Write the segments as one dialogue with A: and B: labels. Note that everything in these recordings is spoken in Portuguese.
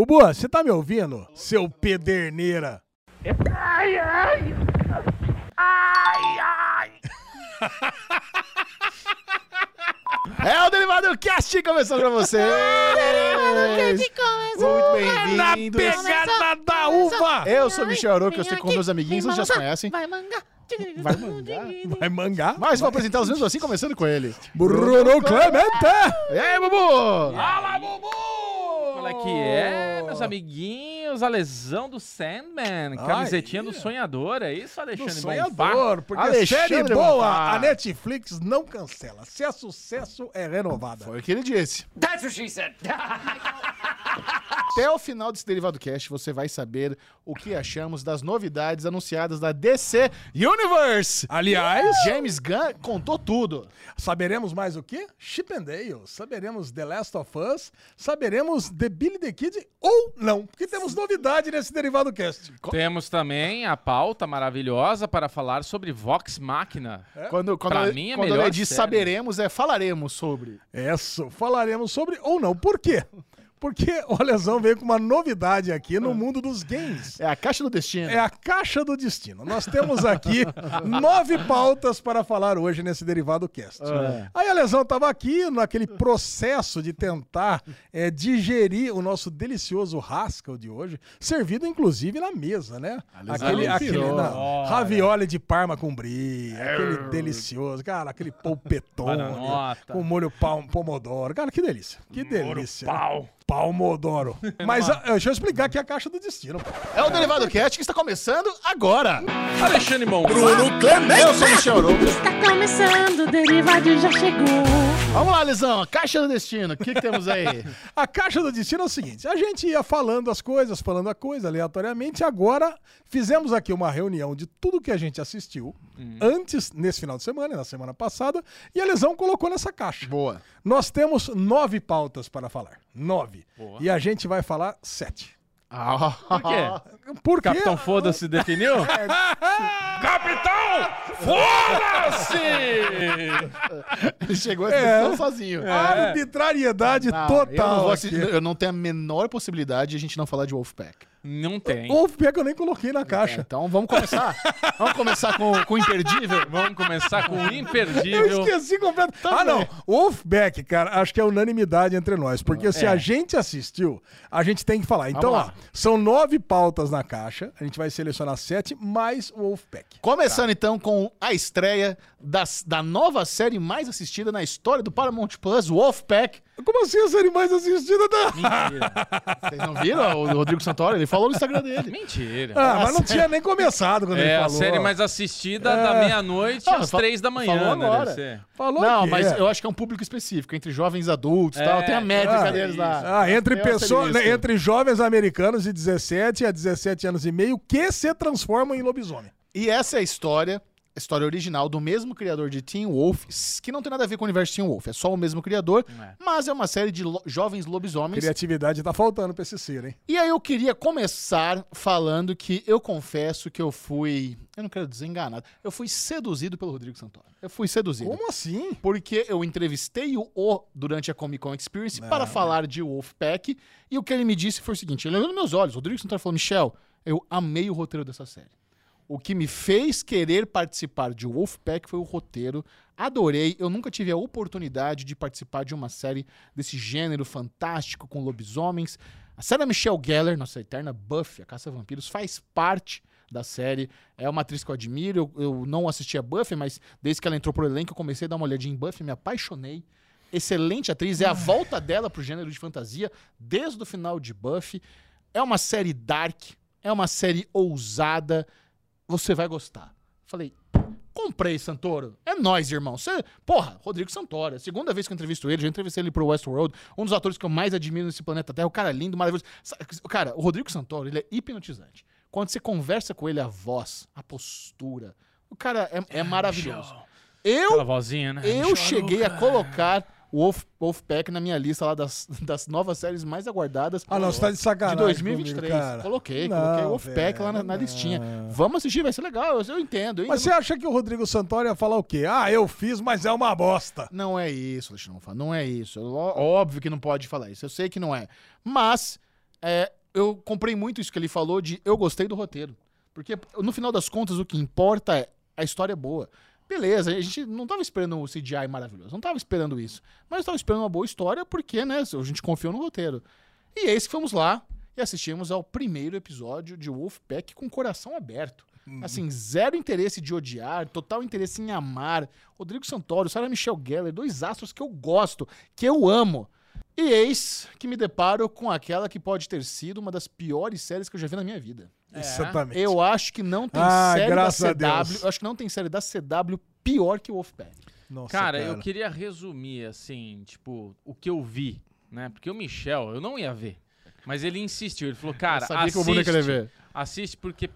A: Bubu, você tá me ouvindo? Seu pederneira. Ai, ai. Ai, ai.
B: É o Derivado Cast começando pra vocês! Muito bem-vindos!
A: Na pegada da uva!
B: Eu sou o Michel Arouca, eu estou com meus amiguinhos, vocês já se conhecem.
C: Vai mangar.
B: Vai mangar?
A: Vai mangar?
B: Mas vou apresentar os mesmos assim, começando com ele.
A: Bruno Clemente!
B: E aí, Bubu?
A: Fala, Bubu!
D: É que é, meus amiguinhos? A lesão do Sandman, camisetinha do sonhador, é isso,
A: Do
D: Alexandre
A: sonhador, porque
B: Alexandre
A: série boa,
B: Bonfá.
A: a Netflix não cancela. Se é sucesso, é renovada.
B: Foi o que ele disse.
C: That's what she said.
B: Até o final desse Derivado Cast, você vai saber o que achamos das novidades anunciadas da DC Universe.
A: Aliás,
B: James Gunn contou tudo.
A: saberemos mais o quê? Chip and Dale, saberemos The Last of Us, saberemos The Billy the Kid ou não, porque temos novidade nesse Derivado Cast.
D: Temos também a pauta maravilhosa para falar sobre Vox Machina.
B: Quando, quando,
D: Pra mim é
B: quando
D: melhor série.
B: saberemos, é falaremos sobre.
A: Isso, falaremos sobre ou não. Por quê? Porque o Lesão veio com uma novidade aqui no mundo dos games.
B: É a caixa do destino.
A: É a caixa do destino. Nós temos aqui nove pautas para falar hoje nesse Derivado Cast.
B: É.
A: Aí a Lesão estava aqui naquele processo de tentar é, digerir o nosso delicioso Haskell de hoje, servido inclusive na mesa, né? Aquele, aquele não, ravioli de parma com brie, aquele delicioso, cara, aquele polpetone com molho pal- pomodoro. Cara, que delícia. Que delícia.
D: Pau.
A: Palmodoro. Mas ah, deixa eu explicar aqui a caixa do destino.
B: É o Derivado Cast que está começando agora.
D: Alexandre Mon.
B: Eu sou o Michel Arouca.
C: Está começando, o derivado já chegou.
B: Vamos lá, Lisão. Caixa do destino. O que, que temos aí?
A: A caixa do destino é o seguinte: a gente ia falando as coisas, falando a coisa aleatoriamente. Agora fizemos aqui uma reunião de tudo que a gente assistiu antes, nesse final de semana, na semana passada, e a Lesão colocou nessa caixa.
B: Boa.
A: Nós temos nove pautas para falar. Nove.
D: Boa.
A: E a gente vai falar sete.
B: Ah,
D: Por quê?
A: Por quê?
D: Capitão Foda-se definiu? Capitão Foda-se!
B: Ele chegou a
A: É.
B: é. sozinho.
A: Arbitrariedade
B: Não,
A: total.
B: Eu não, vou eu não tenho a menor possibilidade de a gente não falar de Wolfpack.
D: Não tem.
A: Wolfpack eu nem coloquei na caixa.
B: Então vamos começar. vamos começar com, com o imperdível.
D: Vamos começar com o
A: Eu
D: imperdível.
A: esqueci completamente. Ah, não. Wolfpack, cara, acho que é unanimidade entre nós. Porque se
D: É.
A: a gente assistiu, a gente tem que falar. Então, ó,
B: lá.
A: são nove pautas na caixa. A gente vai selecionar sete, mais o Wolfpack.
B: Começando então com a estreia das- da nova série mais assistida na história do Paramount Plus, Wolfpack.
A: Como assim a série mais assistida da.
D: Mentira.
B: Vocês não viram o Rodrigo Santoro? Ele falou no Instagram dele.
D: Mentira.
A: Ah, mas não tinha nem começado quando
D: É
A: ele
D: a
A: falou.
D: série mais assistida
A: É.
D: da meia-noite
B: Ah,
D: às três da manhã,
B: falou
D: né?
B: agora.
D: Ser.
A: Falou
B: Não, mas
A: é.
B: eu acho que é um público específico, entre jovens adultos e
D: É,
B: tal. Tem a métrica
A: ah,
B: deles lá.
A: Ah, entre pessoas, né, entre jovens americanos de 17 a 17 anos e meio que se transformam em lobisomem.
B: E essa é a história, a história original do mesmo criador de Teen Wolf, que não tem nada a ver com o universo Teen Wolf, é só o mesmo criador,
D: É.
B: mas é uma série de lo- jovens lobisomens.
A: Criatividade tá faltando pra esse ser, hein?
B: E aí eu queria começar falando que eu confesso que eu fui, eu não quero dizer enganado, eu fui seduzido pelo Rodrigo Santoro. Eu fui seduzido.
A: Como assim?
B: Porque eu entrevistei o O durante a Comic Con Experience para falar de Wolfpack, e o que ele me disse foi o seguinte, ele olhou nos meus olhos, o Rodrigo Santoro falou, Michel, eu amei o roteiro dessa série. O que me fez querer participar de Wolfpack foi o roteiro. Adorei. Eu nunca tive a oportunidade de participar de uma série desse gênero fantástico com lobisomens. A série da Michelle Geller, nossa eterna Buffy, a Caça a Vampiros, faz parte da série. É uma atriz que eu admiro. Eu, eu não assisti a Buffy, mas desde que ela entrou pro elenco, eu comecei a dar uma olhadinha em Buffy, me apaixonei. Excelente atriz. É a volta dela pro gênero de fantasia desde o final de Buffy. É uma série dark, é uma série ousada. Você vai gostar. Falei, comprei, Santoro. É nóis, irmão. Você, porra, Rodrigo Santoro. É a segunda vez que eu entrevisto ele. Já entrevistei ele pro Westworld. Um dos atores que eu mais admiro nesse planeta Terra. O cara é lindo, maravilhoso. Cara, o Rodrigo Santoro, ele é hipnotizante. Quando você conversa com ele, a voz, a postura. O cara é, é maravilhoso. Eu
D: Aquela vozinha, né?
B: eu cheguei a colocar o Wolf, Wolfpack na minha lista lá das, das novas séries mais aguardadas
A: Ah, não, você tá de sacanagem.
B: de 2023.
A: comigo,
B: coloquei,
A: Não,
B: coloquei o Wolfpack lá na, na
A: velho,
B: listinha. Vamos assistir, vai ser legal, eu, eu entendo. hein?
A: Mas você acha que o Rodrigo Santoro ia falar o quê? Ah, eu fiz, mas é uma bosta.
B: Não é isso, Alexandre, não não é isso. Óbvio que não pode falar isso, eu sei que não é. Mas é, eu comprei muito isso que ele falou de eu gostei do roteiro. Porque no final das contas o que importa é a história é boa. Beleza, a gente não tava esperando o CGI maravilhoso, não tava esperando isso. Mas tava esperando uma boa história porque, né, a gente confiou no roteiro. E é isso que fomos lá e assistimos ao primeiro episódio de Wolfpack com coração aberto. Assim, zero interesse de odiar, total interesse em amar. Rodrigo Santoro, Sarah Michelle Gellar, dois astros que eu gosto, que eu amo. E eis que me deparo com aquela que pode ter sido uma das piores séries que eu já vi na minha vida.
A: Exatamente.
B: Eu acho que não tem
A: Ah,
B: série da CW.
A: Deus.
B: Eu acho que não tem série da CW pior que o Wolfpack.
A: Nossa,
D: Cara, eu queria resumir, assim, tipo, o que eu vi, né? Porque o Michel, eu não ia ver. Mas ele insistiu, ele falou, cara, assiste,
B: ver.
D: assiste porque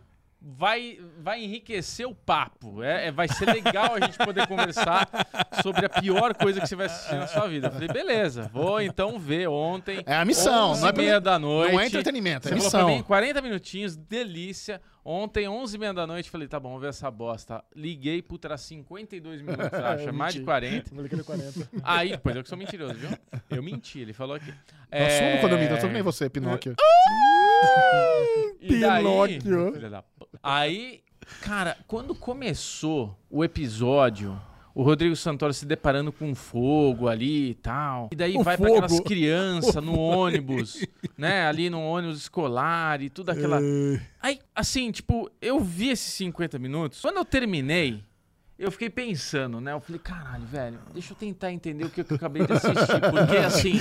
D: vai, vai enriquecer o papo. É, é- vai ser legal a gente poder conversar sobre a pior coisa que você vai assistir na sua vida. Eu falei, beleza, vou então ver ontem.
B: É a missão,
D: 11
B: não é
D: meia da noite.
B: Não é entretenimento, é
D: Você falou pra
B: missão.
D: mim, 40 minutinhos, delícia. Ontem, 11 e meia da noite, falei, tá bom, vamos ver essa bosta. Liguei, puta, era 52 minutos, acho, mais de 40. Aí, depois eu que sou mentiroso, viu? Eu menti, ele falou aqui.
B: Eu assumo quando eu minto, eu sou que nem você, Pinóquio.
A: Pinóquio.
D: Filha da Aí, cara, quando começou o episódio, o Rodrigo Santoro se deparando com fogo ali e tal. E daí
A: O
D: vai pra
A: fogo.
D: aquelas crianças no ônibus, né? Ali no ônibus escolar e tudo aquela. Aí, assim, tipo, eu vi esses 50 minutos. Quando eu terminei, eu fiquei pensando, né? Eu falei, caralho, velho, deixa eu tentar entender o que eu acabei de assistir. Porque, assim,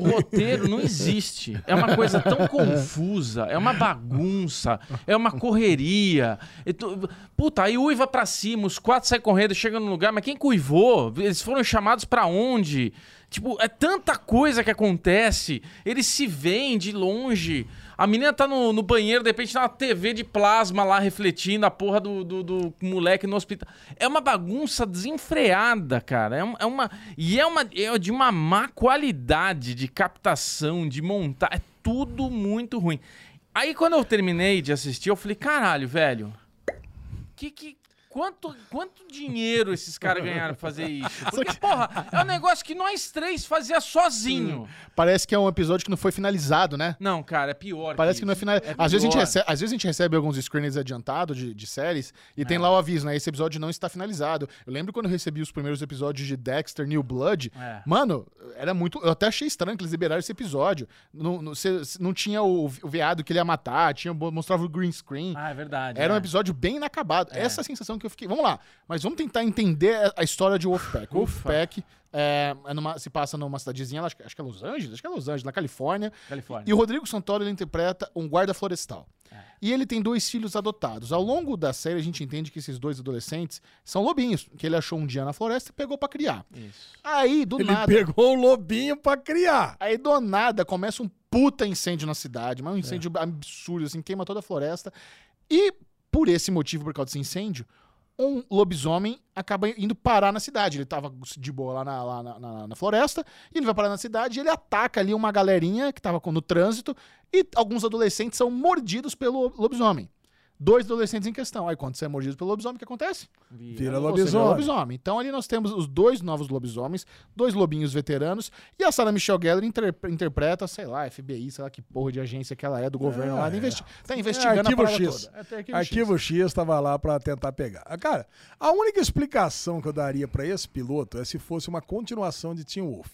D: o roteiro não existe. É uma coisa tão confusa, é uma bagunça, é uma correria. Tu- Puta, aí uiva pra cima, os quatro saem correndo, chegam no lugar, mas quem cuivou? Eles foram chamados pra onde? Tipo, é tanta coisa que acontece. Eles se veem de longe. A menina tá no, no banheiro, de repente tá uma TV de plasma lá refletindo a porra do, do, do moleque no hospital. É uma bagunça desenfreada, cara. É, um- é uma. E é, uma, é de uma má qualidade de captação, de montar. É tudo muito ruim. Aí quando eu terminei de assistir, eu falei, caralho, velho. Que, que, quanto, quanto dinheiro esses caras ganharam pra fazer isso? Porque, porra, é um negócio que nós três fazia sozinho.
B: Parece que é um episódio que não foi finalizado, né?
D: Não, cara, é pior.
B: Parece que não é finalizado. às, vezes a gente recebe, às vezes a gente recebe alguns screeners adiantados de, de séries e tem lá o aviso, né? Esse episódio não está finalizado. Eu lembro quando eu recebi os primeiros episódios de Dexter New Blood.
D: É.
B: Mano, era muito. Eu até achei estranho que eles liberaram esse episódio. Não, não, cê- não tinha o, o veado que ele ia matar, tinha, mostrava o green screen.
D: Ah, é verdade.
B: Era um
D: é.
B: episódio bem inacabado. Essa é a sensação que eu fiquei. Vamos lá, mas vamos tentar entender a- história de Wolfpack. Wolfpack é, é numa- se passa numa cidadezinha, acho, que- acho que é Los Angeles, acho que é Los Angeles, na Califórnia.
D: Califórnia.
B: E o Rodrigo Santoro ele interpreta um guarda florestal. E ele tem dois filhos adotados. Ao longo da série, a gente entende que esses dois adolescentes são lobinhos, que ele achou um dia na floresta e pegou pra criar.
D: Isso.
B: Aí, do
A: Ele
B: nada.
A: pegou o lobinho pra criar.
B: Aí do nada começa um puta incêndio na cidade, mas um incêndio absurdo, assim, queima toda a floresta. E por esse motivo, por causa desse incêndio, um lobisomem acaba indo parar na cidade. Ele tava de boa lá na, lá na, na- na floresta, e ele vai parar na cidade e ele ataca ali uma galerinha que tava no trânsito, e alguns adolescentes são mordidos pelo lobisomem. Dois adolescentes em questão. Aí quando você é mordido pelo lobisomem, o que acontece?
A: Vira
B: vira
A: lobisomem.
B: lobisomem. Então ali nós temos os dois novos lobisomens, dois lobinhos veteranos, e a Sarah Michelle Gellar inter- interpreta, sei lá, FBI, sei lá que porra de agência que ela é, do governo lá,
A: é.
B: investi tá investigando
A: Arquivo
B: a parada
A: X.
B: toda. É, arquivo,
A: Arquivo X estava lá pra tentar pegar. Ah, Cara, a única explicação que eu daria pra esse piloto é se fosse uma continuação de Teen Wolf.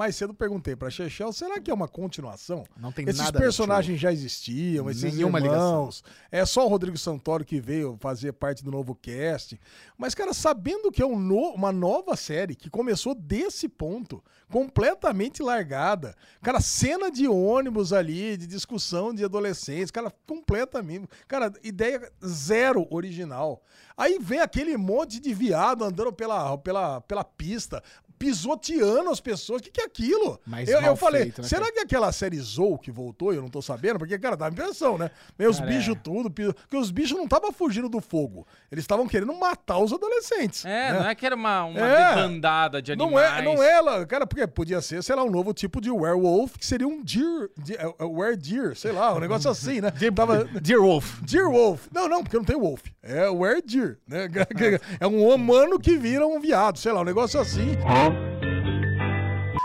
A: Mais cedo perguntei pra Chechel, será que é uma continuação?
B: Não tem
A: Esses
B: nada ver,
A: personagens já existiam, esses
B: Nenhuma
A: irmãos. É só o Rodrigo Santoro que veio fazer parte do novo cast. Mas, cara, sabendo que é um no- uma nova série que começou desse ponto, completamente largada. Cara, cena de ônibus ali, de discussão de adolescentes, cara, completamente. Cara, ideia zero original. Aí vem aquele monte de viado andando pela, pela, pela pista, pisoteando as pessoas. O que, que é aquilo?
B: Mas
A: eu, eu falei,
B: feito, né,
A: será
B: cara?
A: que aquela série Zou que voltou, eu não tô sabendo? Porque, cara, dá a impressão, né? Meus
D: Cara,
A: bichos
D: é.
A: tudo, pi- porque os bichos não estavam fugindo do fogo. Eles estavam querendo matar os adolescentes.
D: É,
A: né?
D: não é que era uma, uma
A: É.
D: debandada de
A: Não
D: animais.
A: é, não é ela, cara, porque podia ser, sei lá, um novo tipo de werewolf, que seria um deer, de, é, é, were-deer, sei lá, um negócio assim, né? Tava,
B: Dear Wolf.
A: Deer Wolf. Não, não, porque não tem wolf. É were-deer, né? É um humano que vira um viado, sei lá, um negócio assim.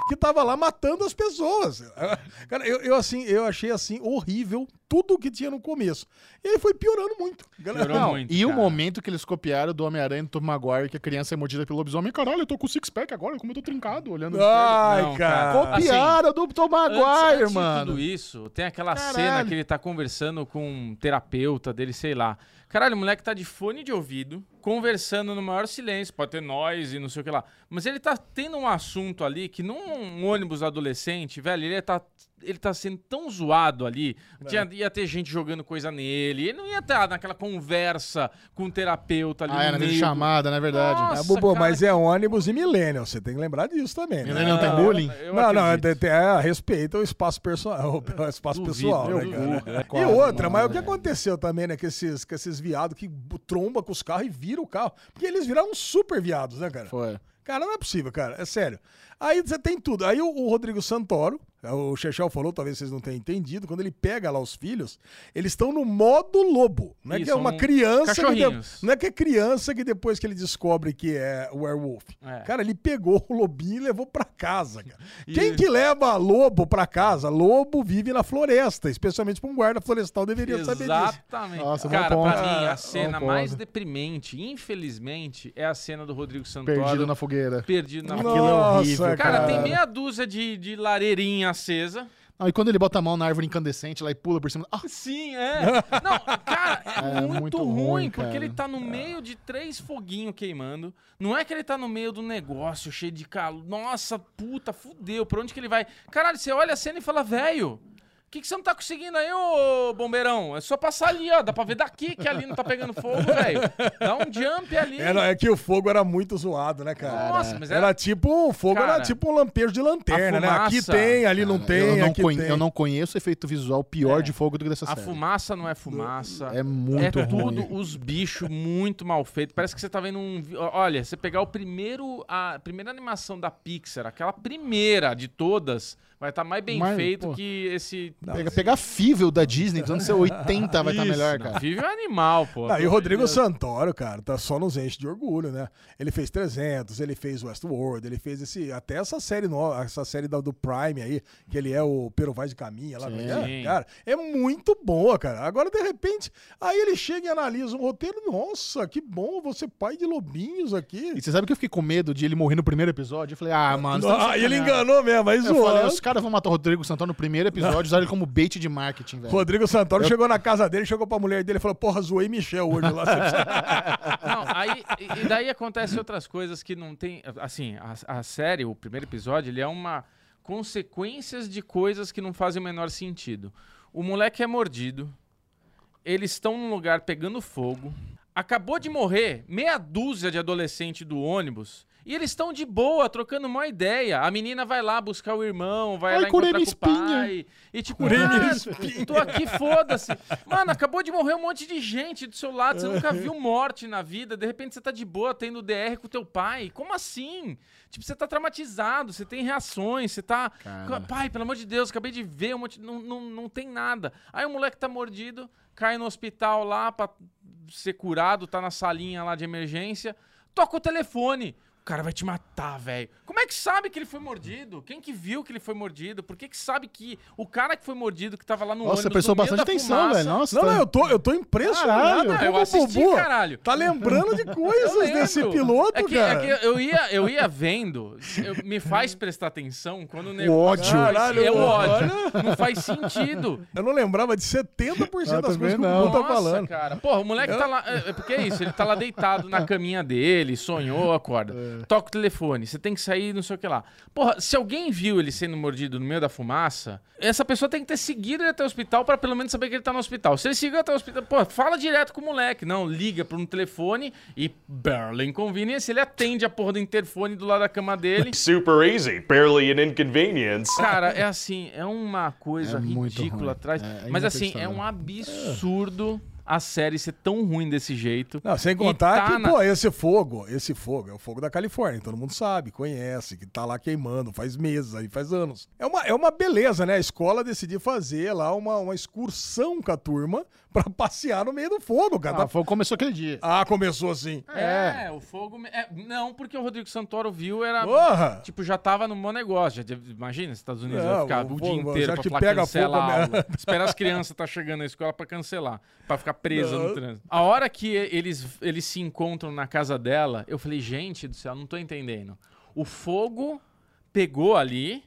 A: Que tava lá matando as pessoas. Cara, eu, eu, assim, eu achei assim horrível tudo que tinha no começo. E aí foi piorando muito.
D: Piorou
B: Não,
D: muito,
B: e o
D: cara.
B: momento que eles copiaram do Homem-Aranha do Tom Maguire, que a criança é mordida pelo lobisomem, caralho, eu tô com six-pack agora, como eu tô trincado, olhando.
A: Ai,
D: Não,
A: cara.
D: cara.
B: Copiaram do Tom
D: Antes-
B: Maguire,
D: antes
B: mano.
D: tudo isso, tem aquela
B: Caralho.
D: cena que ele tá conversando com um terapeuta dele, sei lá. Caralho, o moleque tá de fone de ouvido, conversando no maior silêncio, pode ter noise e não sei o que lá. Mas ele tá tendo um assunto ali que num ônibus adolescente, velho, ele tá, ele tá sendo tão zoado ali. Tinha, ia ter gente jogando coisa nele. Ele não ia estar naquela conversa com o terapeuta ali
B: Ah, é,
D: no
B: na
D: meio.
B: chamada, na verdade.
D: Nossa,
A: Ah, Bubu,
D: cara,
A: mas é ônibus e millennial, você tem que lembrar disso também. né?
B: Millennial tem bullying?
D: Eu
A: não, não,
D: acredito.
A: é, é, respeita o espaço pessoal, o espaço
D: Duvido,
A: pessoal, né, cara?
D: duvido, é
A: E outra, mas
B: mano,
A: o que
B: é.
A: aconteceu também, né, com esses, com esses viados que tromba com os carros e vira o carro. Porque eles viraram super viados, né, cara?
B: Foi.
A: Cara, não é possível, cara. É sério. Aí você tem tudo. Aí o, o Rodrigo Santoro, o Chechel falou, talvez vocês não tenham entendido, quando ele pega lá os filhos, eles estão no modo lobo. Não é
D: Isso,
A: que é uma criança. Que de- não é que é criança que depois que ele descobre que é o werewolf.
D: É.
A: Cara, ele pegou o lobinho e levou pra casa, cara.
D: E-
A: Quem que leva lobo pra casa? Lobo vive na floresta, especialmente pra um guarda florestal deveria saber disso.
D: Exatamente.
B: Nossa,
D: Cara,
B: ponto.
D: pra mim, a cena mais deprimente, infelizmente, é a cena do Rodrigo Santoro.
B: Perdido na fogueira.
D: Perdido na
B: Aquilo é
A: Nossa,
B: horrível,
D: Cara,
B: cara.
D: tem meia dúzia de, de lareirinha acesa.
B: Não, e quando ele bota a mão na árvore incandescente lá e pula por cima. Ah,
D: Sim, é. Não, cara, é,
B: É
D: muito,
B: muito
D: ruim,
B: ruim,
D: porque
B: cara.
D: ele tá no meio de três foguinhos queimando. Não é que ele tá no meio do negócio cheio de calor. Nossa, puta, fudeu. Por onde que ele vai? Caralho, você olha a cena e fala, velho. O que, que você não tá conseguindo aí, ô bombeirão? É só passar ali, ó. Dá pra ver daqui que ali não tá pegando fogo, velho. Dá um jump ali.
A: Era, é que o fogo era muito zoado, né, cara?
D: Nossa, mas
A: Era
D: era.
A: tipo, o fogo era
D: Cara,
A: tipo um lampejo de lanterna,
D: a
A: né? Aqui
D: fumaça-
A: tem, ali não tem,
B: eu, não
A: aqui tem.
B: eu não conheço efeito visual pior
D: É.
B: de fogo do que dessa
D: A
B: série.
D: fumaça não é fumaça.
B: É muito
D: é
B: ruim.
D: tudo os bichos muito mal feitos. Parece que você tá vendo um. Olha, você pegar o primeiro. A primeira animação da Pixar, aquela primeira de todas, vai estar mais bem
B: Mas,
D: feito
B: pô.
D: que esse.
B: Pega, pegar Fível da Disney dos anos 80 vai estar
D: Isso,
B: melhor,
D: não,
B: cara.
D: Vive é animal, pô.
A: Ah, e o Rodrigo
D: Deus.
A: Santoro, cara, tá só nos enche de orgulho, né? Ele fez 300, ele fez Westworld, ele fez esse até essa série nova, essa série da- do Prime aí, que ele é o Pero Vaz de Caminha lá, é é?
D: Sim.
A: cara, é muito boa, cara. Agora de repente, aí ele chega e analisa um roteiro, nossa, que bom você pai de lobinhos aqui.
B: E você sabe que eu fiquei com medo de ele morrer no primeiro episódio? Eu falei, ah, mano. tá
A: Ah, ele enganou mesmo,
B: falei,
A: zoando.
B: os caras vão matar o Rodrigo Santoro no primeiro episódio, usaram ele como bait de marketing, velho.
A: Rodrigo Santoro chegou na casa dele, chegou pra mulher dele e falou: Porra, zoei Michel hoje lá.
D: Não, aí, e e daí acontecem outras coisas que não tem. Assim, a, a série, o primeiro episódio, ele é uma consequências de coisas que não fazem o menor sentido. O moleque é mordido, eles estão num lugar pegando fogo, acabou de morrer meia dúzia de adolescente do ônibus. E eles estão de boa, trocando uma ideia. A menina vai lá buscar o irmão, vai
B: Ai,
D: lá encontrar com o
B: espinha.
D: pai. E tipo, cara,
A: espinha.
D: tô aqui, foda-se. Mano, acabou de morrer um monte de gente do seu lado. Você nunca viu morte na vida. De repente você tá de boa tendo DR com teu pai. Como assim? Tipo, você tá traumatizado, você tem reações, você tá.
B: Cara.
D: Pai, pelo amor de Deus, acabei de ver um monte. Não, não, não tem nada. Aí o moleque tá mordido, cai no hospital lá pra ser curado, tá na salinha lá de emergência. Toca o telefone. O cara vai te matar, velho. Como é que sabe que ele foi mordido? Quem que viu que ele foi mordido? Por que que sabe que o cara que foi mordido, que tava lá no
B: Nossa, você prestou bastante atenção, velho. Nossa,
A: Não,
B: tá-
A: não, eu tô, eu tô impressionado.
B: Caralho.
D: Eu assisti,
A: Bubu
D: caralho.
A: Tá lembrando de
D: Eu
A: coisas desse piloto,
D: é que,
A: cara.
D: É que eu ia, eu ia vendo, eu- me faz prestar atenção quando o
B: O
D: negócio...
B: ódio.
A: Caralho,
D: é o ódio.
A: olha.
D: Não faz sentido.
A: Eu não lembrava de 70%
B: Eu
A: das
B: também
A: coisas que o
B: não.
A: Bubu tá
D: Nossa,
A: falando.
D: cara. Porra, o moleque tá lá. É, é porque é isso, ele tá lá deitado na caminha dele, sonhou, acorda.
B: É.
D: Toca o telefone, você tem que sair, não sei o que lá. Porra, se alguém viu ele sendo mordido no meio da fumaça, essa pessoa tem que ter seguido ele até o hospital pra pelo menos saber que ele tá no hospital. Se ele seguiu até o hospital, pô, fala direto com o moleque. Não, liga pra um telefone e barely inconvenience, ele atende a porra do interfone do lado da cama dele.
E: Super easy, barely an inconvenience.
D: Cara, é assim, é uma coisa
B: É
D: ridícula atrás.
B: É, é
D: mas assim, é um absurdo a série ser tão ruim desse jeito.
A: Não, sem contar
D: tá
A: que,
D: na-
A: pô, esse fogo, esse fogo é o fogo da Califórnia, todo mundo sabe, conhece, que tá lá queimando faz meses aí, faz anos. É uma, é uma beleza, né? A escola decidir fazer lá uma, uma excursão com a turma pra passear no meio do fogo, cara.
B: Ah,
A: Tá-
B: foi, começou aquele dia.
A: Ah, começou assim.
D: É, o fogo. é, não, porque o Rodrigo Santoro viu, era.
A: Porra!
D: Tipo, já tava no bom negócio. Já, imagina, os Estados Unidos
A: Não,
D: vai ficar
A: o
D: o,
A: fogo,
D: dia inteiro
A: já
D: pra falar
A: pega
D: cancela
A: fogo,
D: a aula. Espera as crianças tá chegando na escola pra cancelar. Pra ficar presa
A: Não.
D: no trânsito. A hora que eles, eles se encontram na casa dela, eu falei, gente do céu, não tô entendendo. O fogo pegou ali,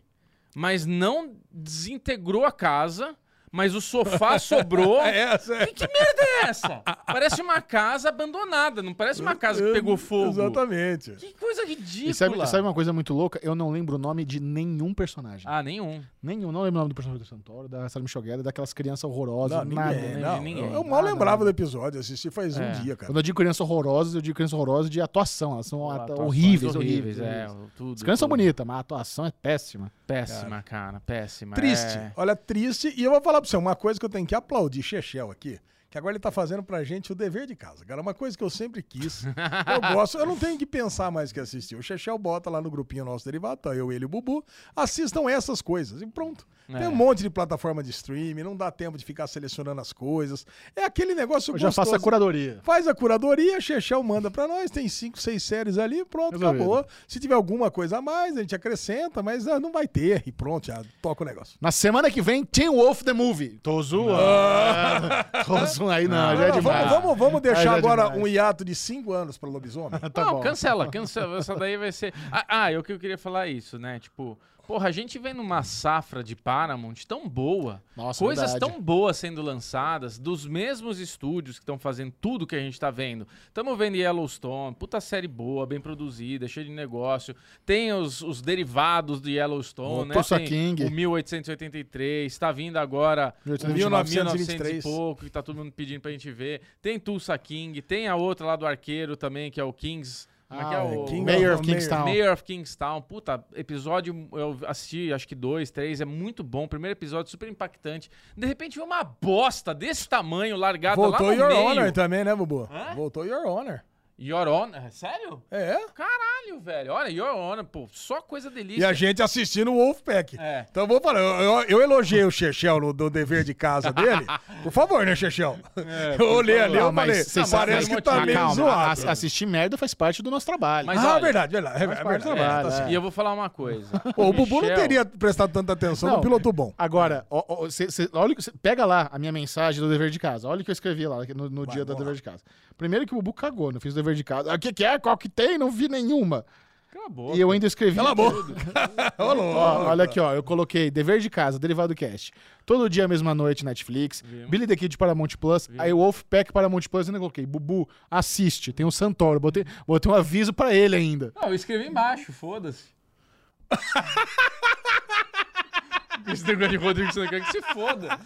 D: mas não desintegrou a casa, mas o sofá sobrou.
A: É essa, é.
D: Que, que merda é essa? Parece uma casa abandonada, não parece uma casa que pegou fogo.
A: Exatamente.
D: Que coisa ridícula.
B: E sabe, sabe uma coisa muito louca? Eu não lembro o nome de nenhum personagem.
D: Ah, nenhum.
B: Nenhum. Não lembro o nome do personagem do Santoro, da Sarah Gellar, daquelas crianças horrorosas.
A: Não,
B: nada.
A: ninguém, não.
D: de ninguém.
A: Eu, eu mal
B: Nada,
A: lembrava
B: nada.
A: do episódio, assisti faz um
D: É.
A: dia, cara.
B: Quando eu digo crianças horrorosas, eu digo crianças horrorosas de atuação. Elas são ata-
D: Atuações
B: horríveis, horríveis.
D: É,
B: horríveis.
D: tudo.
B: As crianças são
D: tudo.
B: bonitas, mas a atuação é péssima.
D: Péssima, cara, péssima.
A: Triste.
D: É.
A: Olha, triste. E eu vou falar pra você, uma coisa que eu tenho que aplaudir Chechel aqui, que agora ele tá fazendo pra gente o dever de casa. Cara, uma coisa que eu sempre quis. eu gosto, eu não tenho que pensar mais que assistir. O Chechel bota lá no grupinho nosso derivado, tá eu, ele e o Bubu, assistam essas coisas. E pronto.
D: É.
A: Tem um monte de plataforma de streaming, não dá tempo de ficar selecionando as coisas. É aquele negócio
B: Eu já faço a curadoria.
A: Faz a curadoria, Chechel manda pra nós, tem cinco, seis séries ali, pronto,
B: Resolvido.
A: acabou. Se tiver alguma coisa a mais, a gente acrescenta, mas ah, não vai ter. E pronto, já toca o negócio.
B: Na semana que vem, Teen Wolf The Movie. Tô zoando. Tô zoando aí, não, já é
A: Não,
B: demais.
A: vamos, vamos, vamos deixar
B: é
A: agora
B: demais.
A: um hiato de cinco anos pra lobisomem.
B: Tá
D: não,
B: bom.
D: cancela, cancela. Essa daí vai ser. Ah, ah, eu que eu queria falar isso, né? Tipo, porra, a gente vem numa safra de Paramount tão boa.
B: Nossa,
D: coisas
B: verdade.
D: tão boas sendo lançadas, dos mesmos estúdios que estão fazendo tudo que a gente tá vendo. Estamos vendo Yellowstone, puta série boa, bem produzida, cheia de negócio. Tem os, os derivados de Yellowstone,
B: O
D: né? Tem
B: King.
D: O 1883, tá vindo agora
B: 1829.
A: 1923.
D: e pouco, que tá todo mundo pedindo pra gente ver. Tem Tulsa King, tem a outra lá do Arqueiro também, que é o Kings. Como é que é
B: Ah,
D: o.
A: King
B: Mayor
A: of
B: of Kingstown.
D: Mayor of Kingstown. Puta, episódio, eu assisti acho que dois, três, é muito bom. Primeiro episódio super impactante. De repente vem uma bosta desse tamanho largada
A: Voltou
D: lá no
A: Your
D: meio.
A: Honor também, né, Bubu?
D: Hã?
A: Voltou Your Honor.
D: Your Honor, é sério?
A: É.
D: Caralho, velho. Olha, Your Honor, pô, só coisa delícia.
A: E a gente assistindo o Wolfpack.
D: É.
A: Então eu vou falar, eu, eu, eu elogiei o Chechel no, no dever de casa dele. Por favor, né, Chechel? eu olhei ali, eu
B: Não, mas
A: falei,
B: vocês
A: parece que tá
B: Ah,
A: meio
B: calma,
A: zoado.
B: ass- assistir merda faz parte do nosso trabalho.
D: Mas
A: ah,
D: olha,
A: verdade, verdade. É, é
B: parte do
A: verdade.
B: trabalho,
A: tá
B: é.
D: E eu vou falar uma coisa.
A: Pô, o Bubu não teria prestado tanta atenção
B: Não.
A: no piloto bom.
B: Agora, ó, ó, cê- cê- olha, cê- pega lá a minha mensagem do dever de casa. Olha o que eu escrevi lá no, no dia do
A: vamos
B: dever
A: lá.
B: de casa. Primeiro que o Bubu cagou, não fiz o dever de casa. Ah, O que, que é? Qual que tem? Não vi nenhuma.
D: Cala a boca.
B: E eu ainda escrevi.
A: Cala louco.
B: Ó, olha aqui, ó. Eu coloquei dever de casa, derivado cast. Todo dia, mesma noite, Netflix.
D: Vimos.
B: Billy the Kid Paramount Plus. Aí o Wolfpack Paramount Plus ainda coloquei. Bubu, assiste. Tem o Santoro. Botei, botei um aviso pra ele ainda.
D: Não, eu escrevi embaixo, foda-se. Esse negócio de Rodrigo Santoro, que se foda.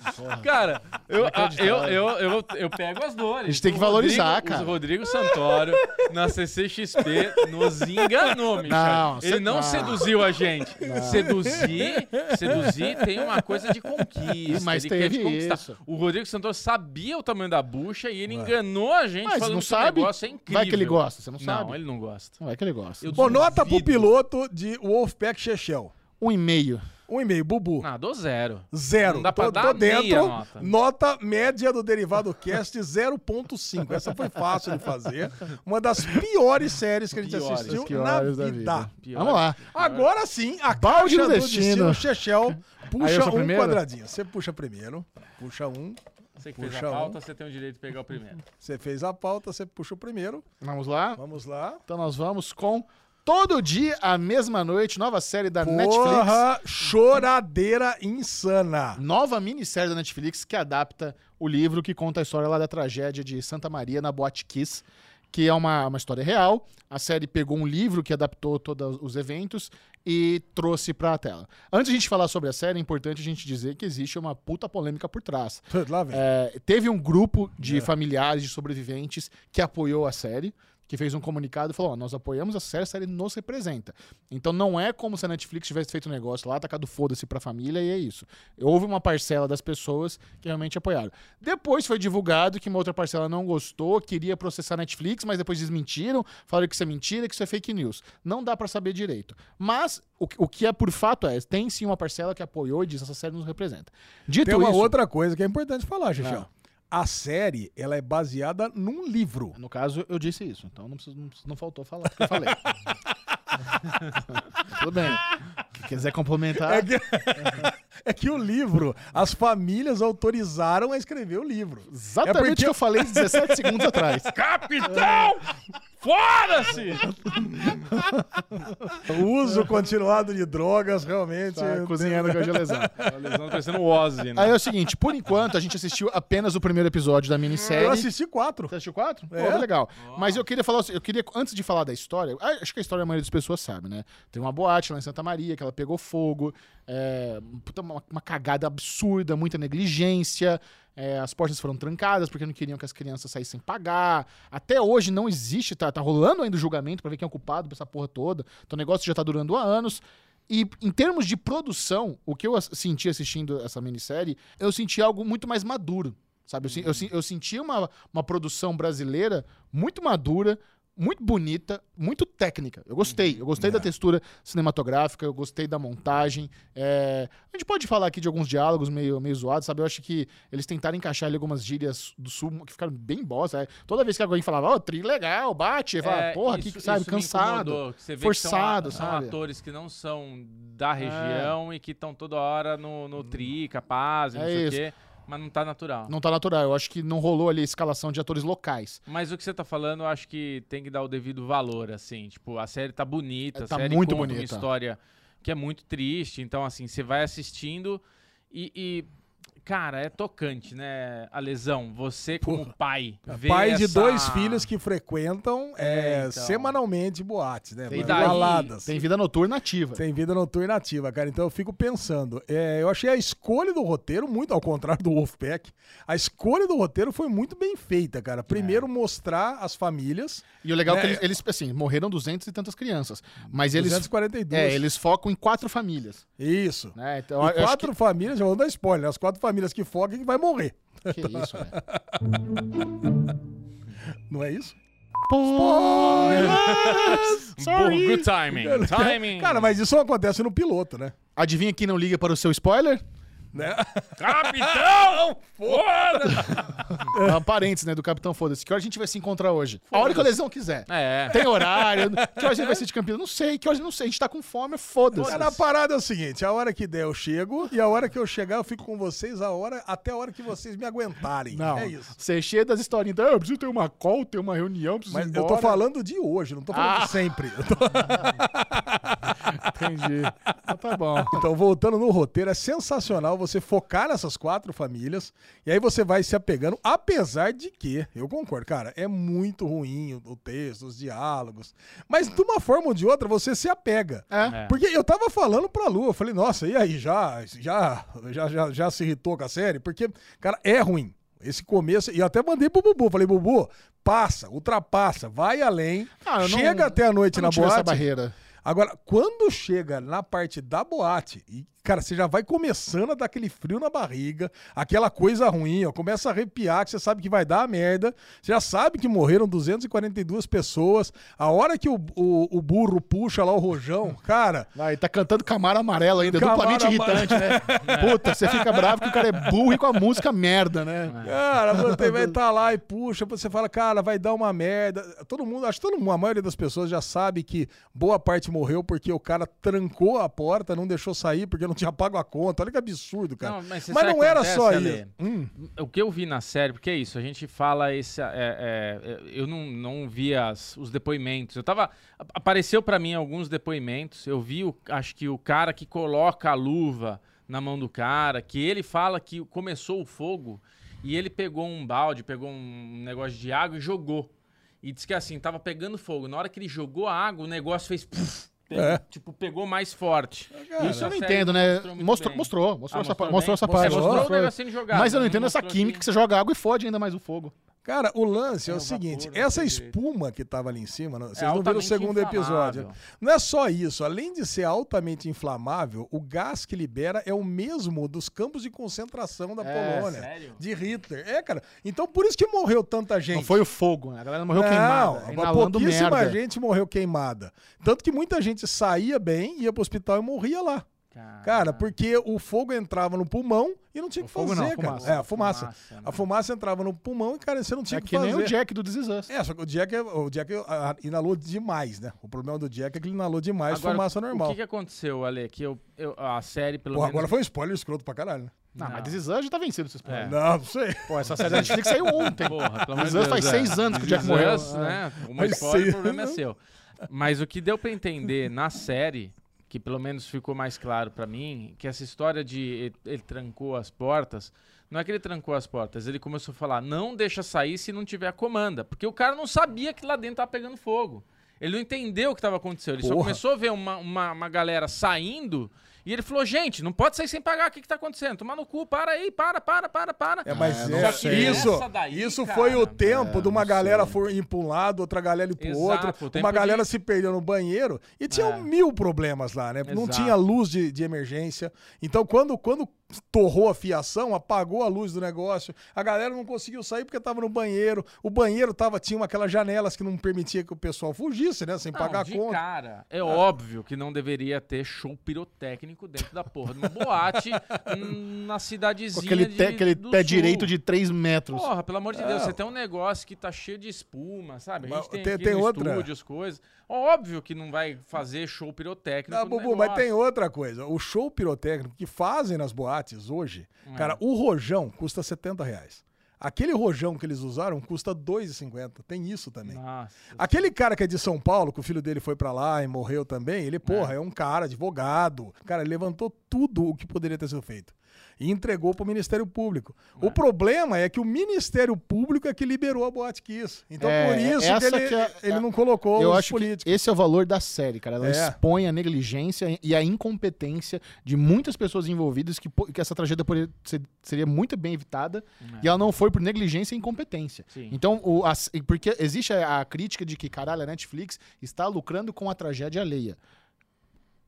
D: Cara, eu, a- eu, eu, eu, eu pego as dores.
B: A gente tem que valorizar,
D: Rodrigo-
B: cara.
D: O Rodrigo Santoro, na CCXP, nos enganou, Michel.
B: Não,
D: Ele não
B: não.
D: seduziu a gente. Seduzir, seduzir tem uma coisa de conquista.
B: Mas
D: ele quer te
B: teve
D: conquistar.
B: isso.
D: O Rodrigo Santoro sabia o tamanho da bucha e ele enganou a gente
B: Mas
D: falando
B: não
D: que
B: sabe?
D: o negócio é incrível.
B: Vai que ele gosta, você não
D: Não,
B: sabe.
D: ele não gosta.
B: Não é que ele gosta.
D: Eu
A: Bom, nota pro piloto de Wolfpack Chechel.
B: Um e meio.
A: Um e meio, Bubu.
D: Ah, dou zero.
A: Zero.
D: Não dá pra
A: tô,
D: dar
A: tô dentro.
D: meia nota.
A: Nota média do Derivado Cast 0.5. Essa foi fácil de fazer. Uma das piores séries que a gente
D: Piores,
A: assistiu na vida.
D: Pior.
B: Vamos lá.
A: Agora sim, a
B: Balde
A: caixa
B: do destino.
A: destino, Chechel, puxa um
B: primeiro?
A: quadradinho. Você puxa primeiro, puxa um.
D: Você que fez
A: Puxa
D: a
A: um.
D: pauta, você tem o direito de pegar o primeiro.
A: Você fez a pauta, você puxa o primeiro.
B: Vamos lá?
A: Vamos lá.
B: Então nós vamos com Todo Dia, a Mesma Noite, nova série da Netflix.
A: Porra, choradeira insana.
B: Nova minissérie da Netflix que adapta o livro que conta a história lá da tragédia de Santa Maria na Boate Kiss, que é uma, uma história real. A série pegou um livro que adaptou todos os eventos e trouxe pra tela. Antes de a gente falar sobre a série, é importante a gente dizer que existe uma puta polêmica por trás.
A: Lá vem.
B: É, teve um grupo de
A: É.
B: familiares de sobreviventes que apoiou a série, que fez um comunicado e falou: ó, nós apoiamos a série, a série nos representa. Então não é como se a Netflix tivesse feito um negócio lá, tacado foda-se pra família e é isso. Houve uma parcela das pessoas que realmente apoiaram. Depois foi divulgado que uma outra parcela não gostou, queria processar a Netflix, mas depois desmentiram, falaram que isso é mentira, que isso é fake news. Não dá pra saber direito. Mas o, que- o que é por fato é, tem sim uma parcela que apoiou e diz essa série nos representa. Dito
A: Tem uma
B: isso,
A: outra coisa que é importante falar, Xixi.
B: Ah.
A: A série, ela é baseada num livro.
B: No caso, eu disse isso, então não, preciso, não, não faltou falar eu falei. Tudo bem. Se quiser complementar.
A: É que, é que o livro, as famílias autorizaram a escrever o livro.
B: Exatamente
A: é
B: o
A: porque-
B: que eu falei 17 segundos atrás.
D: Capitão! Fora-se!
A: O uso continuado de drogas realmente.
B: Tá cozinhando com a gelezão.
D: A lesão parecendo o Ozzy, né?
B: Aí é o seguinte, por enquanto, a gente assistiu apenas o primeiro episódio da minissérie.
A: Eu assisti quatro.
B: Você assistiu quatro?
A: É.
B: Pô, legal. Mas eu queria falar, eu queria, antes de falar da história, ah, acho que a história a maioria das pessoas sabe, né? Tem uma boate lá em Santa Maria que ela pegou fogo, é, puta, uma, uma cagada absurda, muita negligência. É, as portas foram trancadas porque não queriam que as crianças saíssem pagar. Até hoje não existe, tá, tá rolando ainda o julgamento pra ver quem é o culpado por essa porra toda. Então o negócio já tá durando há anos. E em termos de produção, o que eu senti assistindo essa minissérie, eu senti algo muito mais maduro. Sabe? Eu, sen- eu, eu senti uma, uma produção brasileira muito madura, muito bonita, muito técnica. Eu gostei. Eu gostei da textura cinematográfica, eu gostei da montagem. é, A gente pode falar aqui de alguns diálogos meio, meio zoados, sabe? Eu acho que eles tentaram encaixar ali algumas gírias do sul que ficaram bem bosta. é. Toda vez que alguém falava, ó, tri legal, bate, eu falava,
D: É,
B: porra,
D: isso-
B: que, sabe,
D: isso
B: cansado. forçado,
D: são,
B: sabe? É.
D: São atores que não são da região e que estão toda hora no, no tri, capaz, não
B: É
D: sei o quê, mas não tá natural.
B: Não tá natural. Eu acho que não rolou ali a escalação de atores locais.
D: Mas o que você tá falando, eu acho que tem que dar o devido valor, assim. Tipo, a série tá bonita,
B: É,
D: a
B: tá
D: série
B: muito
D: conta uma
B: bonita.
D: história que é muito triste. Então, assim, você vai assistindo e, e, cara, é tocante, né? A lesão. Você, como pai, vê
A: Pai de
D: essa-
A: dois filhos que frequentam é,
D: É, então.
A: semanalmente boates, né?
B: Tem
A: baladas.
B: Tem vida noturna ativa.
A: Tem vida noturna ativa, cara. Então eu fico pensando. é, eu achei a escolha do roteiro muito ao contrário do Wolfpack. A escolha do roteiro foi muito bem feita, cara. Primeiro mostrar as famílias.
B: E o legal é que
A: É.
B: eles, eles, assim, morreram duzentos e tantas crianças. Mas eles.
A: 242.
B: É, eles focam em quatro famílias.
A: Isso.
B: Né? Então,
A: E
B: eu
A: quatro famílias, já vou dar spoiler, as quatro famílias que fogam que vai morrer.
B: que, isso, né?
A: Não é isso?
D: Boa, good timing. Timing.
A: Cara, mas isso não acontece no piloto, né?
B: Adivinha quem não liga para o seu spoiler?
A: Né?
D: Capitão! Foda!
B: É um parênteses, né? Do Capitão Foda-se. Que hora a gente vai se encontrar hoje? A hora que o Lesão quiser.
D: É.
B: Tem horário? Que hora a gente vai ser de Campinas? Não sei. Que hora não sei. A gente tá com fome, foda-se.
A: Cara, a parada é o seguinte: a hora que der eu chego, e a hora que eu chegar eu fico com vocês a hora, até a hora que vocês me aguentarem.
B: Não,
A: É isso.
B: você é cheio das historinhas. Então, eu preciso ter uma call, ter uma reunião, preciso
A: Mas
B: ir
A: eu tô falando de hoje, não tô falando
B: Ah.
A: de sempre. Eu tô-
B: Entendi. Então tá bom.
A: Então, voltando no roteiro, é sensacional você focar nessas quatro famílias e aí você vai se apegando, apesar de que, eu concordo, cara, é muito ruim o, o texto, os diálogos, mas de uma forma ou de outra você se apega.
B: É.
D: É.
A: Porque eu tava falando pra Lu, eu falei, nossa, e aí, já, já, já, já, já se irritou com a série? Porque, cara, é ruim. Esse começo, e eu até mandei pro Bubu, falei, Bubu, passa, ultrapassa, vai além,
B: Ah, eu não-
A: chega até a noite
B: Eu
A: na
B: não tive essa
A: boate.
B: barreira.
A: Agora, quando chega na parte da boate, e, cara, você já vai começando a dar aquele frio na barriga, aquela coisa ruim, ó, começa a arrepiar, que você sabe que vai dar a merda, você já sabe que morreram 242 pessoas, a hora que o, o, o burro puxa lá o rojão, cara,
B: Vai, tá cantando Camaro Amarelo ainda,
A: Camaro
B: duplamente irritante, né? Puta, você fica bravo que o cara é burro e com a música merda, né?
A: cara, você vai estar lá e puxa, você fala, cara, vai dar uma merda. Todo mundo, acho que todo mundo, a maioria das pessoas já sabe que boa parte morreu porque o cara trancou a porta, não deixou sair porque não tinha pago a conta. Olha que absurdo, cara.
D: Não, mas
A: mas não era só isso. Hum.
D: O que eu vi na série, porque é isso, a gente fala esse. é, é, é, eu não, não vi as, os depoimentos. Eu tava. Apareceu pra mim alguns depoimentos. Eu vi, o, acho que o cara que coloca a luva na mão do cara, que ele fala que começou o fogo e ele pegou um balde, pegou um negócio de água e jogou. E disse que assim, tava pegando fogo. Na hora que ele jogou a água, o negócio fez. puf, pe-
A: É.
D: Tipo, pegou mais forte.
B: Isso eu não entendo, né?
D: mostrou
B: Mostrou, mostrou, mostrou,
D: Ah,
B: essa,
D: mostrou
B: mostrou essa
D: Mostrou-
B: parte.
D: mostrou o
B: mostrou.
D: negocinho jogado,
B: Mas eu não
D: não
B: entendo essa
D: mostrou
B: química
D: que-
B: que você joga água e fode ainda mais o fogo.
A: Cara, o lance é,
D: É,
A: o seguinte:
D: vapor, não
A: essa espuma que tava ali em cima, não- vocês
D: É
A: não viram o segundo episódio. Não é só isso, além de ser altamente inflamável, o gás que libera é o mesmo dos campos de concentração da
B: É,
A: Polônia.
D: sério?
A: De Hitler. É, cara. Então por isso que morreu tanta gente.
B: Não foi o fogo, né? A galera morreu
A: Não,
B: queimada. Inalando
A: pouquíssima
B: merda.
A: gente morreu queimada. Tanto que muita gente saía bem, ia pro hospital e morria lá. Cara, porque o fogo entrava no pulmão e não tinha o que
B: fogo
A: fazer,
B: não,
A: cara.
B: fumaça.
A: É, a fumaça.
D: Fumaça, né?
A: A fumaça entrava no pulmão e, cara, você não tinha
B: É
A: o que
B: que
A: fazer.
B: nem o Jack do Us.
A: É, só que o Jack, o Jack ah, inalou demais, né? O problema do Jack é que ele inalou demais
D: Agora,
A: fumaça normal.
D: O que, que aconteceu, Ale? Que eu, eu- a série, pelo
A: Porra,
D: menos...
A: agora foi um spoiler escroto pra caralho, né?
B: Não,
D: Não.
B: mas Us já tá vencido, vocês
D: É.
A: Não, não sei.
B: Pô, essa série da Netflix saiu ontem.
D: Porra, pelo amor de Deus,
B: faz
D: é.
B: seis anos que o Jack morreu.
D: Né? Uma spoiler, o problema é seu. Mas o que deu pra entender na série, que pelo menos ficou mais claro pra mim, que essa história de ele, ele trancou as portas, não é que ele trancou as portas, ele começou a falar, não deixa sair se não tiver a comanda, porque o cara não sabia que lá dentro tava pegando fogo. Ele não entendeu o que estava acontecendo. Ele só
A: Porra.
D: começou a ver uma, uma, uma galera saindo e ele falou: gente, não pode sair sem pagar. O que, que tá acontecendo? Tomar no cu, para aí, para, para, para, para.
A: É, mas
B: não
A: é, isso,
D: Essa daí,
A: isso
D: cara,
A: foi o tempo de uma
B: não
A: galera for ir pra um lado, outra galera ir pro
D: Exato, o
A: outro, uma galera
D: de-
A: se perdeu no banheiro e tinha
D: É.
A: mil problemas lá, né? Não
D: Exato.
A: tinha luz de, de emergência. Então, quando, quando torrou a fiação, apagou a luz do negócio, a galera não conseguiu sair porque tava no banheiro. O banheiro tava, tinha uma- aquelas janelas que não permitia que o pessoal fugisse, né? Sem
D: Não,
A: pagar a
D: de
A: conta.
D: cara, é óbvio que não deveria ter show pirotécnico dentro da porra de uma boate na
B: Com
D: cidadezinha
B: aquele,
D: de,
B: te- aquele
D: do
B: pé
D: sul.
B: direito de 3 metros.
D: Porra, pelo amor de Deus,
A: Não.
D: você tem um negócio que tá cheio de espuma, sabe? A gente tem,
A: tem-
D: aqui
A: tem
D: no
A: outra.
D: estúdio as coisas. Óbvio que não vai fazer show pirotécnico
A: Não,
D: no
A: Bubu, mas tem outra coisa. O show pirotécnico que fazem nas boates hoje,
D: É.
A: cara, o rojão custa 70 reais. Aquele rojão que eles usaram custa 2,50. Tem isso também.
D: Nossa.
A: Aquele cara que é de São Paulo, que o filho dele foi pra lá e morreu também, ele, porra, é, um cara, advogado. Cara, levantou tudo o que poderia ter sido feito. E entregou pro Ministério Público. O problema é que o Ministério Público é que liberou a Boate Kiss. Então,
B: É,
A: por isso que ele,
B: que é-
A: ele não colocou
B: Eu
A: os
B: acho
A: políticos.
B: que esse é o valor da série, cara. Ela
A: É.
B: expõe a negligência e a incompetência de muitas pessoas envolvidas que, que essa tragédia poderia ser- seria muito bem evitada e ela não foi por negligência e incompetência.
D: Sim.
B: Então, o, as- porque existe a, a crítica de que, caralho, a Netflix está lucrando com a tragédia alheia.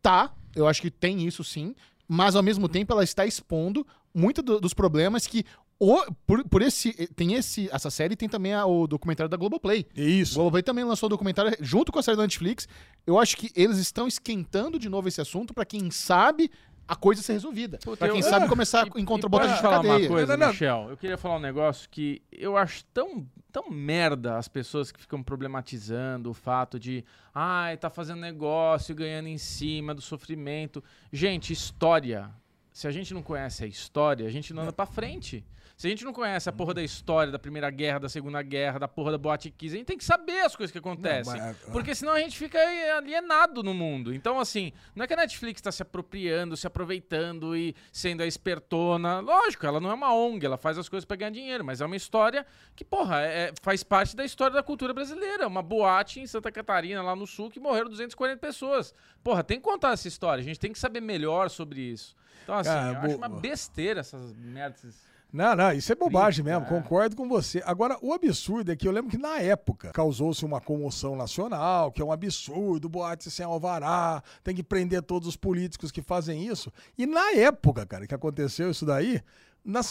B: Tá, eu acho que tem isso sim, mas ao mesmo tempo ela está expondo muitos dos problemas que o- por, por esse tem esse essa série tem também a- o documentário da Globoplay. O
A: Isso.
B: Globoplay também lançou o documentário junto com a série da Netflix. Eu acho que eles estão esquentando de novo esse assunto pra quem sabe a coisa ser resolvida. Pra quem
A: eu-
B: sabe começar
D: E-
B: a encontrar botar de
D: falar
B: cadeia.
D: uma coisa,
A: Não, não.
D: Michel? Eu queria falar um negócio que eu acho tão, tão merda as pessoas que ficam problematizando o fato de ai, tá fazendo negócio, ganhando em cima do sofrimento. Gente, história. Se a gente não conhece a história, a gente não anda pra frente. Se a gente não conhece a porra da história da Primeira Guerra, da Segunda Guerra, da porra da Boate Kiss, a gente tem que saber as coisas que acontecem.
A: mas-
D: Porque senão a gente fica alienado no mundo. Então, assim, não é que a Netflix está se apropriando, se aproveitando e sendo a espertona. Lógico, ela não é uma ONG, ela faz as coisas para ganhar dinheiro, mas é uma história que, porra, é- faz parte da história da cultura brasileira. Uma boate em Santa Catarina, lá no sul, que morreram 240 pessoas. Porra, tem que contar essa história, a gente tem que saber melhor sobre isso. Então, assim,
A: Cara,
D: eu acho
A: bo-
D: uma besteira essas merdas.
A: Não, não, isso é bobagem mesmo,
D: é.
A: concordo com você. Agora, o absurdo é que eu lembro que na época causou-se uma comoção nacional, que é um absurdo, boate sem alvará, tem que prender todos os políticos que fazem isso. E na época, cara, que aconteceu isso daí,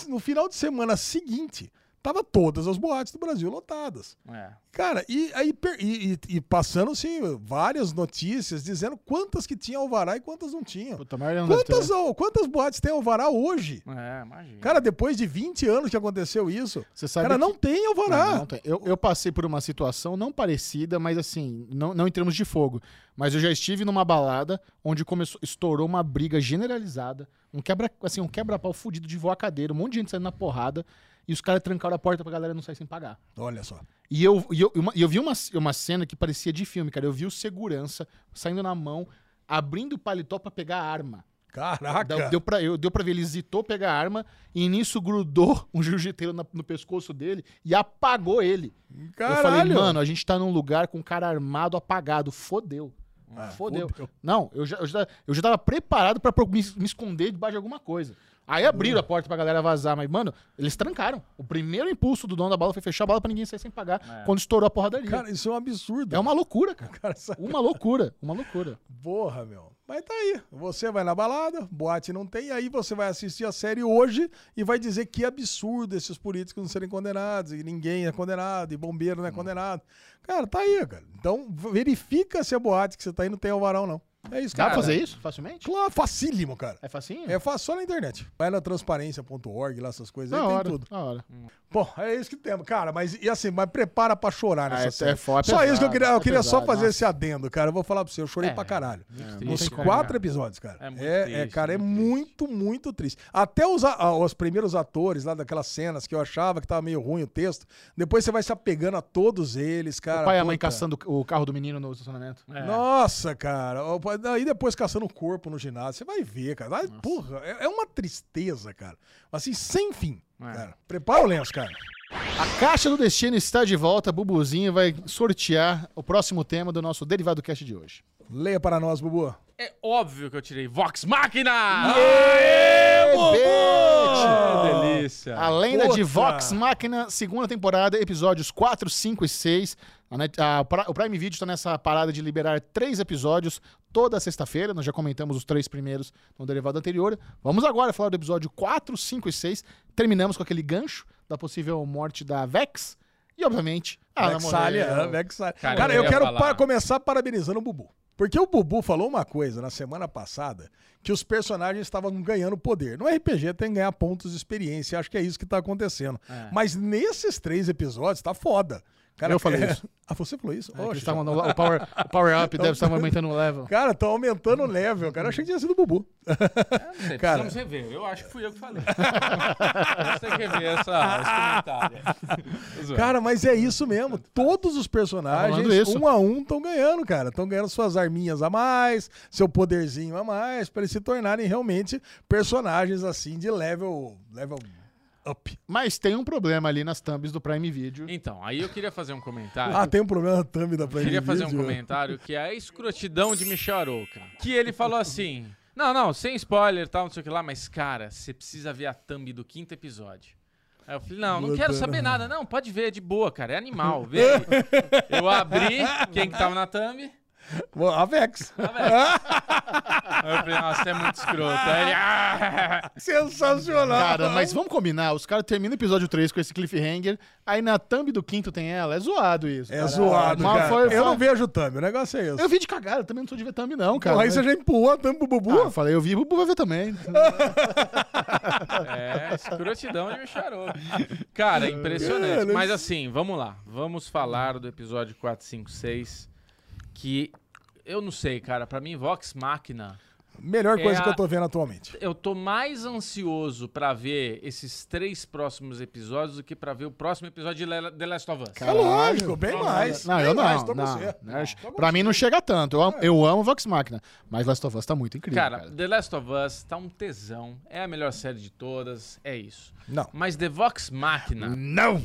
A: no final de semana seguinte, tava todas as boates do Brasil lotadas.
D: É.
A: Cara, e aí e, e- e passando-se várias notícias dizendo quantas que tinham alvará e quantas não tinham.
B: Puta, a maioria não deve ter.
A: Quantas, quantas boates tem alvará hoje?
D: É, imagina.
A: Cara, depois de 20 anos que aconteceu isso,
B: Você sabe
A: cara,
B: que-
A: não tem alvará.
B: Não, não tem. Eu, eu passei por uma situação não parecida, mas assim, não, não em termos de fogo. Mas eu já estive numa balada onde começou, estourou uma briga generalizada, um quebra, assim, um quebra-pau fudido de voar cadeira, um monte de gente saindo na porrada, e os caras trancaram a porta pra galera não sair sem pagar.
A: Olha só.
B: E eu, e eu, uma- eu vi uma, uma cena que parecia de filme, cara. Eu vi o segurança saindo na mão, abrindo o paletó pra pegar a arma.
A: Caraca.
B: Deu, deu, pra, eu, deu pra ver, ele hesitou pegar a arma e nisso grudou um jiu-jiteiro no pescoço dele e apagou ele.
A: Caralho.
B: Eu falei, mano, a gente tá num lugar com um cara armado apagado. Fodeu.
A: Ah,
B: fodeu.
A: fodeu.
B: Não, eu já, eu já, eu já tava preparado pra me, me esconder debaixo de alguma coisa. Aí abriram a porta pra galera vazar, mas, mano, eles trancaram. O primeiro impulso do dono da bala foi fechar a bala pra ninguém sair sem pagar quando estourou a porradaria.
A: Cara, isso é um absurdo.
B: é uma loucura, cara.
A: Cara, essa
B: Uma loucura, uma loucura.
A: porra, meu. Mas tá aí. Você vai na balada, boate não tem, aí você vai assistir a série hoje e vai dizer que absurdo esses políticos não serem condenados, e ninguém é condenado, e bombeiro não é condenado. Cara, tá aí, cara. Então verifica se a boate que você tá indo tem alvará ou não. É isso,
B: Dá
A: cara.
B: pra fazer isso facilmente?
A: Claro, facílimo, cara.
B: É facinho?
A: É fácil só na internet. Vai na transparência.org, lá essas coisas aí,
B: da
A: tem
B: hora,
A: tudo.
B: da hora.
A: Bom, é isso que temos, cara. Mas e assim, mas prepara pra chorar nessa
B: Ah, é-
A: série.
B: é foda,
A: só
B: pesado,
A: isso que eu queria, eu
B: é
A: queria só
B: pesado,
A: fazer
B: nossa.
A: esse adendo, cara. Eu vou falar pra você, eu chorei
D: É,
A: pra caralho.
D: muito
A: Nos
D: triste,
A: quatro episódios, cara.
D: É muito
A: É, é,
D: triste,
A: cara, é
D: muito
A: muito, muito triste. Até os, a- os primeiros atores lá daquelas cenas que eu achava que tava meio ruim o texto, depois você vai se apegando a todos eles, cara.
B: o pai e a mãe caçando o carro do menino no estacionamento.
D: É.
A: Nossa, cara. O pai- Daí depois caçando o corpo no ginásio. Você vai ver, cara. Vai, porra, é, é uma tristeza, cara. Assim, sem fim.
D: É.
A: Cara. Prepara o lenço, cara.
B: A Caixa do Destino está de volta. Bubuzinho vai sortear o próximo tema do nosso Derivado Cast de hoje.
A: Leia para nós, Bubu.
D: É óbvio que eu tirei Vox Machina!
B: Bebete!
D: Que delícia!
B: A lenda de
A: Puta.
B: Vox Machina, segunda temporada, episódios 4, 5 e 6. A a o Prime Video está nessa parada de liberar três episódios toda sexta-feira. Nós já comentamos os três primeiros no derivado anterior. Vamos agora falar do episódio 4, 5 e 6. Terminamos com aquele gancho da possível morte da Vex. E, obviamente, a
A: Vexalia, Vexalia.
D: Cara,
A: Cara,
D: eu
A: quero pa- começar parabenizando o Bubu. Porque o Bubu falou uma coisa na semana passada que os personagens estavam ganhando poder. No RPG tem que ganhar pontos de experiência. Acho que é isso que tá acontecendo.
D: É.
A: Mas nesses três episódios tá foda. Cara,
B: Eu falei
A: é-
B: isso.
A: Ah, você falou isso?
B: É, o power, o power up deve estar aumentando o level.
A: Cara, estão aumentando o level. Cara, eu achei que tinha sido o Bubu.
D: Não sei,
A: Cara.
D: precisamos rever. Eu acho que fui eu que falei. Você tem que rever essa, esse comentário.
A: Cara, mas é isso mesmo. Todos os personagens,
B: Tá
A: um a um, estão ganhando, cara. Estão ganhando suas arminhas a mais, seu poderzinho a mais, para eles se tornarem realmente personagens assim de level, level up.
B: Mas tem um problema ali nas thumbs do Prime Video.
D: Então, aí eu queria fazer um comentário.
A: Ah, tem um problema na thumb da Prime
D: queria fazer um
A: Video.
D: comentário que é a escrotidão de Michel Arouca. Que ele falou assim: Não, não, sem spoiler e tal, não sei o que lá, mas cara, você precisa ver a thumb do quinto episódio. Aí eu falei, não, não quero saber nada. Não, pode ver, é de boa, cara. É animal. Vê. Eu abri, quem que tava na thumb?
A: Bom, A Vex.
D: Aí eu falei, nossa, é muito escroto. Aí ele, "Ah."
A: Sensacional.
B: Cara, mas vamos combinar, os caras terminam o episódio 3 com esse cliffhanger, aí na thumb do quinto tem ela, é zoado isso.
A: É
B: cara.
A: zoado,
B: Mas
A: cara.
B: foi-
A: Eu
B: foi-
A: não vejo thumb, o negócio é esse.
B: Eu vi de cagada, eu também não sou de ver thumb não, cara.
A: Porra, aí
B: Mas-
A: você já empurrou a thumb pro Bubu?
B: Ah, eu falei, eu vi, o Bubu vai ver também.
D: É, escrotidão de Michel Arouca. Cara, impressionante.
A: Cara,
D: Mas assim, vamos lá. Vamos falar do episódio 4, 5, 6. Que eu não sei, cara. Pra mim, Vox Machina.
A: Melhor coisa
D: É
A: que eu tô vendo atualmente.
D: Eu tô mais ansioso pra ver esses três próximos episódios do que pra ver o próximo episódio de The Last of Us.
A: É lógico, bem mais.
B: Não,
A: bem
B: eu
A: mais,
B: não.
A: com
B: não,
A: com
B: Pra mim não chega tanto. Eu amo, eu amo Vox Machina, mas Last of Us tá muito incrível,
D: Cara,
B: cara.
D: The Last of Us tá um tesão. É a melhor série de todas. É isso.
A: Não.
D: Mas The Vox Machina,
A: Não!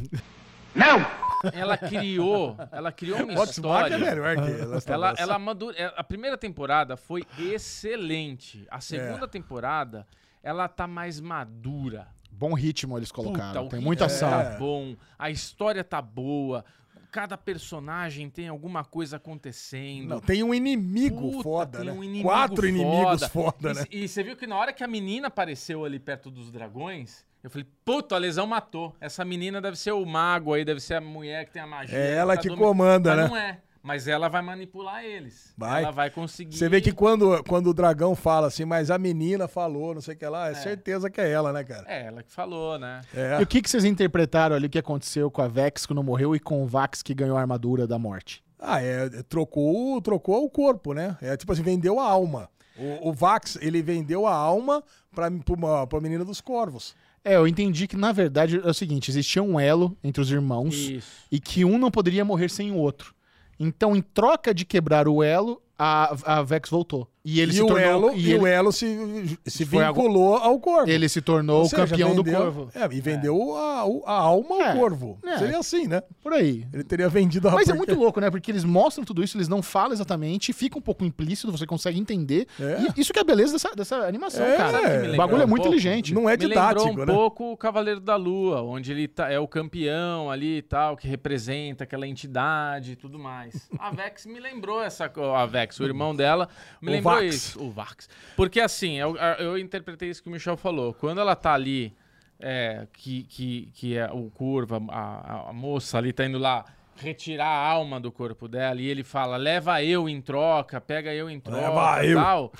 D: Ela criou, ela criou uma
A: Machina é
D: história.
A: melhor que
D: Ela, ela madure... é, A primeira temporada foi excelente. A segunda
A: É.
D: temporada, ela tá mais madura.
B: Bom ritmo eles
D: Puta,
B: colocaram.
D: o
B: tem muita ação.
D: Tá bom, a história tá boa. Cada personagem tem alguma coisa acontecendo.
A: Não, tem um inimigo
D: Puta,
A: foda,
D: tem
A: né?
D: um inimigo
A: Quatro inimigos foda,
D: E-
A: né?
D: E você viu que na hora que a menina apareceu ali perto dos dragões, eu falei, puta, a lesão matou. Essa menina deve ser o mago aí, deve ser a mulher que tem a magia.
A: É ela
D: tá
A: que comanda,
D: Mas
A: né?
D: não é. Mas ela vai manipular eles.
A: Vai.
D: Ela vai conseguir.
A: Você vê que quando, quando o dragão fala assim, mas a menina falou, não sei o que lá, é, certeza que é ela, né, cara?
D: É ela que falou, né?
A: É.
B: E o que, que vocês interpretaram ali que aconteceu com a Vex que não morreu e com o Vax que ganhou a armadura da morte?
A: Ah, é, é, trocou, trocou o corpo, né? É tipo assim, vendeu a alma. O, o Vax, ele vendeu a alma pra, pra, uma, pra menina dos corvos.
B: É, eu entendi que na verdade é o seguinte: existia um elo entre os irmãos
D: Isso.
B: e que um não poderia morrer sem o outro. Então, em troca de quebrar o elo, a, a Vex voltou. E ele
A: e
B: se
A: o
B: tornou.
A: Elo,
B: e
A: e o
B: ele,
A: Elo se, se vinculou ao corvo.
B: ele se tornou
A: Ou
B: o campeão do
A: vendeu-
B: corvo.
A: É, e vendeu a, o- a alma ao
B: É,
A: corvo.
B: é.
A: Seria assim, né?
B: Por aí.
A: Ele teria vendido a
B: Mas é
A: porque-
B: muito louco, né? Porque eles mostram tudo isso, eles não falam exatamente, fica um pouco implícito, você consegue entender.
A: É.
B: E isso que é a beleza dessa, dessa animação,
A: É,
B: cara.
A: me
B: o bagulho é
D: um
B: muito
D: pouco?
B: inteligente.
A: Não é
D: Me
A: didático,
D: lembrou um
A: né?
D: pouco o Cavaleiro da Lua, onde ele tá, é o campeão ali e tal, que representa aquela entidade e tudo mais. A Vex me lembrou essa. A Vex, o irmão dela, me
A: O
D: lembrou
A: Vax.
D: O Vax. Porque assim, eu, eu interpretei isso que o Michel falou. Quando ela tá ali, é, que, que, que é o curva, a, a- moça ali tá indo lá. Retirar a alma do corpo dela e ele fala: leva eu em troca, pega eu em troca
A: Leva
D: e
A: eu.
D: tal.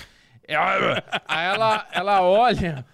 D: Ela- Aí ela, ela olha,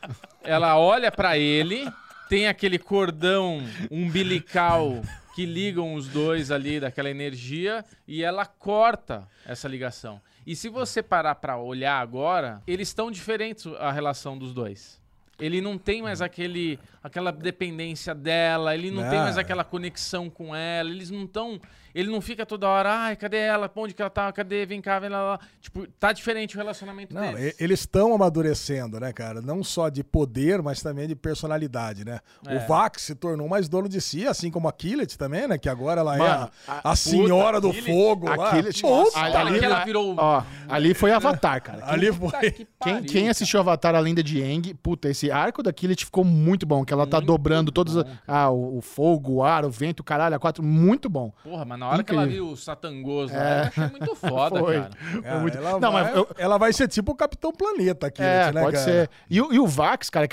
D: ela olha pra ele, tem aquele cordão umbilical que ligam os dois ali daquela energia e ela corta essa ligação. E se você parar pra olhar agora, eles estão diferentes a relação dos dois. Ele não tem mais aquele, aquela dependência dela, ele não tem
A: Ah.
D: mais aquela conexão com ela, eles não estão. Ele não fica toda hora, ai, cadê ela? Pra Onde que ela tá? Cadê? Vem cá, vem lá, lá. Tipo, tá diferente o relacionamento
A: Não,
D: deles.
A: eles estão amadurecendo, né, cara? Não só de poder, mas também de personalidade, né?
D: É.
A: O Vax se tornou mais dono de si, assim como a Killet também, né? Que agora ela
B: Mano,
A: é a, a senhora do
D: Killet-
A: fogo lá.
B: Aquele,
A: Puta,
B: ali,
D: que ela
B: ali-
D: virou-
B: ó, ali foi Avatar, cara.
A: ali
D: Puta
A: foi.
D: que
B: Quem,
D: pariu,
B: quem assistiu Avatar, a lenda de Aang, puta, esse arco da Killet ficou muito bom, que ela tá
D: Muito
B: dobrando todos
D: bom,
B: a- ah, o, o fogo, o ar, o vento, o caralho, a quatro, muito bom.
D: Porra, mas na hora que ela
B: Incrível.
D: viu o Satangoso, lá, eu achei muito foda,
B: Foi.
D: cara.
A: Cara,
B: muito-
A: ela,
B: Não,
A: vai,
B: mas eu-
A: ela vai ser tipo o Capitão Planeta aqui,
B: É,
A: né,
B: pode
A: cara?
B: ser. E, o- e o Vax, cara,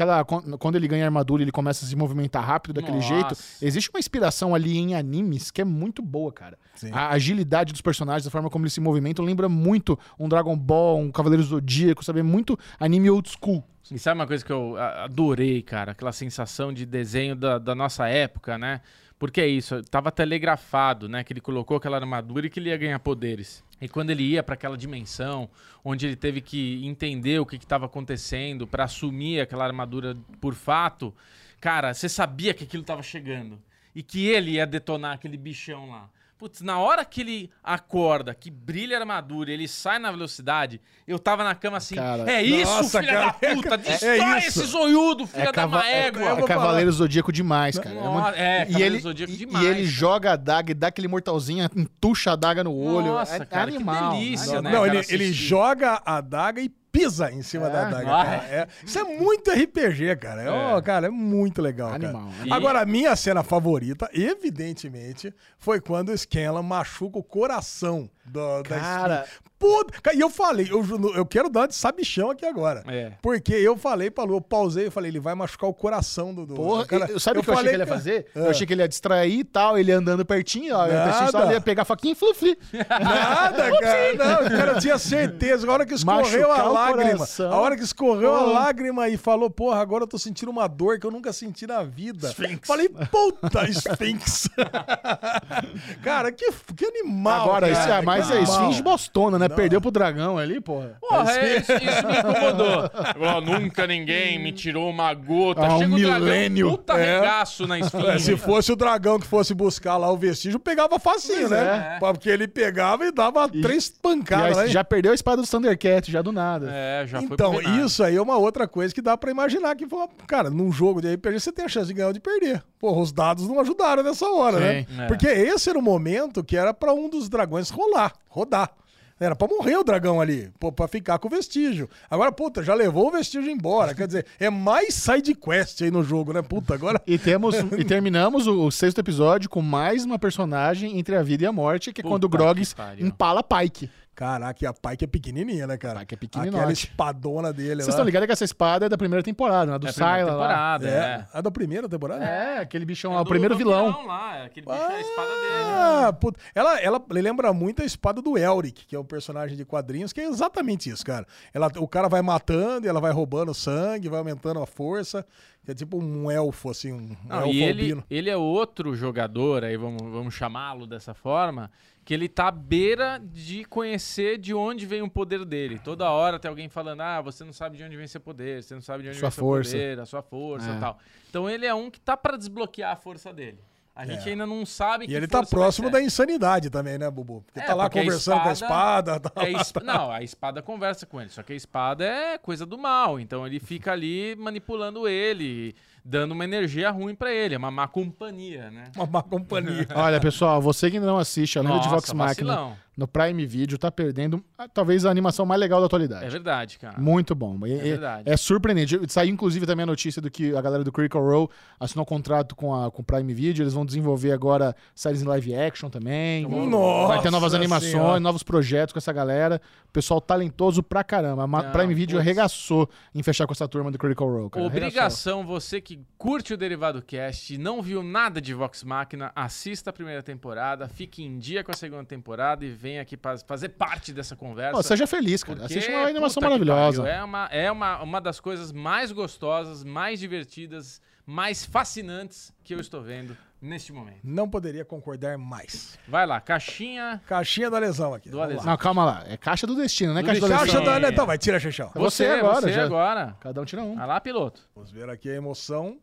B: quando ele ganha armadura e ele começa a se movimentar rápido daquele
D: Nossa.
B: jeito, existe uma inspiração ali em animes que é muito boa, cara.
A: Sim.
B: A agilidade dos personagens, a forma como eles se movimentam, lembra muito um Dragon Ball, um Cavaleiro Zodíaco, sabe? É muito anime old school.
D: E sabe uma coisa que eu adorei, cara? Aquela sensação de desenho da, da nossa época, né? Porque é isso, tava telegrafado, né? Que ele colocou aquela armadura e que ele ia ganhar poderes. E quando ele ia pra aquela dimensão, onde ele teve que entender o que estava acontecendo pra assumir aquela armadura por fato, cara, você sabia que aquilo tava chegando. E que ele ia detonar aquele bichão lá. Putz, na hora que ele acorda, que brilha a armadura, ele sai na velocidade, eu tava na cama assim,
B: Cara,
D: é isso,
A: nossa,
D: filha
A: cara,
D: da puta,
A: é
D: destrói
A: isso.
D: esse zoiudo, filha da
B: cava-
D: uma égua.
B: é
A: vou
B: Cavaleiro Zodíaco demais, cara.
D: Nossa,
B: muito-
D: é,
B: e
D: Cavaleiro
B: ele,
D: Zodíaco
B: e-
D: demais,
B: E ele
D: cara.
B: joga a daga e dá aquele mortalzinho, entuxa a daga no olho.
D: Nossa,
B: é,
D: cara, que
B: animal.
D: delícia,
B: animal.
D: né?
A: Não, ele, ele joga a daga e pisa em cima
B: É,
A: da daga.
D: vai.
A: cara. É, isso é muito RPG, cara. É, ó, cara, é muito legal,
B: Animal,
A: cara.
D: animal.
A: Agora, a minha cena favorita, evidentemente, foi quando o Scanlan machuca o coração do, da
B: Cara.
A: Puta, e eu falei, eu, eu quero dar de sabichão aqui agora.
D: É.
A: Porque eu falei pra Lu, eu pausei e falei, ele vai machucar o coração do... do
B: Porra,
A: cara.
B: eu- sabe o que eu achei que ele ia fazer?
A: Ah.
B: Eu achei que ele ia distrair e tal, ele andando pertinho, ó. Eu pensei só
A: Nada.
B: ele ia pegar a faquinha e flufli.
A: Nada, cara. Não, cara, eu tinha certeza. A hora que escorreu
B: Machucar
A: a lágrima.
B: coração.
A: A hora que escorreu a lágrima e falou, porra, agora eu tô sentindo uma dor que eu nunca senti na vida. Falei, puta, Sphinx. cara, que, que animal.
B: Agora,
A: cara,
B: isso é,
A: que
B: mas é esfinge bostona, né? Perdeu pro dragão ali, porra.
D: Porra, é, isso, isso me incomodou. Ó, nunca ninguém me tirou uma gota.
B: Ah, um
D: Chega o dragão,
B: milênio.
D: puta
A: É.
D: regaço na
A: É,
D: esfinge.
A: se fosse o dragão que fosse buscar lá o vestígio, pegava facinho,
B: Pois
A: né?
D: é.
A: Porque ele pegava e dava três
B: Já,
A: pancadas, né?
B: já perdeu a espada do Thundercat, já do nada.
D: É, já foi
A: Então,
D: pro vinagre.
A: isso aí é uma outra coisa que dá pra imaginar que, foi- cara, num jogo de RPG você tem a chance de ganhar ou de perder. Porra, os dados não ajudaram nessa hora, né?
B: Sim.
D: É.
A: Porque esse era o momento que era pra um dos dragões rolar, rodar. Era pra morrer o dragão ali, pô, pra ficar com o vestígio. Agora, puta, já levou o vestígio embora. Quer dizer, é mais side quest aí no jogo, né? Puta, agora.
B: E temos e terminamos o, o sexto episódio com mais uma personagem entre a vida e a morte, que é
D: Puta
B: quando o
D: pariu.
B: empala Pike.
A: Caraca, e a Pike é pequenininha, né, cara?
B: Pike é pequeninote.
A: Aquela espadona dele
B: Vocês estão ligados que essa espada é da primeira temporada, né? Do
D: É a
B: lá.
D: temporada,
A: É,
D: é.
A: a da primeira temporada?
B: É, aquele bichão
D: É
B: lá, o primeiro vilão.
D: Lá, aquele bicho é a espada dele.
A: Ah, puta. Ela, ela lembra muito a espada do Elric, que é um personagem de quadrinhos, que é exatamente isso, cara. Ela, o cara vai matando, e ela vai roubando sangue, vai aumentando a força. Que é tipo um elfo, assim, um
D: Não,
A: elfo
D: e ele,
A: albino.
D: ele é outro jogador, aí vamos, vamos chamá-lo dessa forma, que ele tá à beira de conhecer de onde vem o poder dele. Toda hora tem alguém falando, ah, você não sabe de onde vem seu poder, você não sabe de onde
B: Sua
D: vem seu
B: força.
D: poder, a sua força
B: É.
D: e tal. Então ele é um que tá pra desbloquear a força dele. A gente ainda não sabe
A: E
D: que
A: ele tá próximo da insanidade também, né, Bubu? Porque
D: É,
A: tá lá
D: porque a
A: conversando com a espada. tá
D: É es- Não, a espada conversa com ele. Só que a espada é coisa do mal. Então ele fica ali manipulando ele, dando uma energia ruim pra ele. É uma má companhia, né?
A: Uma má companhia.
B: Olha, pessoal, você que ainda não assiste a lenda de Vox Machina. No Prime Video, tá perdendo ah, talvez a animação mais legal da atualidade.
D: É verdade, cara.
B: Muito bom. É, é-
D: verdade.
B: é surpreendente. Saiu inclusive também a notícia do que a galera do Critical Role assinou um contrato com a com o Prime Video. Eles vão desenvolver agora séries em live action também.
A: Nossa
B: Vai ter novas animações,
A: Senhora.
B: novos projetos com essa galera. Pessoal talentoso pra caramba. A
D: Não,
B: Prime Video
D: putz.
B: arregaçou em fechar com essa turma do Critical Role. Cara. Arregaçou.
D: Obrigação, você que curte o Derivado Cast e não viu nada de Vox Machina, assista a primeira temporada, fique em dia com a segunda temporada e venha aqui fazer parte dessa conversa.
B: Seja feliz, cara.
D: Porque,
B: Assiste uma animação maravilhosa.
D: pariu, É, uma, é uma, uma das coisas mais gostosas, mais divertidas, mais fascinantes que eu estou vendo neste momento.
A: Não poderia concordar mais.
D: Vai lá, caixinha
A: Caixinha da lesão aqui.
D: do.
B: Não, calma lá. É caixa do destino, né?
D: Do
B: Caixa do
D: destino.
A: Caixa da Então vai, tira, Xexão.
B: Você
D: Você
B: agora,
D: você
B: já.
D: agora.
B: Cada um tira um.
D: Vai lá, piloto.
A: Vamos ver aqui a emoção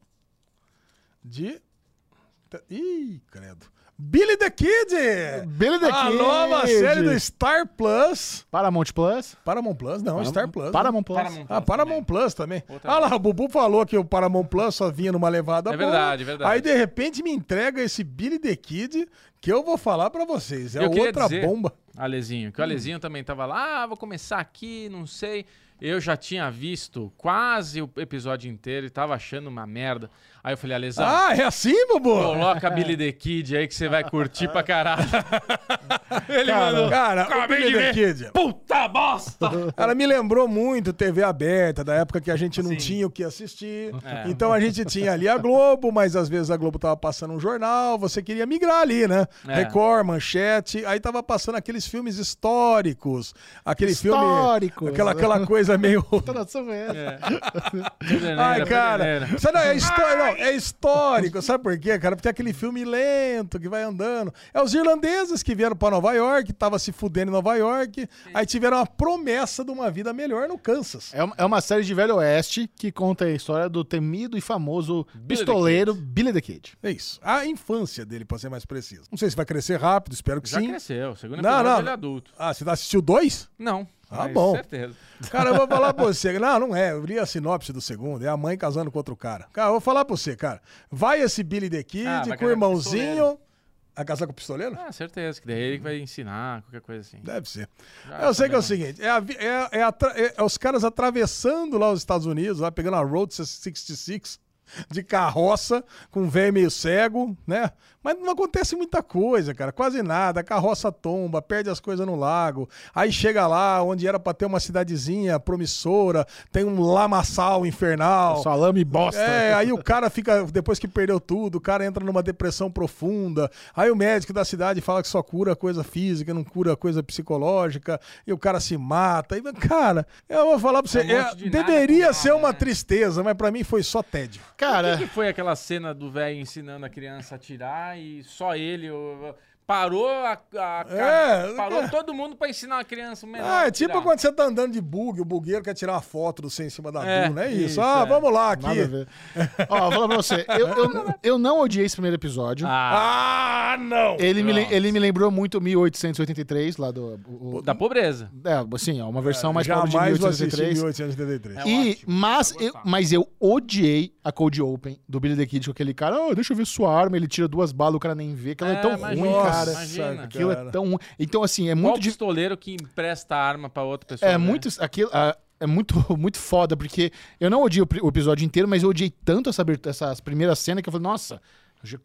A: de. Ih, credo. Billy the Kid!
B: Billy the
A: a
B: Kid!
A: nova série do Star Plus.
B: Paramount Plus.
A: Paramount Plus? Não, Star Plus. né?
B: Paramount Plus.
D: Paramount
A: Ah, Paramount
D: também.
A: Plus também. Ah lá, o Bubu falou que o Paramount Plus só vinha numa levada
D: É
A: boa.
D: verdade, é verdade.
A: Aí, de repente, me entrega esse Billy the Kid que eu vou falar pra vocês. É
D: Eu
A: outra
D: dizer-
A: bomba.
D: Alezinho, que o Alezinho também tava lá, ah, vou começar aqui, não sei. Eu já tinha visto quase o episódio inteiro e tava achando uma merda. Aí eu falei, Alezão,
A: Ah, é assim, Bubu?
D: coloca a Billy the Kid aí que você vai curtir pra caralho. Ele mandou,
A: Cara, o
D: Acabei
A: Billy
D: de
A: the
D: ver.
A: Kid.
D: puta bosta!
A: Ela me lembrou muito TV aberta, da época que a gente não tinha o que assistir.
D: É.
A: Então a gente tinha ali a Globo, mas às vezes a Globo tava passando um jornal, você queria migrar ali, né?
D: É.
A: Record, manchete, aí tava passando aqueles filmes históricos, aquele
B: Históricos.
A: filme, aquela, aquela coisa meio...
B: Velho.
A: Ai, cara, isso não é, histó- não, é histórico, sabe por quê, cara? Porque é aquele filme lento que vai andando. É os irlandeses que vieram pra Nova York, tava se fudendo em Nova York, aí tiveram a promessa de uma vida melhor no Kansas.
B: É uma, é uma série de Velho Oeste que conta a história do temido e famoso
D: Billy the
B: pistoleiro Billy the Kid.
A: É isso. A infância dele, pra ser mais preciso. Não sei se vai crescer rápido, espero que
D: Já
A: sim.
D: cresceu, segundo
A: Não, não.
D: ele é adulto.
A: Ah, você assistiu dois?
D: Não.
A: Ah,
D: mas
A: bom.
D: Certeza.
A: Cara, eu vou falar pra você. Não, não é. Eu li a sinopse do segundo. É a mãe casando com outro cara. Cara, eu vou falar pra você, cara. Vai esse Billy the Kid
D: Ah,
A: com o irmãozinho. A casar com o pistoleiro?
D: Ah, certeza, que daí ele que vai ensinar, qualquer coisa assim.
A: Deve ser.
D: Já
A: eu sei que é o seguinte: é, a é- é a é- é os caras atravessando lá os Estados Unidos, lá pegando a Road 66 de carroça, com um velho meio cego, né? Mas não acontece muita coisa, cara. Quase nada. A carroça tomba, perde as coisas no lago. Aí chega lá, onde era pra ter uma cidadezinha promissora, tem um lamaçal infernal.
B: Salame bosta.
A: É, aí o cara fica, depois que perdeu tudo, o cara entra numa depressão profunda. Aí o médico da cidade fala que só cura coisa física, não cura coisa psicológica, e o cara se mata. E, cara, eu vou falar pra você,
D: É um
A: é,
D: de nada
A: deveria
D: com
A: ser
D: nada,
A: uma
D: né?
A: tristeza, mas pra mim foi só tédio.
D: O
B: Cara,
D: que, que foi aquela cena do velho ensinando a criança a atirar e só ele o- parou a, a-
A: É,
D: parou
A: é.
D: todo mundo pra ensinar a criança o menor
A: Ah,
D: a
A: é tipo
D: atirar.
A: quando você tá andando de bug, o bugueiro quer tirar uma foto do você em cima da
D: É,
A: duna, é isso.
D: isso,
A: ah,
D: é.
A: vamos lá aqui.
B: nada a ver. Ó, vou falar pra você. Eu, eu, eu não odiei esse primeiro episódio.
D: Ah,
A: Ah, não!
B: Ele me, ele me lembrou muito 1883, lá do. o- o-
D: da pobreza.
B: é, assim, é uma versão mais pobre de
A: Jamais vou assistir
B: 1883.
A: 1883.
D: É
B: E,
D: ótimo,
B: mas,
D: eu
B: mas eu odiei a Cold Open do Billy the Kid com aquele cara. Oh, deixa eu ver sua arma. Ele tira duas balas, o cara nem vê. Aquilo é,
D: É,
B: tão ruim, cara.
D: Imagina.
B: Aquilo
A: cara.
B: é tão. Então, assim, é
D: Qual
B: muito. di-
D: pistoleiro que empresta a arma pra outra pessoa?
B: É
D: né?
B: muito. Aquilo, ah, é muito, muito foda, porque eu não odiei o, episódio inteiro, mas eu odiei tanto essa, essas primeiras cenas que eu falei, nossa,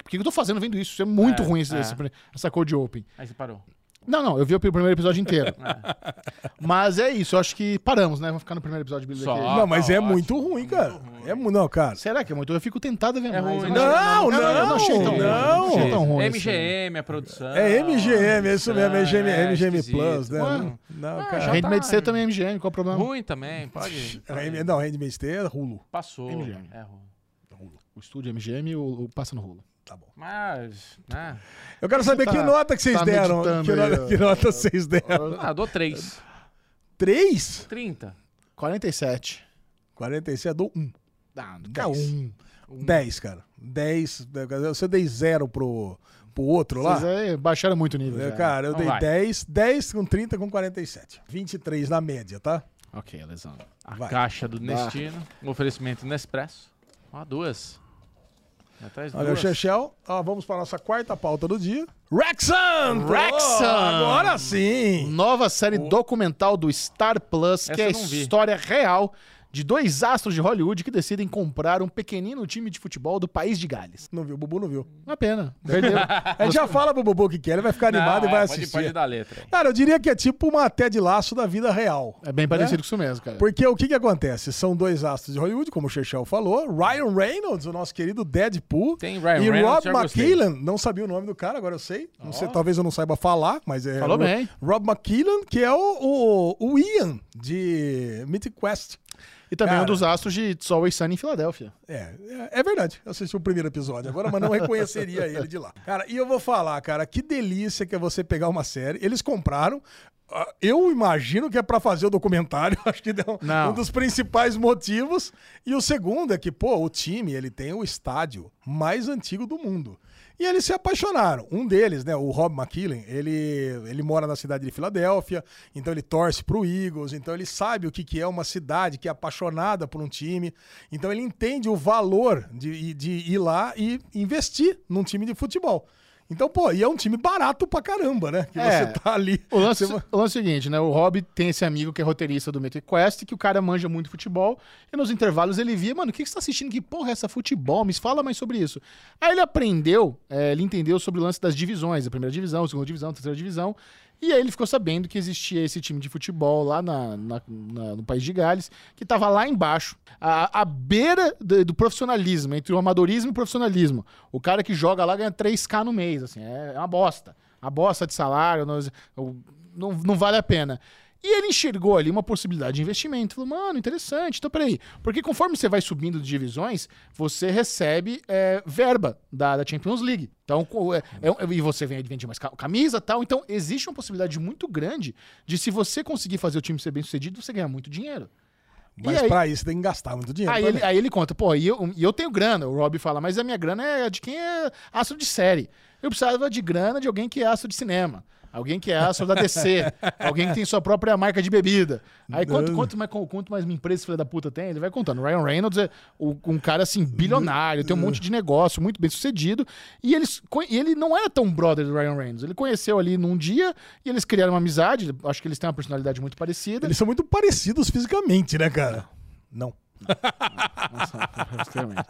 B: por que eu tô fazendo vendo isso? Isso é muito
D: É,
B: ruim, esse-
D: é.
B: essa, essa Cold Open.
D: Aí você parou.
B: Não, não, eu vi o primeiro episódio inteiro.
D: É.
B: Mas é isso, eu acho que paramos, né? Vamos ficar no primeiro episódio de Billy the
D: Só.
B: Kid.
A: Não, mas
D: tá
A: é
D: ótimo,
A: muito ruim, cara. É mu- não, cara.
B: Será que é muito? Eu fico tentado a ver
D: É
B: mais.
D: ruim,
B: Eu
D: né?
A: Não,
B: eu não achei tão ruim.
A: não.
B: achei tão ruim. assim.
D: MGM, a produção.
A: É MGM, é isso mesmo, é MGM,
D: é
A: MGM
D: esquisito.
A: Plus, né?
B: Ué.
A: Não, não,
D: Ah,
A: cara.
B: Handmaid's
D: tá.
B: Tale também é MGM, qual o problema?
D: Ruim também, pode.
A: É, Não, Handmaid's Tale é Hulu.
D: Passou.
B: MGM.
D: É ruim.
B: O estúdio MGM o, o passa no rolo.
A: Tá bom.
D: Mas, né?
A: Eu quero saber
B: Você
A: que
B: tá-
A: nota que vocês
B: tá
A: deram. Que
B: aí,
A: nota, que nota vocês deram?
D: Ah, dou 3.
A: Três?
D: 30.
B: 47.
A: 47 é do 1.
B: Ah,
A: Dez.
B: um.
A: 10, cara. 10. Você dei zero pro, pro outro lá.
B: Vocês aí baixaram muito o nível. Já.
A: Cara, eu
D: Então
A: dei
D: vai.
A: 10, 10 com 30 com 47. 23 na média, tá?
B: Ok, Alessandro.
D: A
A: Vai.
D: caixa do Nestino. Um oferecimento Nespresso. Ó, duas.
A: Olha o. Chechel. Ó, vamos para nossa quarta pauta do dia. Wrexham!
B: Wrexham!
A: Agora sim!
B: Nova série documental do Star Plus, que
D: Essa
B: é a história real de dois astros de Hollywood que decidem comprar um pequenino time de futebol do país de Gales.
A: Não viu, o Bubu não viu.
B: Uma pena. Perdeu.
A: A gente já fala pro Bubu o que quer, ele vai ficar
D: Não,
A: animado e
D: é,
A: vai
D: pode,
A: assistir.
D: pode dar letra.
A: Cara, eu diria que é tipo uma Ted Laço da vida real.
B: É bem parecido com isso mesmo, cara.
A: Porque o que que acontece? São dois astros de Hollywood, como o Chechel falou. Ryan Reynolds, o nosso querido Deadpool.
D: Tem Ryan
A: e
D: Reynolds,
A: Rob. McKillan, não sabia o nome do cara, agora eu sei. Não sei, talvez eu não saiba falar, mas é.
B: Falou
A: Ro-
B: bem.
A: Rob McKillan, que é o, o, o Ian de Mythic Quest.
B: E também
A: Cara.
B: um dos astros de It's Always Sunny em Filadélfia.
A: É, é, é verdade. Eu assisti o primeiro episódio agora, mas não reconheceria ele de lá. Cara, e eu vou falar, cara, que delícia que é você pegar uma série. Eles compraram. ah, Eu imagino que é pra fazer o documentário, acho que é um, um dos principais motivos. E o segundo é que, pô, o time, ele tem o estádio mais antigo do mundo. E eles se apaixonaram. Um deles, né, o Rob McKillen, ele, ele mora na cidade de Filadélfia, então ele torce pro Eagles, então ele sabe o que, que é uma cidade que é apaixonada por um time. Então ele entende o valor de, de ir lá e investir num time de futebol. Então, pô, e é um time barato pra caramba, né? Que
B: É.
A: você tá ali.
B: O lance,
A: você-
B: o lance é o seguinte, né? O Rob tem esse amigo que é roteirista do Mythic Quest, que o cara manja muito futebol, e nos intervalos ele via, mano, o que que você tá assistindo? Que porra é essa futebol? Me fala mais sobre isso. Aí ele aprendeu, é, ele entendeu sobre o lance das divisões, a primeira divisão, a segunda divisão, a terceira divisão, e aí ele ficou sabendo que existia esse time de futebol lá na- na- na- no país de Gales, que tava lá embaixo, à beira do, do profissionalismo, entre o amadorismo e o profissionalismo. O cara que joga lá ganha 3k no mês, assim, é, é uma bosta. A bosta de salário, não, não, não vale a pena. E ele enxergou ali uma possibilidade de investimento. Falou, mano, interessante. Então, peraí. Porque conforme você vai subindo de divisões, você recebe é, verba da, da Champions League. Então, é, é- e você vem vende mais ca- camisa e tal. Então, existe uma possibilidade muito grande de se você conseguir fazer o time ser bem sucedido, você ganhar muito dinheiro.
A: Mas
B: e aí-
A: pra isso tem que gastar muito dinheiro.
B: Aí ele, aí ele conta, pô, e eu, e eu tenho grana. O Rob fala, mas a minha grana é de quem é astro de série. Eu precisava de grana de alguém que é astro de cinema. Alguém que é astro da DC. alguém que tem sua própria marca de bebida. Aí quanto, quanto, mais, quanto mais uma empresa filha da puta tem, ele vai contando. Ryan Reynolds é um cara assim, bilionário, tem um monte de negócio, muito bem sucedido. E, eles, ele não era tão brother do Ryan Reynolds. Ele conheceu ali num dia e eles criaram uma amizade. Acho que eles têm uma personalidade muito parecida.
A: Eles são muito parecidos fisicamente, né, cara? Não.
B: Extremamente.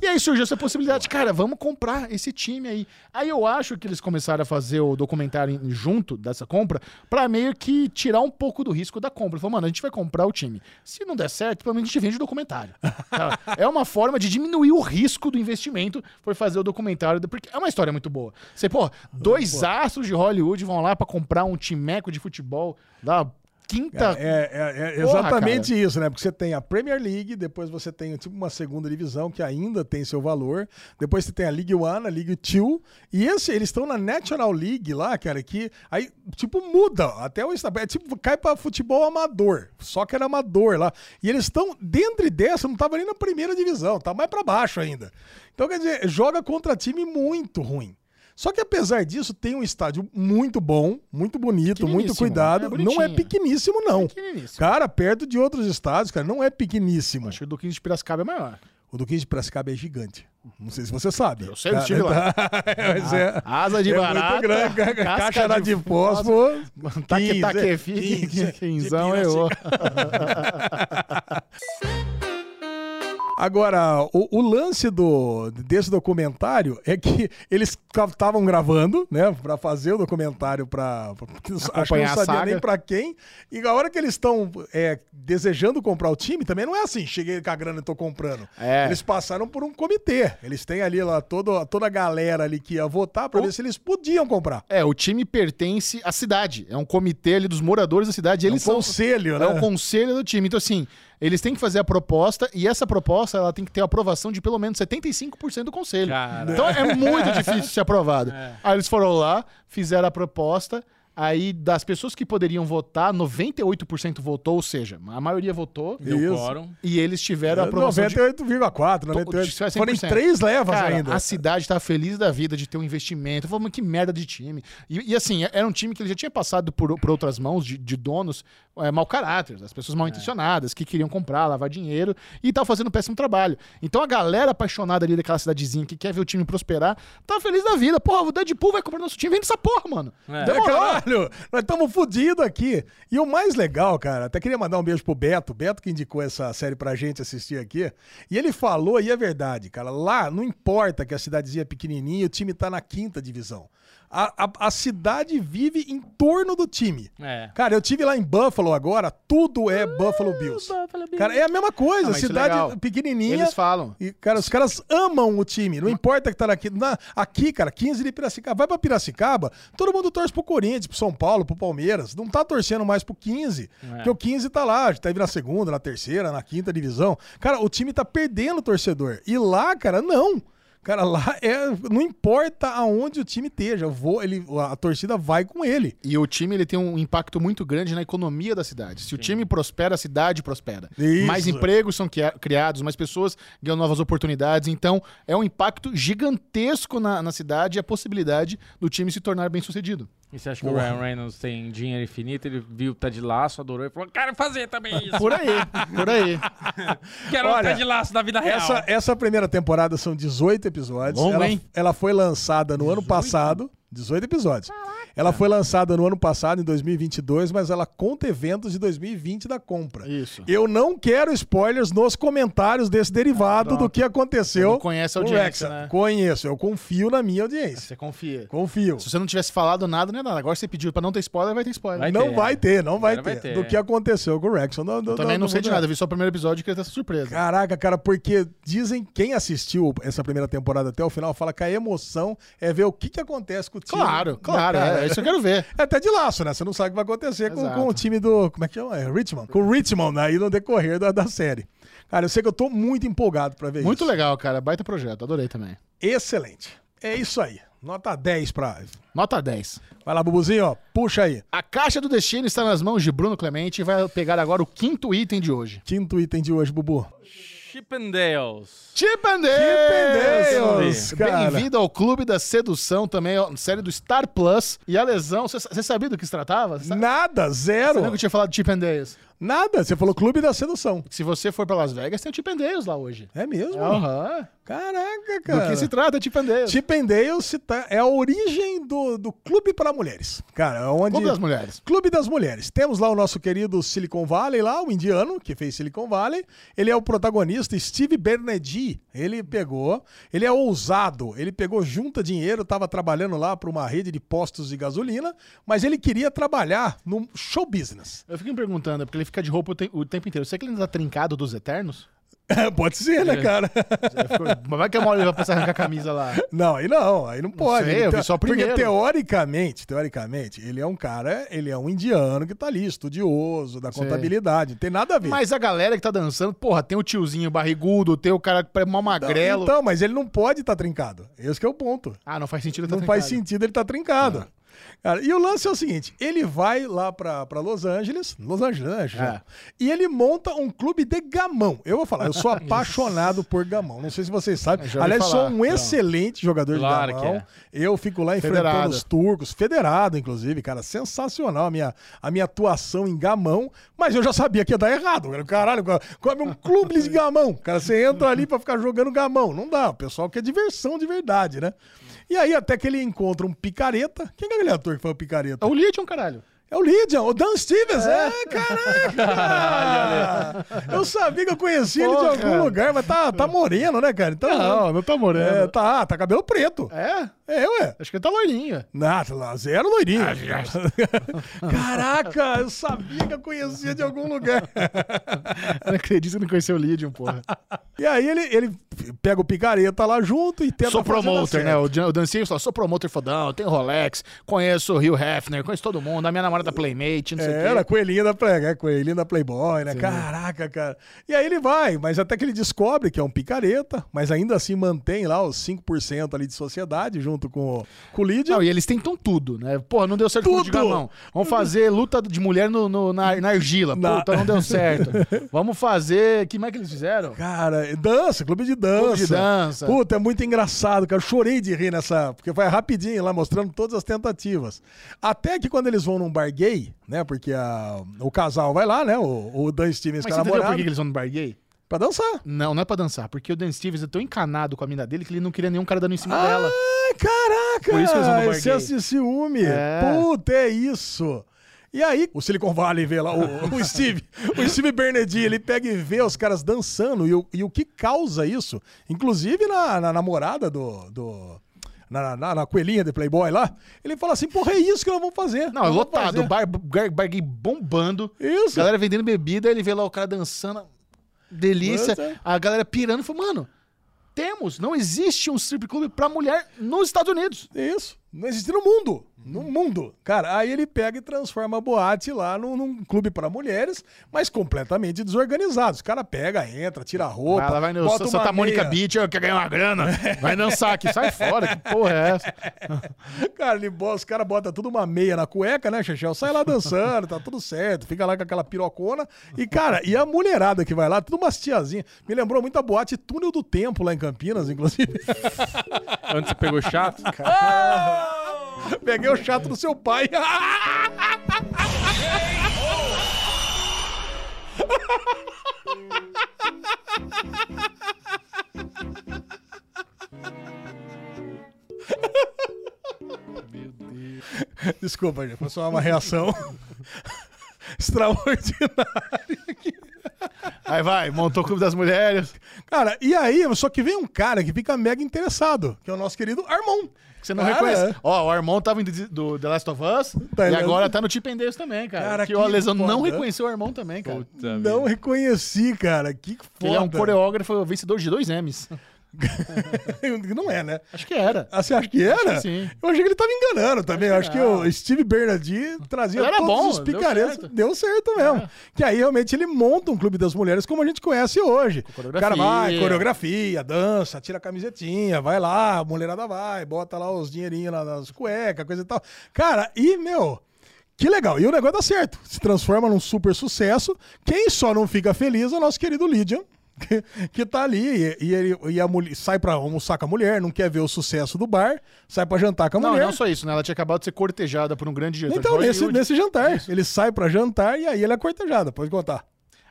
B: E aí surgiu essa possibilidade, cara, vamos comprar esse time aí. Aí eu acho que eles começaram a fazer o documentário junto dessa compra pra meio que tirar um pouco do risco da compra. Falou, mano, a gente vai comprar o time. Se não der certo, pelo menos a gente vende o documentário. Tá? é uma forma de diminuir o risco do investimento por fazer o documentário, porque é uma história muito boa. Você, pô, dois astros de Hollywood vão lá pra comprar um timeco de futebol da quinta
A: É, é- é
B: Porra,
A: exatamente isso, né? Porque você tem a Premier League, depois você tem tipo uma segunda divisão que ainda tem seu valor, depois você tem a League One, a League Two, e esse, eles estão na National League lá, cara, que aí, tipo, muda até o é tipo, cai pra futebol amador, só que era amador lá. E eles estão, dentro dessa, não tava nem na primeira divisão, tá mais pra baixo ainda. Então, quer dizer, joga contra time muito ruim. Só que apesar disso, tem um estádio muito bom, muito bonito, muito
B: Pequeniníssimo,
A: cuidado.
B: é
A: não é
B: bonitinho.
A: pequeníssimo, não.
B: Pequeniníssimo.
A: Cara, perto de outros estádios, cara, não é pequeníssimo.
B: Acho que o do 15 de Piracicaba é maior.
A: O do 15 de Piracicaba é gigante. Não sei se você sabe.
B: Eu sei, eu estive lá.
A: Mas é,
B: Asa de
A: é
B: barata,
A: muito grande. Caixa de,
B: de
A: fósforo.
B: Taque,
A: 15,
B: taquefi,
A: 15,
B: quinzão
A: de
B: é o.
A: Agora, o, o lance do, desse documentário é que eles estavam gravando, né, Pra fazer o documentário pra. pra- acho que não sabia
B: saga.
A: nem pra quem. E a hora que eles estão é, desejando comprar o time, também não é assim, cheguei com a grana e tô comprando.
B: É.
A: Eles passaram por um comitê. Eles têm ali lá todo, toda a galera ali que ia votar pra
B: O-
A: ver se eles podiam comprar.
B: É, o time pertence à cidade. É um comitê ali dos moradores da cidade. Eles
A: um
B: são.
A: conselho, né?
B: É o conselho do time. Então, assim, eles têm que fazer a proposta e essa proposta ela tem que ter a aprovação de pelo menos 75% do conselho.
D: Cara.
B: Então é muito difícil ser aprovado. Aí eles foram lá, fizeram a proposta. Aí, das pessoas que poderiam votar, 98% votou, ou seja, a maioria votou.
D: Deu
A: Isso.
D: quórum.
B: E eles tiveram a aprovação de
A: 98,4, 98.
B: Isso é 100%.
A: Foram em três levas
B: Cara,
A: ainda.
B: a cidade tava feliz da vida de ter um investimento. Falou, mas que merda de time. E, e, assim, era um time que ele já tinha passado por, por outras mãos de, de donos é, mau caráter, as pessoas mal intencionadas, que queriam comprar, lavar dinheiro e tava fazendo um péssimo trabalho. Então a galera apaixonada ali daquela cidadezinha que quer ver o time prosperar, tá feliz da vida. Porra, o Deadpool vai comprar nosso time, vende essa porra, mano.
D: É.
B: Demorou.
A: Caralho, nós estamos fodidos aqui. E o mais legal, cara, até queria mandar um beijo pro Beto, Beto que indicou essa série pra gente assistir aqui. E ele falou, e é verdade, cara, lá não importa que a cidadezinha é pequenininha, o time tá na quinta divisão. A, a, a cidade vive em torno do time.
D: É.
A: Cara, eu tive lá em Buffalo agora, tudo é Buffalo Bills.
D: Buffalo Bills.
A: Cara, é a mesma coisa,
B: Ah, mas isso é
A: cidade
B: legal.
A: pequenininha.
B: Eles falam.
A: E, cara, os caras amam o time. Não importa que tá aqui. Na, aqui, cara, 15 de Piracicaba. Vai pra Piracicaba, todo mundo torce pro Corinthians, pro São Paulo, pro Palmeiras. Não tá torcendo mais pro 15. Porque o 15 tá lá, tá indo na segunda, na terceira, na quinta divisão. Cara, o time tá perdendo o torcedor. E lá, cara, não. Cara, lá é. Não importa aonde o time esteja. Eu vou, ele, a torcida vai com ele.
B: E o time ele tem um impacto muito grande na economia da cidade. Se o time prospera, a cidade prospera.
A: Isso.
B: Mais empregos são cria- criados, mais pessoas ganham novas oportunidades. Então, é um impacto gigantesco na, na cidade e a possibilidade do time se tornar bem sucedido.
D: E você acha que o Ryan Reynolds tem dinheiro infinito? Ele viu tá de laço, adorou e falou: Quero fazer também isso.
B: Por aí, por aí.
D: Quero
A: Olha,
D: tá de laço da vida real.
A: Essa, essa primeira temporada são 18 episódios.
B: Longo,
A: ela,
B: hein?
A: ela foi lançada no ano passado. 18 episódios. Ela foi lançada no ano passado, em 2022, mas ela conta eventos de 2020 da compra.
B: Isso.
A: Eu não quero spoilers nos comentários desse derivado do que aconteceu.
B: Não conhece a
A: com o
B: audiência, né?
A: Conheço, eu confio na minha audiência.
B: Você confia.
A: Confio.
B: Se você não tivesse falado nada, não é nada. Agora você pediu pra não ter spoiler, vai ter spoiler.
D: Vai
A: não
D: ter,
A: vai
D: né?
A: ter, não vai ter,
D: vai ter.
A: Do que aconteceu com o Rexon. Não,
B: Eu também não, sei de nada, eu vi só o primeiro episódio e queria ter essa surpresa.
A: Caraca, cara, porque dizem, quem assistiu essa primeira temporada até o final, fala que a emoção é ver o que, que acontece com o time.
B: Claro, claro,
A: cara?
B: é isso que eu quero ver.
A: É até de laço, né? Você não sabe o que vai acontecer com, com o time do. Como é que chama? É, Richmond. Com o Richmond aí no decorrer da, da série. Cara, eu sei que eu tô muito empolgado pra ver
B: Muito
A: isso.
B: legal, cara. Baita projeto, adorei também.
A: Excelente. É isso aí. Nota 10 pra.
B: Nota 10.
A: Vai lá, Bubuzinho, ó. Puxa aí.
B: A caixa do destino está nas mãos de Bruno Clemente e vai pegar agora o quinto item de hoje.
A: Quinto item de hoje, Bubu.
D: Chippendales.
B: Chip and
A: Dales, cara.
B: Bem-vindo ao Clube da Sedução, também, ó, série do Star Plus. E a lesão, você você sabia do que se tratava? Você
A: Nada,
B: Você
A: zero.
B: que eu tinha falado de Chip and Dales?
A: Nada. Você falou Clube da Sedução.
B: Se você for pra Las Vegas, tem o Dales lá hoje.
A: É mesmo?
B: Aham.
A: Caraca,
B: Do
A: cara.
B: que se trata
A: Dale se tá- é a origem do, do clube para mulheres. Cara, é onde.
B: Clube das Mulheres.
A: Clube das Mulheres. Temos lá o nosso querido Silicon Valley, lá, o indiano, que fez Silicon Valley. Ele é o protagonista, Steve Bernardi. Ele pegou, ele é ousado, ele pegou, junta dinheiro, estava trabalhando lá para uma rede de postos de gasolina, mas ele queria trabalhar no show business.
B: Eu fico me perguntando, porque ele fica de roupa o, te- o tempo inteiro. Será que ele ainda tá trincado dos Eternos?
A: Pode ser, né, cara?
B: Eu fico- Mas vai que a ele vai passar arrancar a camisa lá.
A: Não, aí não, aí não pode.
B: sei,
A: Ele
B: eu vi só o
A: Porque
B: primeiro.
A: teoricamente, teoricamente, ele é um cara, ele é um indiano que tá ali, estudioso da
B: Sei.
A: contabilidade, não tem nada a ver.
B: Mas a galera que tá dançando, porra, tem o tiozinho barrigudo, tem o cara que é mó magrelo.
A: Então, mas ele não pode estar trincado. Esse que é o ponto.
B: Ah, não faz sentido tá
A: não faz
B: trincado.
A: sentido ele estar trincado. Cara, e o lance é o seguinte: ele vai lá pra, pra Los Angeles, Los Angeles, né, já?
B: É.
A: E ele monta um clube de gamão. Eu vou falar, eu sou apaixonado por gamão. Não sei se vocês sabem. Aliás, sou um
B: Não.
A: excelente jogador
D: Claro
A: de
D: que
A: gamão.
D: é.
A: Eu fico lá enfrentando
B: Federado.
A: os turcos, federado, inclusive, cara. Sensacional a minha, a minha atuação em gamão. Mas eu já sabia que ia dar errado. cara. Caralho, come um clube de gamão. Cara, você entra ali pra ficar jogando gamão. Não dá. O pessoal quer diversão de verdade, né? E aí, até que ele encontra um picareta. Quem é aquele ator que foi o picareta?
B: É o Lydion, caralho.
A: É o Lydian, o Dan Stevens. É, caraca! eu sabia que eu conhecia ele de
B: Porra.
A: algum lugar, mas tá, tá moreno, né, cara? Então,
B: não tá
A: é,
B: moreno.
A: tá, tá cabelo preto.
B: É?
A: É, ué.
B: Acho que ele tá loirinho.
A: Nada, lá, zero loirinho. Caraca, eu sabia que eu conhecia de algum lugar.
B: Eu não acredito que não conheceu o Lydion, porra.
A: E aí ele, ele pega o picareta lá junto e tenta
B: sou promoter, né? O, Dan- Stevens fala, sou promoter fodão, tenho Rolex, conheço o Rio Hefner, conheço todo mundo, a minha namorada Playmate, não sei o
A: É,
B: quê.
A: era coelhinha da, Play, é, coelhinha da Playboy, né? Caraca, cara. E aí ele vai, mas até que ele descobre que é um picareta, mas ainda assim mantém lá os 5% ali de sociedade junto junto com, o- com o Lydia.
B: Não, e eles tentam tudo, né? Porra, não deu certo com o de
A: Tudo!
B: gamão. Vamos fazer luta de mulher no, no- na, na argila.
A: Na-
B: Puta, não deu certo. Vamos fazer. Que mais que eles fizeram?
A: Cara, dança, clube de dança.
B: Clube de dança.
A: Puta, é muito engraçado, cara. Eu chorei de rir nessa. Porque vai rapidinho lá mostrando todas as tentativas. Até que quando eles vão num bar gay, né? Porque a- o casal vai lá, né? O, o Dan Stevens
B: Mas
A: com a
B: você entendeu por que eles vão no bar gay?
A: Pra dançar.
B: Não, não é pra dançar. Porque o Dan Stevens é tão encanado com a mina dele que ele não queria nenhum cara dando em cima
A: Ah,
B: dela.
A: Ai, caraca!
B: Por isso que eles
A: é
B: gay.
A: esse ciúme.
B: É.
A: Puta, é isso. E aí, o Silicon Valley vê lá, o, o Steve, o Steve Bernardini, ele pega e vê os caras dançando e o, e o que causa isso, inclusive na, na namorada do. do na, na, na coelhinha de Playboy lá, ele fala assim: porra, é isso que nós vamos fazer.
B: Não, é lotado.
A: fazer.
B: Bar, bar, bar bombando.
A: Isso.
B: Galera vendendo bebida, ele vê lá o cara dançando. Delícia.
A: Nossa.
B: A galera pirando. Falou, mano, temos. Não existe um strip club pra mulher nos Estados Unidos.
A: Isso. Não existe no mundo. No mundo. Cara, aí ele pega e transforma a boate lá num, num clube para mulheres, mas completamente desorganizado. Os cara pega, entra, tira a roupa.
B: Vai lá, vai no
A: bota uma
B: Santa Mônica
A: meia.
B: Beach, eu quero ganhar uma grana. Vai dançar aqui, sai fora. Que porra é essa?
A: Cara, ele, os caras botam tudo uma meia na cueca, né, Chechel? Sai lá dançando, tá tudo certo. Fica lá com aquela pirocona. E, cara, e a mulherada que vai lá, tudo umas tiazinhas. Me lembrou muito a boate Túnel do Tempo lá em Campinas, inclusive.
D: Onde você pegou chato?
A: Peguei o chato do seu pai. Desculpa, gente, foi só uma reação extraordinária.
B: Aí vai, montou o Clube das Mulheres.
A: Cara, e aí, só que vem um cara que fica mega interessado, que é o nosso querido Armon.
B: Que você não
A: Cara,
B: reconhece. Ó, o Armon tava do The Last of Us
A: Tá,
B: e
A: ele-
B: agora tá no Chip and Dale também, cara.
A: Cara,
B: que
A: que
B: o Alesão não reconheceu o Armon também, cara.
D: Puta
A: Não
D: vida.
A: reconheci, cara. Que foda.
B: Ele é um coreógrafo vencedor de dois M's.
A: Não é, né?
B: Acho que era.
A: Ah, você acha que era?
B: que sim.
A: Eu achei que ele tava enganando também. Eu acho que o Steve Bernardi trazia todos
B: bom,
A: os
B: deu
A: picaretas.
B: certo.
A: Deu certo mesmo. Que aí realmente ele monta um clube das mulheres como a gente conhece hoje. O
B: coreografia.
A: cara vai, coreografia, dança, tira a camisetinha, vai lá, a mulherada vai, bota lá os dinheirinhos lá nas cuecas, coisa e tal. Cara, e, meu. Que legal. E o negócio dá certo. Se transforma num super sucesso. Quem só não fica feliz é o nosso querido Lydian. Que, tá ali e, ele, e a mulher sai pra almoçar com a mulher, não quer ver o sucesso do bar, sai pra jantar com a
B: Não,
A: mulher.
B: não só isso, né? Ela tinha acabado de ser cortejada por um grande diretor
A: Então, nesse, nesse jantar. Ele sai pra jantar e aí ele é cortejado. Pode contar.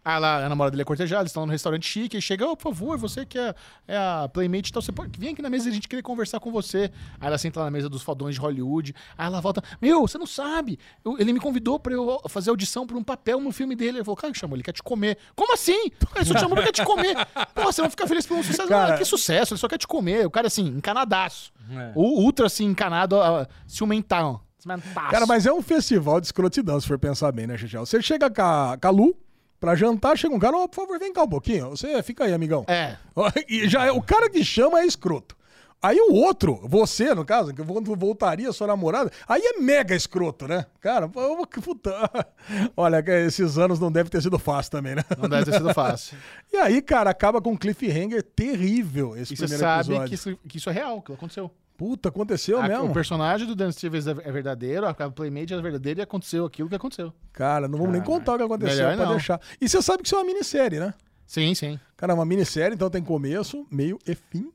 B: Ah, lá, a namorada dele é cortejada, eles estão no restaurante chique, e chega, ô, por favor, você que é, é a Playmate e tal, você pode vir aqui na mesa e a gente querer conversar com você. Aí ela senta lá na mesa dos fodões de Hollywood, aí ela volta, meu, você não sabe, eu- ele me convidou pra eu fazer audição pra um papel no filme dele. Ele falou, cara, que chamou, ele quer te comer. Como assim? Ele só te chamou porque quer te comer. Pô, você vai ficar feliz por um sucesso.
A: Cara-
B: Não, que sucesso, ele só quer te comer. O cara, assim, encanadaço.
D: É.
B: O ultra, assim, encanado, uh.
A: Cara, mas é um festival de escrotidão, se for pensar bem, né, Xixel? Você chega com a, com a Lu pra jantar, chega um cara, ô, por favor, vem cá um pouquinho. Você fica aí, amigão.
B: É.
A: E já é, o cara que chama é escroto. Aí o outro, você, no caso, que quando voltaria sua namorada, aí é mega escroto, né? Cara, que puta. Olha, esses anos não deve ter sido fácil também, né?
B: Não deve ter sido fácil.
A: E aí, cara, acaba com um cliffhanger terrível esse
B: E você
A: primeiro
B: sabe
A: episódio.
B: que isso, que isso é real, que aconteceu.
A: Puta, aconteceu
B: A-
A: mesmo.
B: O personagem do Dan Stevens é é verdadeiro, a Playmate é verdadeira e aconteceu aquilo que aconteceu.
A: Cara, não vamos nem contar o que aconteceu
B: melhor
A: pra
B: não.
A: deixar. E você sabe que isso é uma minissérie, né?
B: Sim, sim.
A: Cara, é uma minissérie, então tem começo, meio e fim.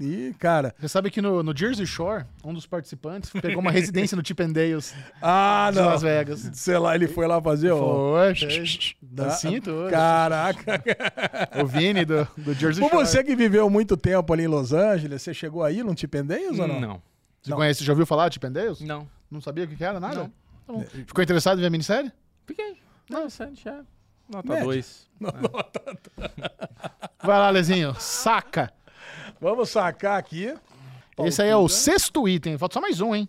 A: E, cara.
B: Você sabe que no, no Jersey Shore, um dos participantes pegou uma residência no Chip and Dales
A: Ah,
B: de Las Vegas.
A: Sei lá, ele foi lá fazer, ó.
B: E tudo.
A: Caraca.
B: O Vini do, do Jersey
A: Por
B: Shore.
A: você que viveu muito tempo ali em Los Angeles, você chegou aí num Tipendeios ou não?
D: Não.
B: Você conhece, já ouviu falar de Chip and Dales?
D: Não.
B: Não sabia o que era, nada?
D: Não.
B: Tá bom. Ficou interessado em ver a minissérie?
D: Fiquei. Não, sério, já. Nota
A: Médio.
D: 2.
B: Vai lá, Lezinho, saca.
A: Vamos sacar aqui.
B: Esse aí é o sexto item. Falta só mais um, hein?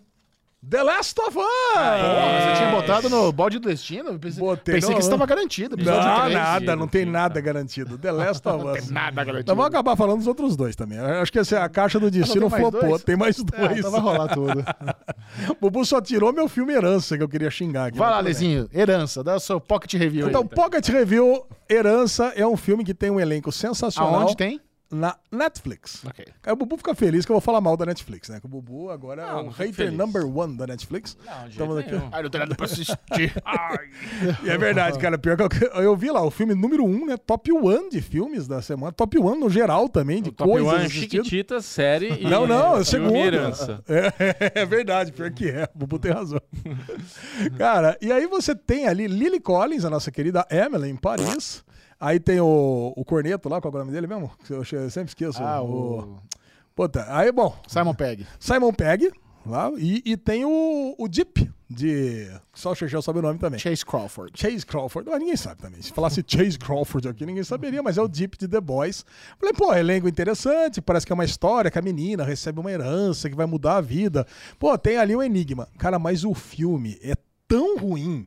A: The Last of Us!
B: Porra, você tinha botado no balde do destino? Pensei,
A: Botei
B: pensei
A: no-
B: que estava garantido.
A: Não, nada, não tem nada
D: tá.
A: garantido. The Last of Us.
B: Nada garantido.
A: Nós vamos acabar falando dos outros dois também. Acho que essa é a caixa do destino
B: tem mais
A: flopou.
B: dois?
A: Tem mais
B: É,
A: dois.
B: então vai rolar tudo.
A: O Bubu só tirou meu filme Herança, que eu queria xingar aqui.
B: Vai lá. Lezinho. Herança, dá o seu pocket review
A: Então,
B: aí.
A: Pocket Review Herança é um filme que tem um elenco sensacional.
B: Aonde tem?
A: Na Netflix.
B: Ok.
A: Aí o Bubu fica feliz que eu vou falar mal da Netflix, né? Que o Bubu agora é
D: Não,
A: o
D: não fico
A: hater
D: feliz.
A: number one da Netflix.
D: Não, de
A: Estamos aqui.
B: Ai, não tem nada pra assistir.
A: E é verdade, cara. Pior que eu, eu vi lá o filme número um, né? Top one de filmes da semana. Top one no geral também, de
D: Top
A: coisas
D: One,
A: assistidas.
D: Chiquititas, série e
A: Não, não, é o.
D: Herança.
A: É, é verdade, pior que é. O Bubu tem razão. Cara, e aí você tem ali Lily Collins, a nossa querida Emily, em Paris. Aí tem o, o Corneto lá, qual é o nome dele mesmo? Eu, sempre esqueço.
B: Ah,
A: o...
B: o
A: Puta, aí, bom,
B: Simon Pegg.
A: Simon Pegg lá. E, e tem o, o Deep, de... Só o Chechel sabe o nome também.
B: Chase Crawford.
A: Chase Crawford, mas ninguém sabe também. Se falasse Chase Crawford aqui, ninguém saberia, mas é o Deep de The Boys. Falei, pô, elenco interessante, parece que é uma história que a menina recebe uma herança que vai mudar a vida. Pô, tem ali um enigma. Cara, mas o filme é tão ruim.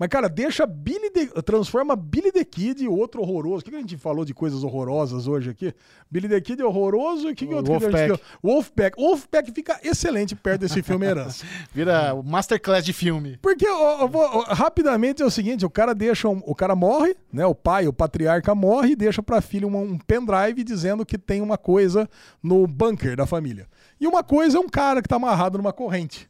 A: Mas, cara, deixa Billy the... transforma Billy the Kid, outro horroroso. O que, que a gente falou de coisas horrorosas hoje aqui? Billy the Kid é horroroso e o que, que outro que a gente
B: Wolfpack.
A: Wolfpack. Wolfpack fica excelente perto desse filme Herança.
B: Vira o Masterclass de filme.
A: Porque, ó, eu vou- ó, rapidamente, é o seguinte, o cara deixa, um- o cara morre, né, o pai, o patriarca morre e deixa pra filha um, um pendrive dizendo que tem uma coisa no bunker da família. E uma coisa é um cara que tá amarrado numa corrente.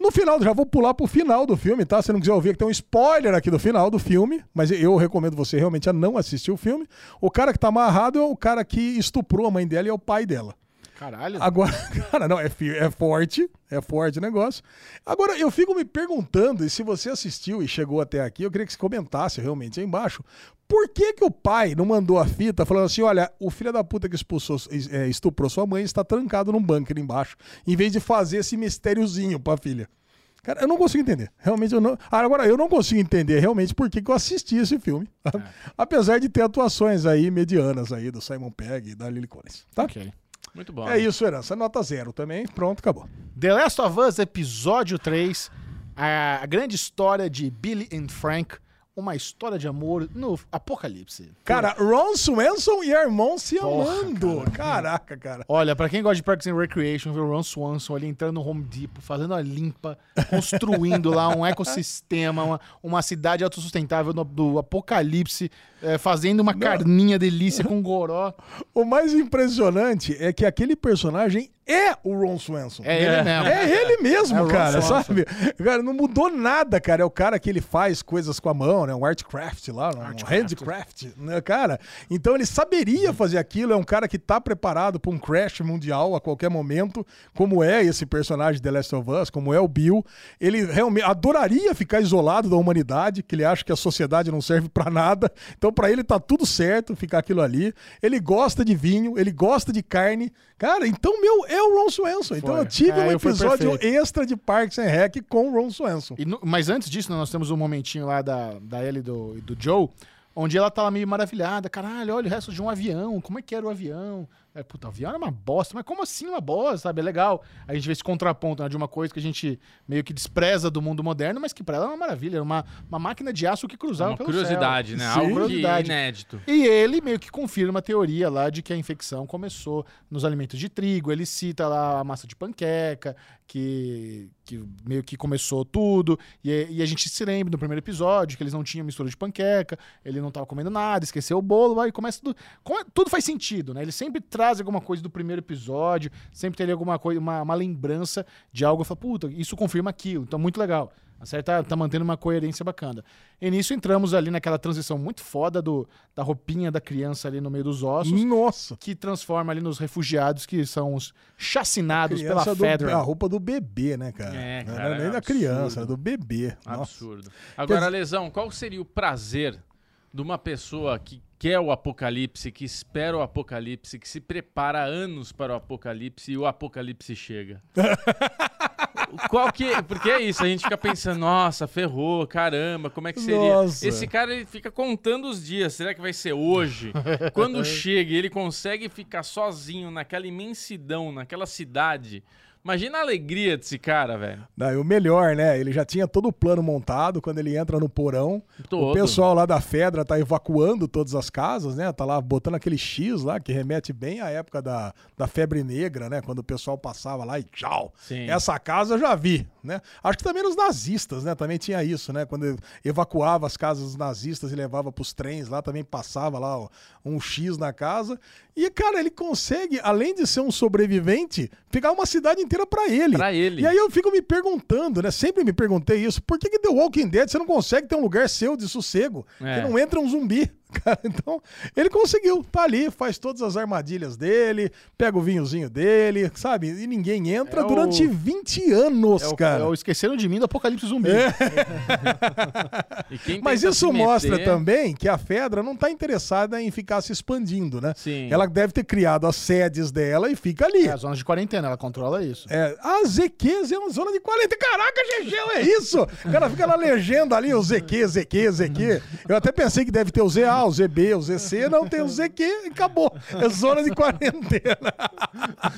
A: No final, já vou pular pro final do filme, tá? Se não quiser ouvir, que tem um spoiler aqui do final do filme, mas eu recomendo você realmente a não assistir o filme. O cara que tá amarrado é o cara que estuprou a mãe dela e é o pai dela.
B: Caralho.
A: Agora, cara, não, é, é forte, é forte o negócio. Agora, eu fico me perguntando, e se você assistiu e chegou até aqui, eu queria que você comentasse realmente aí embaixo, por que que o pai não mandou a fita falando assim, olha, o filho da puta que expulsou, é, estuprou sua mãe está trancado num bunker embaixo, em vez de fazer esse mistériozinho pra filha. Cara, eu não consigo entender. Realmente eu não. Ah, agora, eu não consigo entender realmente por que, que eu assisti esse filme. Apesar de ter atuações aí medianas aí do Simon Pegg e da Lily Collins. Tá?
B: Ok.
D: Muito bom.
A: É isso, herança. Nota zero também. Pronto, acabou.
B: The Last of Us, episódio 3. A, a grande história de Billy and Frank. Uma história de amor no apocalipse.
A: Cara, Ron Swanson e irmão se
B: Porra,
A: amando. Caraca, cara.
B: Olha, pra quem gosta de Parks and Recreation, ver o Ron Swanson ali entrando no Home Depot, fazendo a limpa, construindo lá um ecossistema, uma, uma cidade autossustentável no- do apocalipse, eh, fazendo uma carninha delícia com goró.
A: O mais impressionante é que aquele personagem é o Ron Swanson.
B: É ele mesmo.
A: É ele mesmo,
B: É
A: cara, sabe? Cara, não mudou nada, cara. É o cara que ele faz coisas com a mão, né? Um artcraft lá, um handcraft, né, cara? Então ele saberia fazer aquilo. É um cara que tá preparado para um crash mundial a qualquer momento, como é esse personagem de The Last of Us, como é o Bill. Ele realmente adoraria ficar isolado da humanidade, que ele acha que a sociedade não serve para nada. Então para ele tá tudo certo ficar aquilo ali. Ele gosta de vinho, ele gosta de carne. Cara, então meu é o Ron Swanson. Então
B: Foi.
A: eu tive um
B: Aí foi
A: episódio extra de Parks and Rec com o Ron Swanson.
B: E no- mas antes disso, nós temos um momentinho lá da, da Ellie e do, do Joe, onde ela tá lá meio maravilhada. Caralho, olha o resto de um avião. Como é que era o avião? É, puta, o avião era uma bosta. Mas como assim uma bosta, sabe? É legal. A gente vê esse contraponto né, de uma coisa que a gente meio que despreza do mundo moderno, mas que pra ela é uma maravilha. Era uma, uma máquina de aço que cruzava
D: Uma
B: pelo
D: curiosidade, né?
B: céu.
D: Algo que
B: curiosidade.
D: inédito.
B: E ele meio que confirma a teoria lá de que a infecção começou nos alimentos de trigo. Ele cita lá a massa de panqueca, que, que meio que começou tudo. E, e a gente se lembra do primeiro episódio que eles não tinham mistura de panqueca, ele não tava comendo nada, esqueceu o bolo, e começa tudo. tudo faz sentido, né? Ele sempre traz alguma coisa do primeiro episódio, sempre tem ali alguma coisa, uma, uma lembrança de algo. Fala, puta, isso confirma aquilo. Então, muito legal. A série tá, tá mantendo uma coerência bacana. E nisso entramos ali naquela transição muito foda do, da roupinha da criança ali no meio dos ossos,
A: Nossa.
B: que transforma ali nos refugiados que são os chacinados pela
A: do,
B: Federal.
A: a roupa do bebê, né, cara?
D: É,
A: não
D: cara,
A: era nem
D: é
A: da criança, era do bebê. Nossa.
D: Absurdo. Agora,
A: dizer-
D: Lesão, qual seria o prazer de uma pessoa que quer o apocalipse, que espera o apocalipse, que se prepara há anos para o apocalipse e o apocalipse chega? Qual que Porque é isso, a gente fica pensando, nossa, ferrou, caramba, como é que seria?
A: Nossa.
D: Esse cara ele fica contando os dias, será que vai ser hoje? Quando chega e ele consegue ficar sozinho naquela imensidão, naquela cidade. Imagina a alegria desse cara, velho.
A: Não, e o melhor, né? Ele já tinha todo o plano montado quando ele entra no porão. O
D: Todo.
A: pessoal lá da Fedra tá evacuando todas as casas, né? Tá lá botando aquele X lá, que remete bem à época da, da febre negra, né? Quando o pessoal passava lá e tchau.
D: Sim.
A: Essa casa eu já vi. Né? Acho que também nos nazistas, né? Também tinha isso, né? Quando evacuava as casas dos nazistas e levava pros trens lá, também passava lá ó, um X na casa. E, cara, ele consegue, além de ser um sobrevivente, pegar uma cidade inteira pra ele.
D: Pra ele.
A: E aí eu fico me perguntando, né? Sempre me perguntei isso. Por que, que The Walking Dead você não consegue ter um lugar seu de sossego?
D: É.
A: Que não entra um zumbi. Cara, então, ele conseguiu. Tá ali, faz todas as armadilhas dele, pega o vinhozinho dele, sabe? E ninguém entra
B: É o-
A: durante 20 anos,
B: É o,
A: cara.
B: é o Esqueceram de Mim do Apocalipse Zumbi.
D: E quem
A: Mas isso
D: se
A: mostra
D: meter-
A: também que a Fedra não tá interessada em ficar se expandindo, né?
D: Sim.
A: Ela deve ter criado as sedes dela e fica ali.
B: É a zona de quarentena, ela controla isso.
A: É, a ZQs é uma zona de 40. Caraca, GG, é isso? O cara fica na legenda ali, o ZQ, ZQ, ZQ. Eu até pensei que deve ter o ZA, o ZB, o ZC. Não, tem o ZQ e acabou. É zona de quarentena.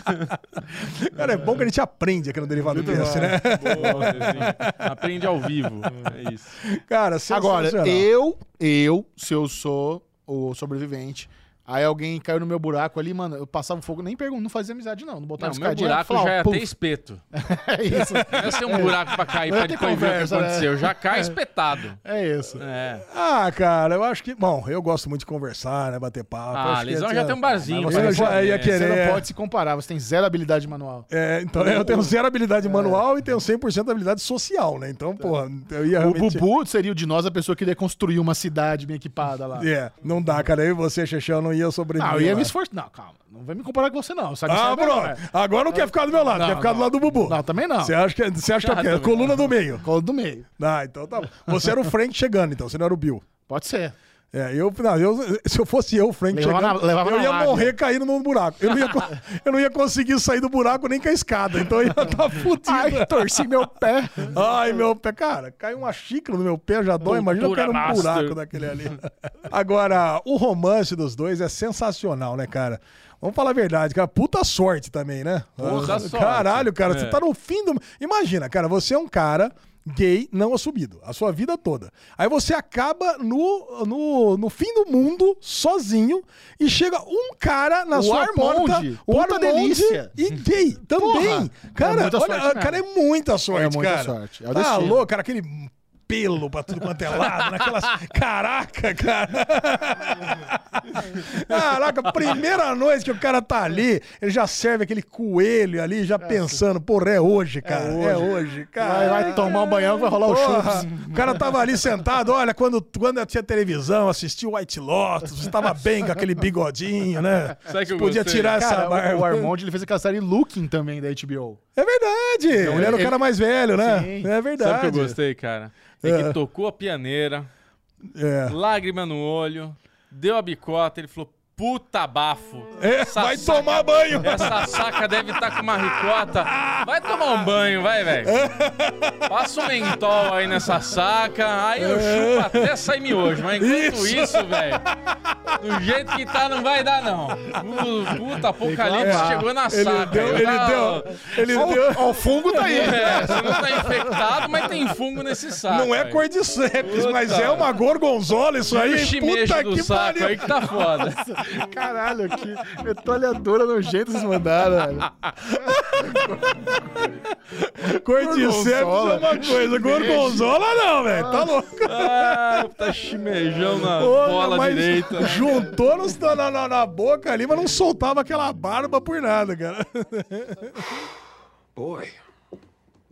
A: Cara, é bom que a gente aprende aqui no Derivado Cast, né?
D: Boa, assim, Aprende ao vivo. É isso.
A: Cara,
B: Agora, eu, eu, se eu sou o sobrevivente, aí alguém caiu no meu buraco ali, mano, eu passava fogo, nem pergunto, não fazia amizade não, não botava
D: Não, meu buraco
B: falava,
D: já ia
B: puf,
D: ter espeto.
B: É isso,
D: Não ia ser um buraco pra cair
B: ia
D: pra depois ver o que
B: né?
D: aconteceu. Já cai espetado.
B: é isso.
D: É.
A: Ah, cara, eu acho que. Bom, eu gosto muito de conversar, né? Bater papo.
D: Ah,
A: é-
D: já tem um barzinho.
B: Mas
D: pra
A: eu já ia querer-
B: Você
A: É.
B: não pode se comparar, você tem zero habilidade manual.
A: É, então eu tenho zero habilidade manual e tenho 100% habilidade social, né? Então, porra, eu ia
B: O
A: realmente...
B: Bubu seria o de nós a pessoa que iria construir uma cidade bem equipada lá.
A: É, não dá, cara. Eu e você, Xexão, não ia sobreviver.
B: Ah, eu ia
A: lá.
B: me esforçar. Não, calma. Não vai me comparar com você, não. Sabe
A: Ah, pronto.
B: melhor.
A: Agora não quer ficar do meu lado,
B: Não,
A: quer ficar do
B: não.
A: lado do Bubu.
B: Não, também não.
A: Você acha que, você acha que é? Coluna do meio.
B: Colo do meio.
A: Ah, então tá bom. Você era o Frank chegando, então, você não era o Bill.
B: Pode ser.
A: É, eu, não, eu, se eu fosse eu, Frank
B: Levava
A: chegando,
B: na- levava
A: eu ia
B: lábia.
A: morrer caindo no buraco. Eu não, ia, eu não ia conseguir sair do buraco nem com a escada, então eu ia estar fudido.
B: Ai, torci meu pé.
A: Ai, meu pé, cara, caiu uma xícara no meu pé, já dói. Imagina eu num
D: master.
A: buraco daquele ali. Agora, o romance dos dois é sensacional, né, cara? Vamos falar a verdade, cara. Puta sorte também, né?
D: Puta
A: Ah,
D: sorte.
A: Caralho, cara, você
D: É.
A: tá no fim do. Imagina, cara, você é um cara gay não assumido, a sua vida toda. Aí você acaba no, no, no fim do mundo, sozinho, e chega um cara na
B: O
A: sua
B: Armonde.
A: porta, o
B: Puta delícia.
A: e gay também.
B: Porra,
A: cara,
B: é
A: olha,
B: sorte
A: cara, é muita sorte,
B: É muita
A: cara.
B: sorte, é
A: tá louco, cara, aquele pelo pra tudo quanto é lado, naquelas. Caraca, cara. Caraca, primeira noite que o cara tá ali, ele já serve aquele coelho ali, já pensando, porra, é hoje, cara. É hoje, cara.
B: Vai, vai tomar um banhão, vai rolar o
A: Porra,
B: churros.
A: o cara tava ali sentado, olha, quando, quando eu tinha televisão, assistia o White Lotus, você tava bem com aquele bigodinho, né?
D: Sabe que
A: Podia
D: gostei?
A: tirar essa
B: Cara,
A: barba.
B: o, o Armond ele fez aquela série Looking também da HBO.
A: É verdade, ele era o
B: ele-
A: cara mais velho, né?
B: Sim.
A: É verdade.
D: Sabe o que eu gostei, cara? É
A: É.
D: que tocou a pianeira,
A: É.
D: lágrima no olho, deu a bicota, ele falou, puta bafo.
A: É, vai
D: saca-
A: tomar banho.
D: Essa saca deve estar com uma ricota. Vai tomar um banho, vai, velho. Passa um mentol aí nessa saca. Aí eu chupo até sair miojo. Mas enquanto
A: Isso.
D: isso, velho, do jeito que tá, não vai dar, não. Puta apocalipse chegou na
A: Ele
D: saca.
A: deu,
D: Eu
A: ele
D: tava-
A: deu, ele deu.
B: Ó, o fungo tá aí.
D: É, você não tá infectado, mas tem fungo nesse saco.
A: Não é cor de sepes, mas é uma gorgonzola isso aí.
D: O
A: Puta
D: do
A: que
D: saco
A: pariu.
D: aí que tá foda.
B: Caralho, que metralhadora nojenta vocês mandaram, velho.
A: Sepes é uma coisa, gorgonzola não, velho. Tá louco.
D: Ah, tá chimejão na
A: Porra,
D: bola
A: mas
D: direita.
A: Juntou nos- na, na, na boca ali, mas não soltava aquela barba por nada, cara.
F: Boy,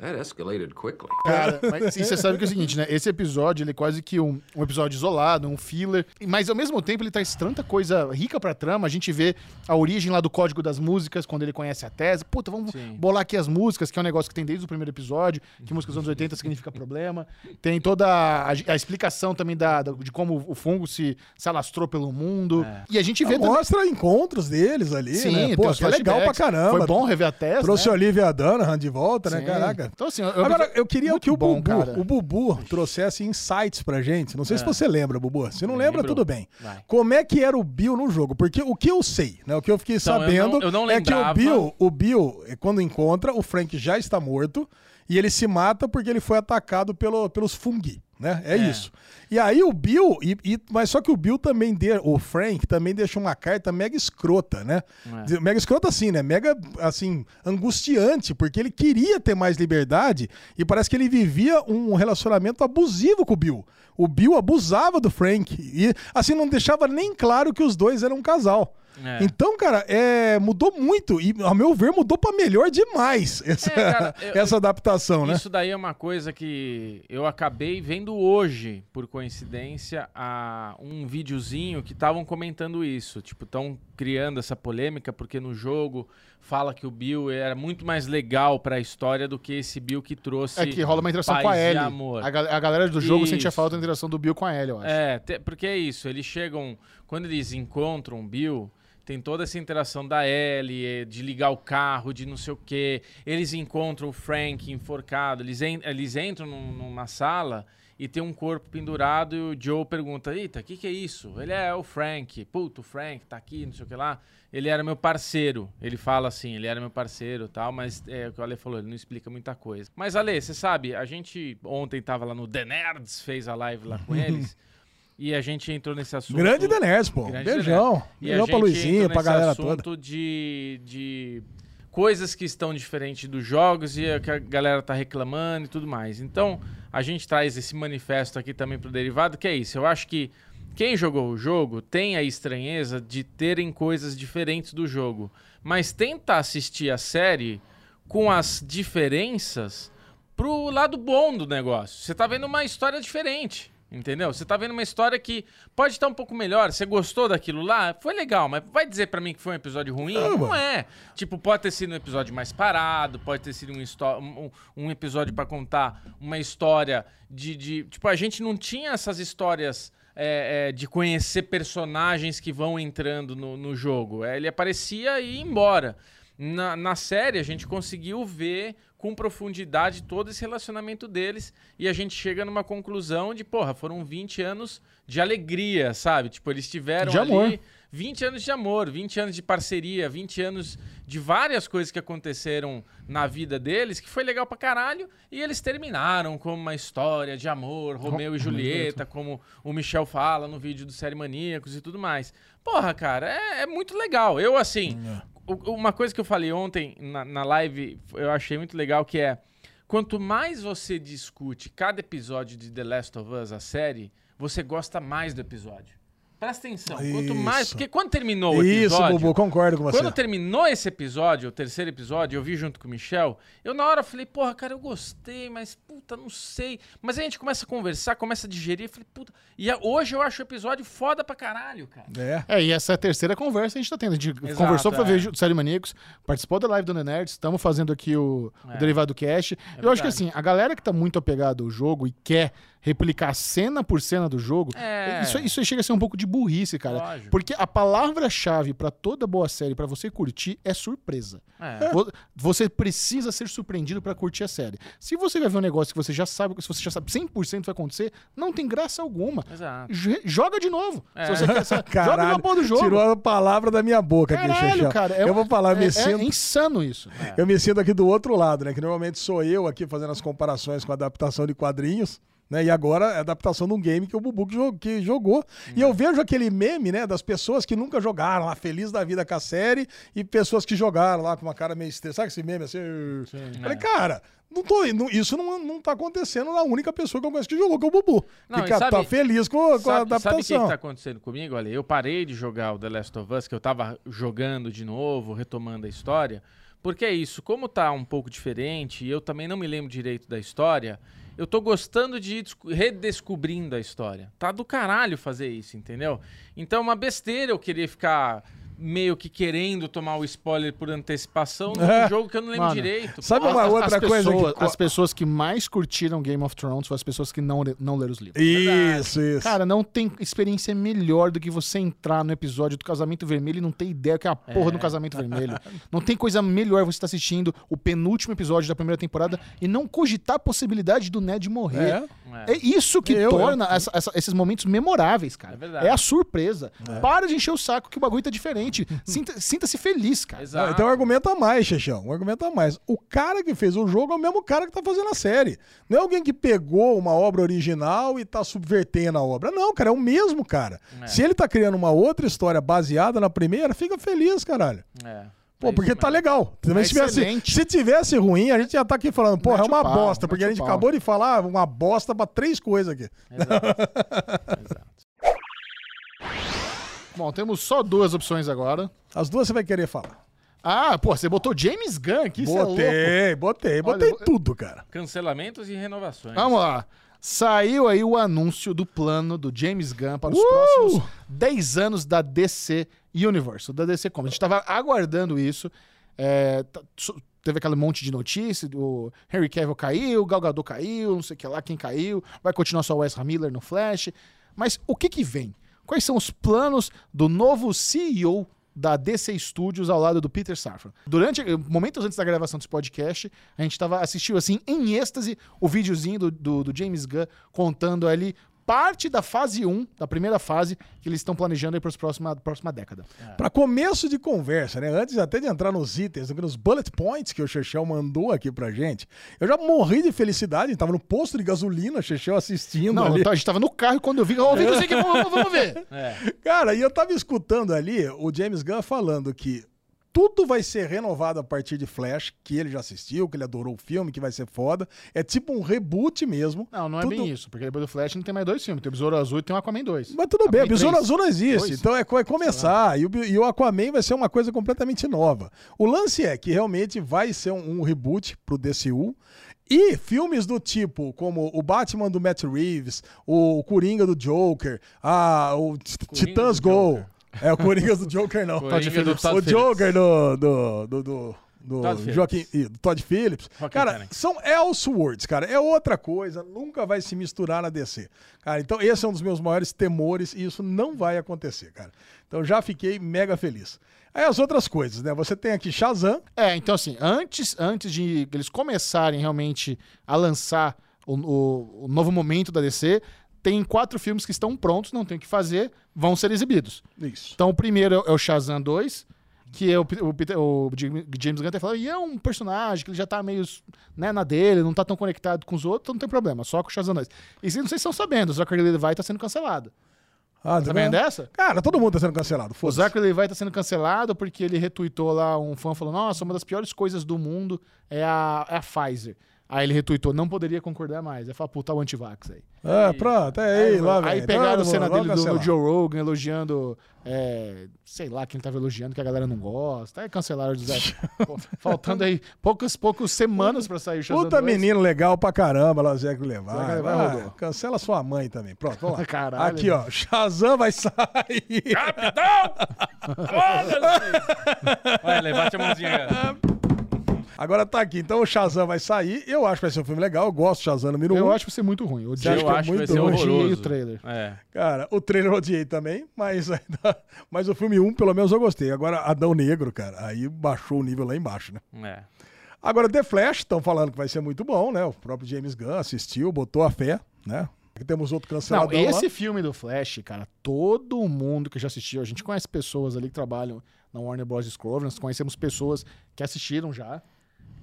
F: that escalated quickly.
B: Cara, mas você sabe que é o seguinte, né? Esse episódio, ele é quase que um, um episódio isolado, um filler. Mas ao mesmo tempo ele traz tanta coisa rica pra trama. A gente vê a origem lá do código das músicas, quando ele conhece a tese. Puta, vamos
D: Sim.
B: bolar aqui as músicas, que é um negócio que tem desde o primeiro episódio, que música dos anos 80 significa problema. Tem toda a, a explicação também da, da- de como o fungo se, se alastrou pelo mundo. E a gente vê também.
A: Mostra encontros deles ali,
B: Sim,
A: né? Pô, que é legal pra caramba.
B: Foi bom rever a tese.
A: Trouxe
B: né?
A: a Olivia Dunham de volta, né?
B: Sim.
A: Caraca.
B: Então, assim, eu,
A: Agora, eu queria
B: muito
A: que o
B: bom,
A: Bubu,
B: cara.
A: o Bubu trouxesse insights pra gente. Não sei se você lembra, Bubu. Se não lembra, tudo bem.
D: Vai.
A: Como é que era o Bill no jogo? Porque o que eu sei, né? O que eu fiquei
D: Então, eu
A: sabendo
D: não- eu não
A: é que o. Bill, o Bill, eh, quando encontra, o Frank já está morto e ele se mata porque ele foi atacado pelo, pelos fungi. Né? É, isso. E aí o Bill, e, e- mas só que o Bill também, de, o Frank também deixou uma carta mega escrota, né?
D: É.
A: Mega escrota assim, né? Mega, assim, angustiante, porque ele queria ter mais liberdade e parece que ele vivia um relacionamento abusivo com o Bill. O Bill abusava do Frank e, assim, não deixava nem claro que os dois eram um casal.
D: É.
A: Então, cara, é, mudou muito e, ao meu ver, mudou pra melhor demais essa,
D: É, cara, eu-
A: essa adaptação, né?
D: Isso daí é uma coisa que eu acabei vendo hoje, por coincidência, a um videozinho que estavam comentando isso. Tipo, estão criando essa polêmica porque no jogo fala que o Bill era muito mais legal pra história do que esse Bill que trouxe.
B: É que rola uma interação com a Ellie.
D: amor.
B: A, a galera do jogo sentia
D: Isso.
B: falta da interação do Bill com a Ellie, eu acho.
D: É, te- porque é isso, eles chegam, quando eles encontram o Bill, tem toda essa interação da Ellie, eh, de ligar o carro, de não sei o quê. Eles encontram o Frank enforcado, eles, en- eles entram num- numa sala e tem um corpo pendurado e o Joe pergunta, eita, o que, que é isso? Ele é o Frank, puto, o Frank tá aqui, não sei o que lá. Ele era meu parceiro, ele fala assim, ele era meu parceiro e tal, mas é o que o Ale falou, ele não explica muita coisa. Mas Ale, você sabe, a gente ontem tava lá no The Nerds, fez a live lá com eles, e a gente entrou nesse assunto...
A: Grande Deners, pô.
D: Grande
A: Beijão.
D: Deners. E
A: Beijão pra Luizinho, pra galera toda.
D: De, de coisas que estão diferentes dos jogos e a- que a galera tá reclamando e tudo mais. Então, a gente traz esse manifesto aqui também pro derivado, que é isso. Eu acho que quem jogou o jogo tem a estranheza de terem coisas diferentes do jogo. Mas tenta assistir a série com as diferenças pro lado bom do negócio. Você tá vendo uma história diferente. Entendeu? Você tá vendo uma história que pode estar um pouco melhor. Você gostou daquilo lá? Foi legal, mas vai dizer pra mim que foi um episódio ruim?
A: Não,
D: Não, é. Tipo, pode ter sido um episódio mais parado, pode ter sido um, um, um episódio pra contar uma história de, de- Tipo, a gente não tinha essas histórias é, é, de conhecer personagens que vão entrando no, no jogo. É, ele aparecia e ia embora. Na, na série, a gente conseguiu ver com profundidade todo esse relacionamento deles e a gente chega numa conclusão de, porra, foram 20 anos de alegria, sabe? Tipo, eles tiveram
B: De amor.
D: ali 20 anos de amor, 20 anos de parceria, 20 anos de várias coisas que aconteceram na vida deles, que foi legal pra caralho, e eles terminaram como uma história de amor, Romeu e Julieta, como o Michel fala no vídeo do Série Maníacos e tudo mais. Porra, cara, é, é muito legal. Eu, assim, u- uma coisa que eu falei ontem na, na live, eu achei muito legal, que é, quanto mais você discute cada episódio de The Last of Us, a série, você gosta mais do episódio. Presta atenção. Quanto mais.
A: Isso.
D: Porque quando terminou o
A: Isso,
D: episódio.
A: Bubu, concordo com você.
D: Quando terminou esse episódio, o terceiro episódio, eu vi junto com o Michel, eu na hora falei, porra, cara, eu gostei, mas puta, não sei. Mas aí a gente começa a conversar, começa a digerir, eu falei, puta. E a- hoje eu acho o episódio foda pra caralho, cara.
A: É.
B: É, e essa é a terceira conversa que a gente tá tendo. A gente
D: Exato,
B: conversou pra
D: é.
B: ver o Série Maníacos, participou da live do The Nerds, estamos fazendo aqui o, o
D: É.
B: Derivado Cast. eu acho que
D: verdade.
B: assim, a galera que tá muito apegada ao jogo e quer replicar cena por cena do jogo,
D: É.
B: isso, isso aí chega a ser um pouco de burrice, cara.
D: Lógico.
B: Porque a palavra-chave pra toda boa série, pra você curtir, é surpresa.
D: É.
B: Vo- Você precisa ser surpreendido pra curtir a série. Se você vai ver um negócio que você já sabe, se você já sabe 100% vai acontecer, não tem graça alguma.
D: Exato.
B: Joga de novo.
D: É.
B: Se você quer, sa- joga
A: Caralho,
B: porra do jogo.
A: tirou a palavra da minha boca aqui,
B: Caralho, cara. é-
A: eu vou falar,
B: é,
A: me
B: é
A: sinto...
B: insano isso.
A: Eu me sinto aqui do outro lado, né? Que normalmente sou eu aqui fazendo as comparações com a adaptação de quadrinhos. Né? E agora é adaptação de um game que o Bubu que jo- que jogou. E eu vejo aquele meme, né? Das pessoas que nunca jogaram lá, feliz da vida com a série, e pessoas que jogaram lá com uma cara meio estressada. Sabe esse meme assim? Falei, cara, não tô, não- isso não, não tá acontecendo na única pessoa que eu conheço que jogou, que é o Bubu.
D: Não,
A: que
D: sabe-
A: tá feliz com, com a
D: Sabe, sabe o que,
A: adaptação.
D: que tá acontecendo comigo? Olha, eu parei de jogar o The Last of Us, que eu tava jogando de novo, retomando a história. Porque é isso, como tá um pouco diferente, e eu também não me lembro direito da história, eu tô gostando de ir desco- redescobrindo a história. Tá do caralho fazer isso, entendeu? Então é uma besteira eu querer ficar meio que querendo tomar o spoiler por antecipação num
A: É.
D: jogo que eu não lembro
B: Mano,
D: direito.
A: Sabe uma
B: As-
A: outra
B: as
A: coisa
B: pessoas,
A: que-
B: As pessoas que mais curtiram Game of Thrones foram as pessoas que não, não leram os livros.
A: Isso, isso.
B: Cara, não tem experiência melhor do que você entrar no episódio do Casamento Vermelho e não ter ideia que é a porra do Casamento Vermelho. Não tem coisa melhor você estar assistindo o penúltimo episódio da primeira temporada e não cogitar a possibilidade do Ned morrer.
A: É.
B: É isso que
A: Eu,
B: torna
A: eu.
B: essa- essa- esses momentos memoráveis, cara.
D: É verdade.
B: É a surpresa. Para de encher o saco que o bagulho tá diferente. Realmente, sinta- sinta-se feliz, cara.
A: Não,
D: Exato.
A: então argumenta mais, Chechão. Um argumento a mais. O cara que fez o jogo é o mesmo cara que tá fazendo a série. Não é alguém que pegou uma obra original e tá subvertendo a obra. Não, cara, é o mesmo cara. Se ele tá criando uma outra história baseada na primeira, fica feliz, caralho.
D: É.
A: Pô,
D: É
A: porque tá legal. Também
B: É
A: se, tivesse, se tivesse ruim, a gente já tá aqui falando, porra, é
B: Mete
A: uma
B: pau,
A: bosta, porque a gente
B: pau.
A: acabou de falar uma bosta pra três coisas aqui.
B: Bom, temos só duas opções agora.
A: As duas você vai querer falar.
B: Ah, pô, você botou James Gunn aqui, você é louco.
A: Botei, botei,
B: Olha,
A: botei tudo, cara.
D: Cancelamentos e renovações.
B: Vamos lá. Saiu aí o anúncio do plano do James Gunn para os
A: Uh!
B: próximos 10 anos da DC Universe, da DC Comics. A gente tava aguardando isso. É, tá- teve aquele monte de notícia, o Henry Cavill caiu, o Gal Gadot caiu, não sei o que lá, quem caiu. Vai continuar só o Ezra Miller no Flash. Mas o que que vem? Quais são os planos do novo CEO da DC Studios ao lado do Peter Safran. Durante, momentos antes da gravação desse podcast, a gente tava assistiu assim, em êxtase, o videozinho do, do, do James Gunn contando ali parte da fase 1, da primeira fase, que eles estão planejando aí para a próxima, próxima década.
A: Para começo de conversa, né? Antes até de entrar nos itens, nos bullet points que o Chechel mandou aqui pra gente, eu já morri de felicidade. Tava no posto de gasolina, o Chechel assistindo
B: Não,
A: ali.
B: a gente tava no carro e quando eu vi, ó, vem você aqui, vamos, vamos ver.
D: É.
A: Cara, e eu tava escutando ali o James Gunn falando que tudo vai ser renovado a partir de Flash, que ele já assistiu, que ele adorou o filme, que vai ser foda. É tipo um reboot mesmo.
B: Não, não é
A: Tudo-
B: bem isso, porque depois do Flash não tem mais dois filmes, tem o Besouro Azul e tem o Aquaman 2.
A: Mas tudo bem, a
B: Aquaman
A: Besouro
B: 3.
A: Azul não existe,
B: Dois.
A: então é, é começar. E o, e o Aquaman vai ser uma coisa completamente nova. O lance é que realmente vai ser um, um reboot pro DCU. E filmes do tipo, como o Batman do Matt Reeves, o Coringa do Joker, a, o T- Titãs Go.
D: Joker.
A: É, o Coringa do Joker não.
D: Coringa do Todd
A: o
D: Phillips.
A: Joker do, do, do, do, do
D: Todd Phillips.
A: Joaquim, ih, do Todd Phillips.
D: Joaquin
A: Cara,
D: Phoenix.
A: são Elseworlds, cara. É outra coisa, nunca vai se misturar na DC. Cara, então esse é um dos meus maiores temores e isso não vai acontecer, cara. Então já fiquei mega feliz. Aí as outras coisas, né? Você tem aqui Shazam.
B: É, então assim, antes, antes de eles começarem realmente a lançar o, o- o novo momento da DC, tem quatro filmes que estão prontos, não tem o que fazer, vão ser exibidos.
A: Isso.
B: Então o primeiro é o Shazam 2, que é o, o, Peter- o James Gunn até falou, e é um personagem que ele já tá meio né, na dele, não tá tão conectado com os outros, então não tem problema, só com o Shazam 2. E não sei se estão sabendo, o Zachary Levi tá sendo cancelado.
A: Ah,
B: Tá sabendo dessa?
A: Cara, todo mundo tá sendo cancelado.
B: O. Zachary Levi tá sendo cancelado porque ele retweetou lá, um fã falou, nossa, uma das piores coisas do mundo é a, é a Pfizer. Aí ele retweetou, não poderia concordar mais. Aí fala, puta, o antivax aí.
A: É, pronto, é aí, lá,
B: aí
A: velho.
B: pegaram
A: Todo
B: a cena dele do, no
A: cancelar.
B: Joe Rogan elogiando, é, sei lá quem tava elogiando, que a galera não gosta. Aí cancelaram o. Pô, Faltando aí poucas, poucas semanas pra sair o Shazam
A: Puta
B: 2.
A: menino legal pra caramba lá, o Zé Vai,
B: rodou.
A: cancela sua mãe também. Pronto, vamos lá.
B: Caralho.
A: Aqui, ó. Shazam vai sair.
D: Vai, levante a mãozinha.
A: Agora tá aqui. Então o Shazam vai sair. Eu acho que vai ser um filme legal. Eu gosto do Shazam número 1.
B: Eu acho que vai ser muito ruim. Eu
D: Eu
A: que é
D: acho que vai
A: muito
D: ser
A: ruim?
B: odiei o trailer.
D: É.
A: Cara, o trailer eu odiei também, mas, ainda- mas o filme 1, pelo menos, eu gostei. Agora, Adão Negro, cara, aí baixou o nível lá embaixo, né?
D: É.
A: Agora, The Flash, estão falando que vai ser muito bom, né? O próprio James Gunn assistiu, botou a fé, né? Aqui temos outro
B: Não,
A: canceladão
B: esse
A: lá.
B: filme do Flash, cara, todo mundo que já assistiu, a gente conhece pessoas ali que trabalham na Warner Bros. Discovery, nós conhecemos pessoas que assistiram já.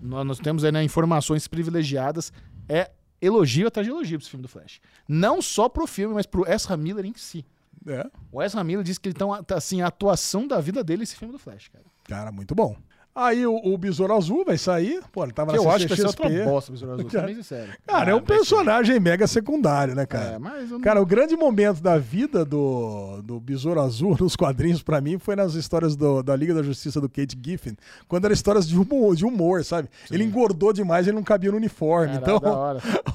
B: Nós, nós temos aí né, informações privilegiadas. É elogio atrás de elogio pra esse filme do Flash. Não só pro filme, mas pro Ezra Miller em si.
A: É,
B: O Ezra Miller disse que ele tá, assim, a atuação da vida dele esse filme do Flash, cara.
A: cara, muito bom. Aí o, o Besouro Azul vai sair. Pô, ele tava
B: Que
A: na
B: eu acho que ser
A: CCXP.
B: outra bosta, Besouro Azul, também sincero.
A: Cara, é um personagem mega secundário, né, cara?
B: É, mas não...
A: Cara, o grande momento da vida do, do Besouro Azul nos quadrinhos, pra mim, foi nas histórias do- da Liga da Justiça do Kate Giffen, quando eram histórias de humor, de humor sabe? Ele engordou demais, ele não cabia no uniforme.
B: Cara,
A: então,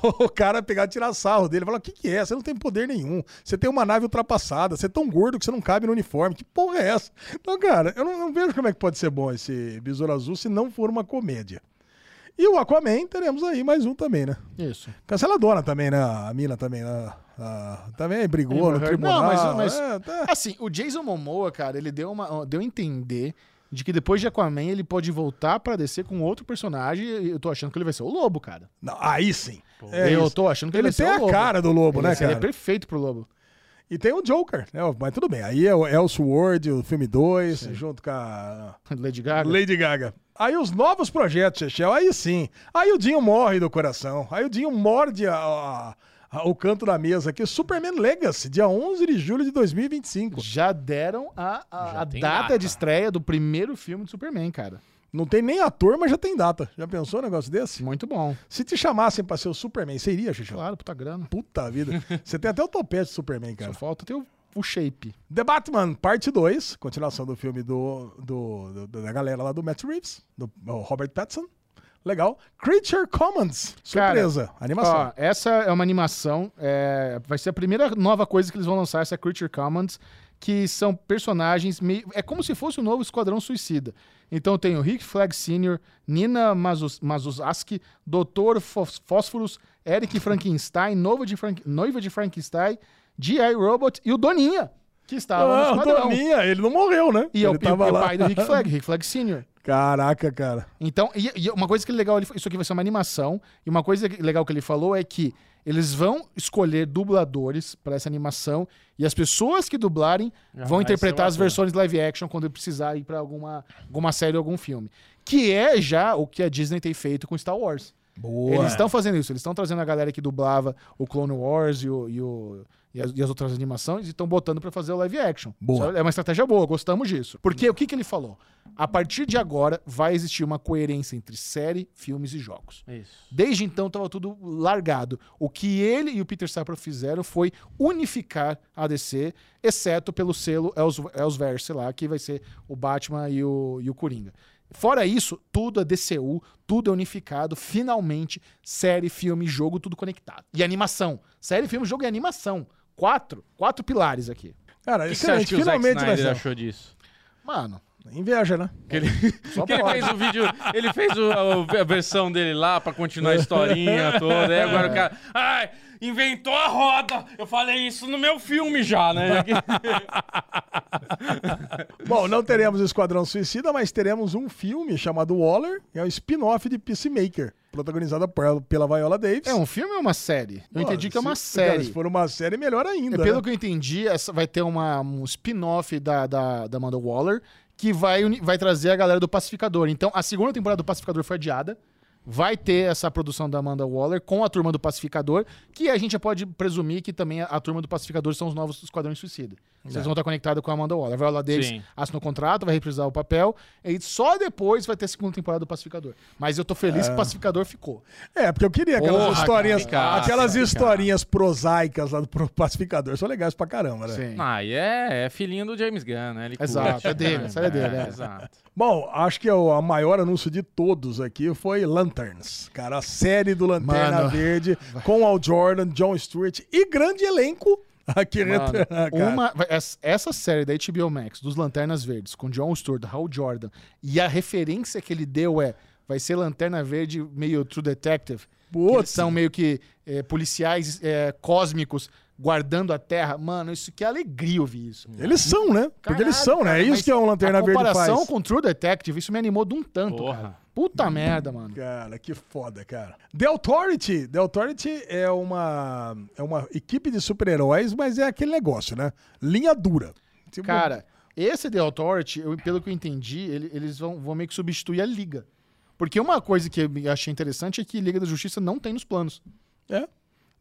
A: o cara pegar e tirar sarro dele, falar: o que, que é? Você não tem poder nenhum. Você tem uma nave ultrapassada, você é tão gordo que você não cabe no uniforme. Que porra é essa? Então, cara, eu não, não vejo como é que pode ser bom esse Besouro Azul se não for uma comédia. E o Aquaman, teremos aí mais um também, né?
B: Isso.
A: Canceladona também, né? A mina também, né? Ah, também brigou no
B: Amber
A: tribunal.
B: Não, mas- mas-
A: É, tá.
B: Assim, o Jason Momoa, cara, ele deu, uma, deu a entender de que depois de Aquaman ele pode voltar pra descer com outro personagem e eu tô achando que ele vai ser o Lobo, cara.
A: Não, aí sim. É
B: eu
A: isso.
B: tô achando que ele,
A: Ele
B: vai ser
A: tem
B: o
A: a
B: Lobo.
A: cara do lobo,
B: ele,
A: né,
B: Ele é
A: cara?
B: perfeito pro Lobo.
A: E tem o Joker, né? Mas tudo bem. Aí é o Elseworld, o filme 2, junto com a
B: Lady Gaga.
A: Lady Gaga. Aí os novos projetos, Chechel, aí sim. Aí o Dinho morre do coração. Aí o Dinho morde a- a- a- o canto da mesa aqui. Superman Legacy, dia 11 de julho de 2025.
B: Já deram a, a-
D: Já
B: data,
D: data.
B: de estreia do primeiro filme de Superman, cara.
A: Não tem nem ator, mas já tem data. Já pensou um negócio desse?
B: Muito bom.
A: Se te chamassem pra ser o Superman, você iria, Chechel?
B: Claro, puta grana.
A: Puta vida. Você tem até o topete de Superman, cara.
B: Só falta ter o, o shape.
A: The Batman, parte 2, continuação do filme do, do- do- da galera lá do Matt Reeves, do Robert Pattinson. Legal. Creature Commons, surpresa, animação.
B: Ó, essa é uma animação. é, vai ser a primeira nova coisa que eles vão lançar, essa Creature Commons, que são personagens. meio- é como se fosse o novo Esquadrão Suicida. Então tem o Rick Flag Sr., Nina Mazusaski, Dr. Fós- Fósforos, Eric Frankenstein, noiva de, Frank, noiva de Frankenstein, G.I. Robot e o Doninha, que estava no
A: Ah, o
B: Esquadrão.
A: Doninha, ele não morreu, né?
B: E é o,
A: ele
B: o- e o pai do Rick Flag, Rick Flag Sr.
A: Caraca, cara.
B: Então, e, e uma coisa que é legal, ele- isso aqui vai ser uma animação, e uma coisa legal que ele falou é que eles vão escolher dubladores para essa animação, e as pessoas que dublarem
D: Já
B: vão interpretar as versões live action quando precisar ir para alguma, alguma série ou algum filme. Que é já o que a Disney tem feito com Star Wars.
A: Boa.
B: Eles estão fazendo isso, eles estão trazendo a galera que dublava o Clone Wars e, o, e, o- e as, e as outras animações e estão botando pra fazer o live action.
A: Boa.
B: É uma estratégia boa, gostamos disso. Porque o que, que ele falou? A partir de agora vai existir uma coerência entre série, filmes e jogos.
D: Isso.
B: Desde então estava tudo largado. O que ele e o Peter Safran fizeram foi unificar a DC, exceto pelo selo Els- Elseverse lá, que vai ser o Batman e o, e o Coringa. Fora isso, tudo é DCU, tudo é unificado, finalmente, série, filme, jogo, tudo conectado. E animação. Série, filme, jogo e animação. Quatro. Quatro pilares aqui.
A: Cara,
D: que,
A: excelente.
D: que o Zack
A: Finalmente vai
D: Snyder
A: ser.
D: achou disso?
B: Mano,
A: Inveja, né?
B: só
D: Que ele
B: pode.
D: fez o vídeo, ele fez o- a, a versão dele lá pra continuar a historinha toda. Aí agora o cara. Ai, inventou a roda! Eu falei isso no meu filme já, né?
A: Bom, não teremos Esquadrão Suicida, mas teremos um filme chamado Waller, que é o spin-off de Peacemaker, protagonizado por- pela Viola Davis.
B: É um filme ou uma série? Eu
A: Pô,
B: entendi que é uma
A: se-
B: série.
A: se for uma série, melhor ainda.
B: É, pelo
A: né?
B: que eu entendi, essa vai ter uma, um spin-off da, da, da Amanda Waller que vai, vai trazer a galera do Pacificador. Então, a segunda temporada do Pacificador foi adiada. Vai ter essa produção da Amanda Waller com a turma do Pacificador, que a gente pode presumir que também a, a turma do Pacificador são os novos Esquadrões Suicida. Vocês vão estar conectados com a Amanda Waller. A Viola Davis
D: Sim.
B: assinou o contrato, vai reprisar o papel, e só depois vai ter a segunda temporada do Pacificador. Mas eu tô feliz que o Pacificador ficou.
A: É, porque eu queria aquelas
B: Porra,
A: historinhas,
D: cara,
A: aquelas
D: cara.
A: historinhas prosaicas lá do Pacificador. São legais pra caramba, né?
B: Sim.
D: Ah, e é, é filhinho do James Gunn, né? Ele
B: Exato,
D: curte,
B: é dele,
D: né?
B: é dele, é.
D: Exato.
A: Bom, acho que o a maior anúncio de todos aqui foi Lanterns. Cara, a série do Lanterna
B: Mano.
A: Verde com Al Jordan, John Stewart e grande elenco aqui
B: Mano,
A: retornar, cara.
B: uma, essa- série da HBO Max, dos Lanternas Verdes, com John Stewart, Hal Jordan, e a referência que ele deu é, vai ser Lanterna Verde meio True Detective, que eles
A: Putz.
B: são meio que é, policiais é, cósmicos guardando a Terra. Mano, isso que alegria ouvir isso.
A: Eles são, né? Porque eles são, né?
B: cara,
A: É isso que é um Lanterna
B: a
A: Verde
B: comparação
A: faz.
B: com True Detective, isso me animou de um tanto,
D: Porra.
B: cara. Puta merda, mano.
A: Cara, que foda, cara. The Authority. The Authority é uma, é uma equipe de super-heróis, mas é aquele negócio, né? Linha dura. Tipo,
B: Cara, esse The Authority, eu- pelo que eu entendi, ele- eles vão, vão meio que substituir a Liga. Porque uma coisa que eu achei interessante é que Liga da Justiça não tem nos planos.
A: É,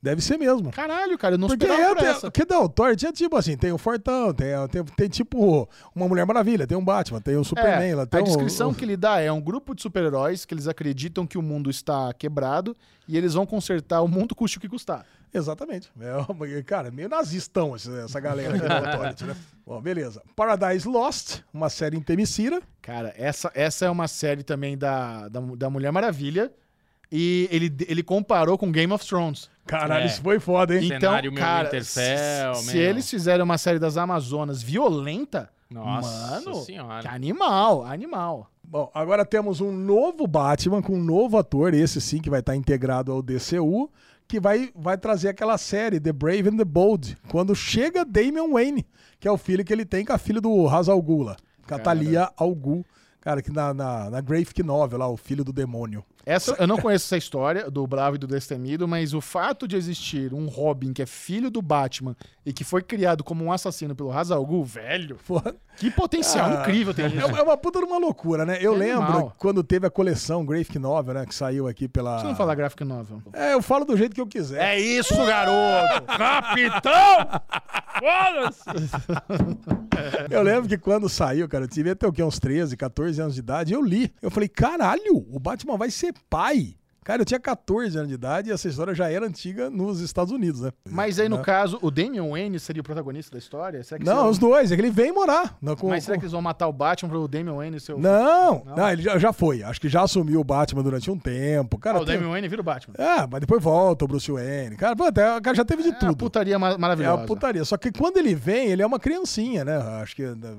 A: deve ser mesmo.
B: Caralho, cara, eu não
A: Porque
B: esperava
A: é,
B: por essa.
A: porque The Authority é tipo assim, tem o Fortão, tem, tem, tem tipo uma Mulher Maravilha, tem um Batman, tem o Superman,
B: É,
A: lá, tem
B: a descrição
A: o-
B: que ele dá é um grupo de super-heróis que eles acreditam que o mundo está quebrado e eles vão consertar o mundo custe o que custar.
A: Exatamente. É, cara, meio nazistão essa, galera aqui da Authority, né? Bom, beleza. Paradise Lost, uma série em Temicira.
B: Cara, essa, essa é uma série também da, da, da Mulher Maravilha e ele, ele comparou com Game of Thrones.
A: Caralho,
D: É.
A: isso foi foda, hein?
D: Cenário meio
B: cara,
D: Winterfell,
B: se, eles fizerem uma série das Amazonas violenta,
D: Nossa
B: mano,
D: senhora.
B: que animal, animal.
A: Bom, agora temos um novo Batman com um novo ator, esse sim que vai estar integrado ao DCU, que vai, vai trazer aquela série The Brave and the Bold, quando chega Damian Wayne, que é o filho que ele tem com a filha do Ra's al Ghul, lá, com a Thalia al Ghul. Cara, que na, na, na Graphic Novel lá, o filho do demônio.
B: Essa, eu não conheço essa história do Bravo e do Destemido, mas o fato de existir um Robin que é filho do Batman e que foi criado como um assassino pelo Ra's al Ghul, velho,
A: Porra.
B: que potencial
A: Ah,
B: incrível tem
A: É,
B: isso.
A: é uma puta de uma loucura, né? Eu
B: É
A: lembro
B: animal.
A: quando teve a coleção Graphic Novel, né? Que saiu aqui pela.
B: Você não fala graphic novel.
A: É, eu falo do jeito que eu quiser.
B: É isso, garoto! Capitão!
A: Eu lembro que quando saiu, cara, eu tive até o quê? Uns 13, 14 anos de idade, eu li. Eu falei, caralho, o Batman vai ser pai. Cara, eu tinha 14 anos de idade e essa história já era antiga nos Estados Unidos, né?
B: Mas aí, no
A: Né?
B: caso, o Damian Wayne seria o protagonista da história?
A: Não, os dois, é que ele vem morar. Não, com-
B: Mas será que eles vão matar o Batman pro Damian Wayne ser o...
A: não,
B: Não?
A: não, ele já, já foi. Acho que já assumiu o Batman durante um tempo. Cara,
B: Ah, o
A: tem-
B: Damian Wayne vira o Batman.
A: É, mas depois volta o Bruce Wayne. Cara, pô, até, o cara já teve de
B: É uma
A: tudo.
B: putaria ma-
A: É
B: maravilhosa.
A: uma putaria. Só que quando ele vem, ele é uma criancinha, né? Acho que é, né,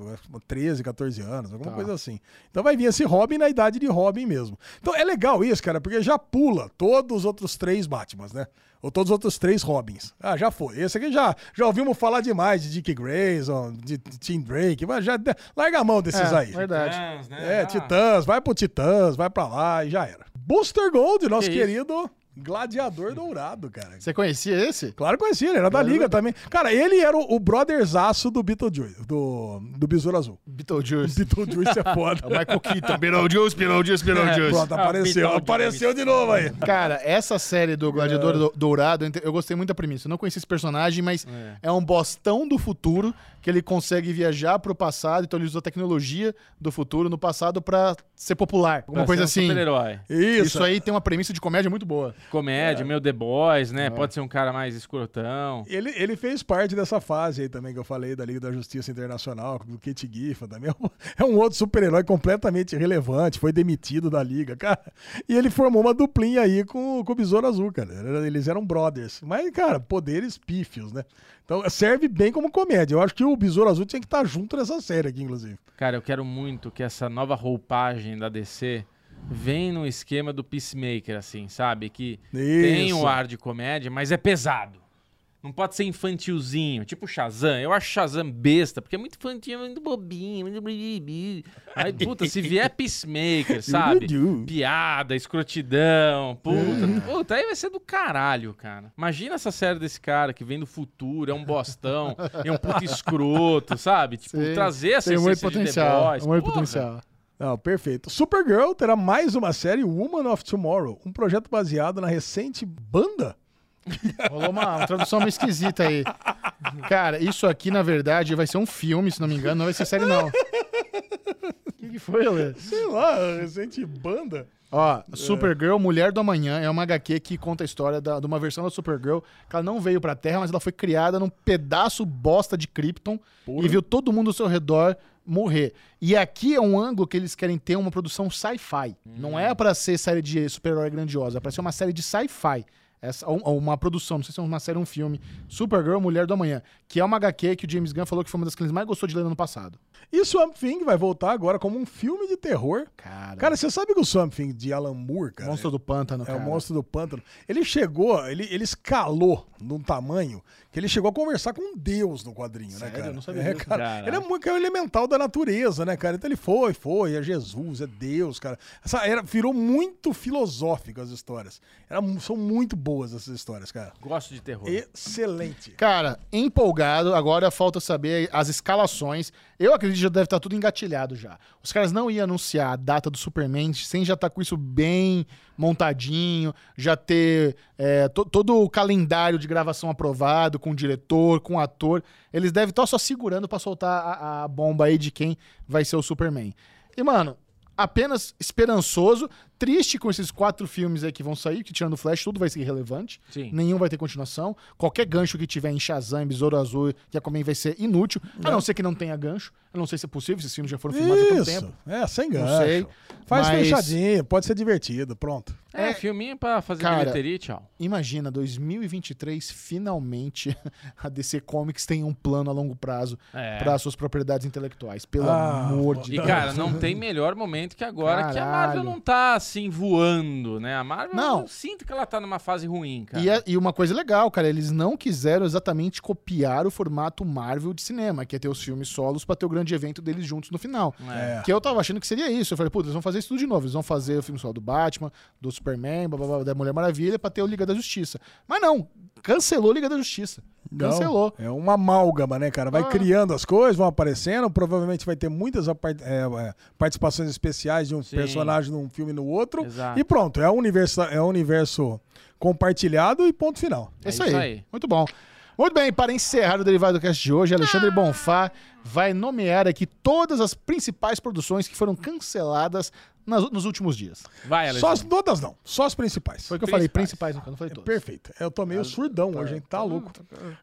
A: 13, 14 anos, alguma
B: Tá.
A: coisa assim. Então vai vir esse Robin na idade de Robin mesmo. Então é legal isso, cara, porque já pula todos os outros três Batmans, né? Ou todos os outros três Robins. Ah, já foi. Esse aqui já, já ouvimos falar demais de Dick Grayson, de Tim Drake, mas já larga a mão desses
B: É,
A: aí.
B: verdade.
D: Titãs, né?
A: É,
D: Ah,
A: Titãs, vai pro Titãs, vai pra lá e já era. Booster Gold, nosso
D: Que isso?
A: Gladiador dourado, cara.
B: Você conhecia esse?
A: Claro que conhecia, ele era da Liga também. Cara, ele era o, o brotherzaço do Beetlejuice, do, do Besouro Azul.
B: Beetlejuice.
A: Beetlejuice é foda.
B: É o Michael Keaton. Beetlejuice, Beetlejuice, Beetlejuice.
A: Pronto, apareceu.
D: Beetlejuice.
A: Apareceu de novo aí.
B: Cara, essa série do Gladiador Do- Dourado, eu gostei muito da premissa. Eu não conheci esse personagem, mas é. um bostão do futuro que ele consegue viajar pro passado, então ele usa a tecnologia do futuro no passado pra ser popular. Alguma
D: pra
B: coisa
D: ser um
B: assim.
D: Super-herói.
A: Isso.
B: Isso aí tem uma premissa de comédia muito boa.
D: Comédia, meu The Boys, né? Pode ser um cara mais escrotão.
A: Ele, ele fez parte dessa fase aí também que eu falei da Liga da Justiça Internacional, do Kate Giffen também. É um- É um outro super-herói completamente irrelevante, foi demitido da Liga, cara. E ele formou uma duplinha aí com, com o Besouro Azul, cara. Eles eram brothers. Mas, cara, poderes pífios, né? Então serve bem como comédia. Eu acho que o Besouro Azul tinha que estar junto nessa série aqui, inclusive.
D: Cara, eu quero muito que essa nova roupagem da DC vem no esquema do Peacemaker, assim, sabe? Que tem
A: Isso.
D: o ar de comédia, mas é pesado. Não pode ser infantilzinho, tipo Shazam. Eu acho Shazam besta, porque é muito infantil, muito bobinho, muito... blibli. Aí, puta, se vier Peacemaker, sabe? Piada, escrotidão, puta. Puta, aí vai ser do caralho, cara. Imagina essa série desse cara que vem do futuro, é um bostão, é um puta escroto, sabe? Tipo,
B: Sim,
D: trazer essa
B: Tem muito potencial.
D: Boys,
B: muito
D: porra.
B: potencial.
A: Não, perfeito. Supergirl terá mais uma série, Woman of Tomorrow, um projeto baseado na recente banda.
B: Rolou uma, uma tradução meio esquisita aí. Cara, isso aqui, na verdade, vai ser um filme, se não me engano, não vai ser série, não. O que, que foi, Lê?
A: Sei lá, recente banda.
B: Ó, Supergirl, Mulher do Amanhã, é uma HQ que conta a história da- de uma versão da Supergirl que ela não veio pra Terra, mas ela foi criada num pedaço bosta de Krypton e viu todo mundo ao seu redor morrer. E aqui é um ângulo que eles querem ter uma produção sci-fi. Não é pra ser série de super-herói grandiosa, é pra ser uma série de sci-fi. Essa, uma produção, não sei se é uma série ou um filme. Supergirl, Mulher do Amanhã, que é uma HQ que o James Gunn falou que foi uma das que ele mais gostou de ler no ano passado.
A: E Swamp Thing vai voltar agora como um filme de terror.
B: Cara,
A: Cara, você sabe que o Swamp Thing de Alan Moore, cara,
B: Monstro do Pântano,
A: é
B: cara.
A: o monstro do pântano. Ele chegou, ele, ele escalou num tamanho que ele chegou a conversar com Deus no quadrinho, né,
B: Sério?
A: cara?
B: Eu não sabia
A: É, cara,
D: Caraca.
A: ele é muito é o elemental da natureza, né, cara? Então ele foi, foi, é Jesus, é Deus, cara. Essa era, virou muito filosófico as histórias. Era, são muito boas essas histórias, cara.
D: Gosto de terror.
A: Excelente.
B: Cara, empolgado, agora falta saber as escalações. Eu acredito que já deve estar tudo engatilhado já. Os caras não iam anunciar a data do Superman sem já estar com isso bem montadinho, já ter é, to- todo o calendário de gravação aprovado, com o diretor, com o ator. Eles devem estar só segurando pra soltar a, a bomba aí de quem vai ser o Superman. E, mano, apenas esperançoso, triste com esses quatro filmes aí que vão sair, que tirando o Flash, tudo vai ser irrelevante.
D: Sim.
B: Nenhum vai ter continuação. Qualquer gancho que tiver em Shazam, Besouro Azul e Aquaman vai ser inútil. A não ser que não tenha gancho. Eu não sei se é possível, esses filmes já foram filmados há tanto
A: Isso.
B: tempo.
A: É, sem
B: Não
A: gancho.
B: sei,
A: Faz
B: mas-
A: fechadinho, pode ser divertido, pronto.
D: É,
B: É,
D: filminho pra fazer
B: cara,
D: bilheteria, e tchau.
B: Imagina, 2023, finalmente a DC Comics tem um plano a longo prazo
D: É.
B: para suas propriedades intelectuais. Pelo
A: Ah,
B: amor de
D: E,
B: Deus.
D: cara, não tem melhor momento que agora que a Marvel
B: Caralho.
D: não tá assim voando, né? A Marvel,
B: Não.
D: eu sinto que ela tá numa fase ruim, cara.
B: E, é- e uma coisa legal, cara, eles não quiseram exatamente copiar o formato Marvel de cinema, que é ter os filmes solos pra ter o grande evento deles juntos no final.
D: É.
B: Que eu tava achando que seria isso. Eu falei, putz, eles vão fazer isso tudo de novo. Eles vão fazer o filme solo do Batman, do Superman, blá, blá, blá, da Mulher Maravilha, pra ter o Liga da Justiça. Mas não, cancelou o Liga da Justiça.
A: Não,
B: Cancelou.
A: É uma amálgama, né, cara? Vai
B: Ah.
A: criando as coisas, vão aparecendo. Provavelmente vai ter muitas é, é, participações especiais de um
D: Sim.
A: personagem num filme e no outro.
D: Exato.
A: E pronto, é um universo, é um universo compartilhado e ponto final.
B: É isso,
D: isso
B: aí.
D: aí.
B: Muito bom. Muito bem, para encerrar o Derivado do Cast de hoje, Alexandre Bonfá vai nomear aqui todas as principais produções que foram canceladas nas- nos últimos dias.
D: Vai,
A: Só
D: Alexandre.
A: as todas não, só as principais.
B: Foi o que eu falei, principais, eu não falei todos.
A: Perfeito. Eu tô meio surdão hoje, hein? Tá louco.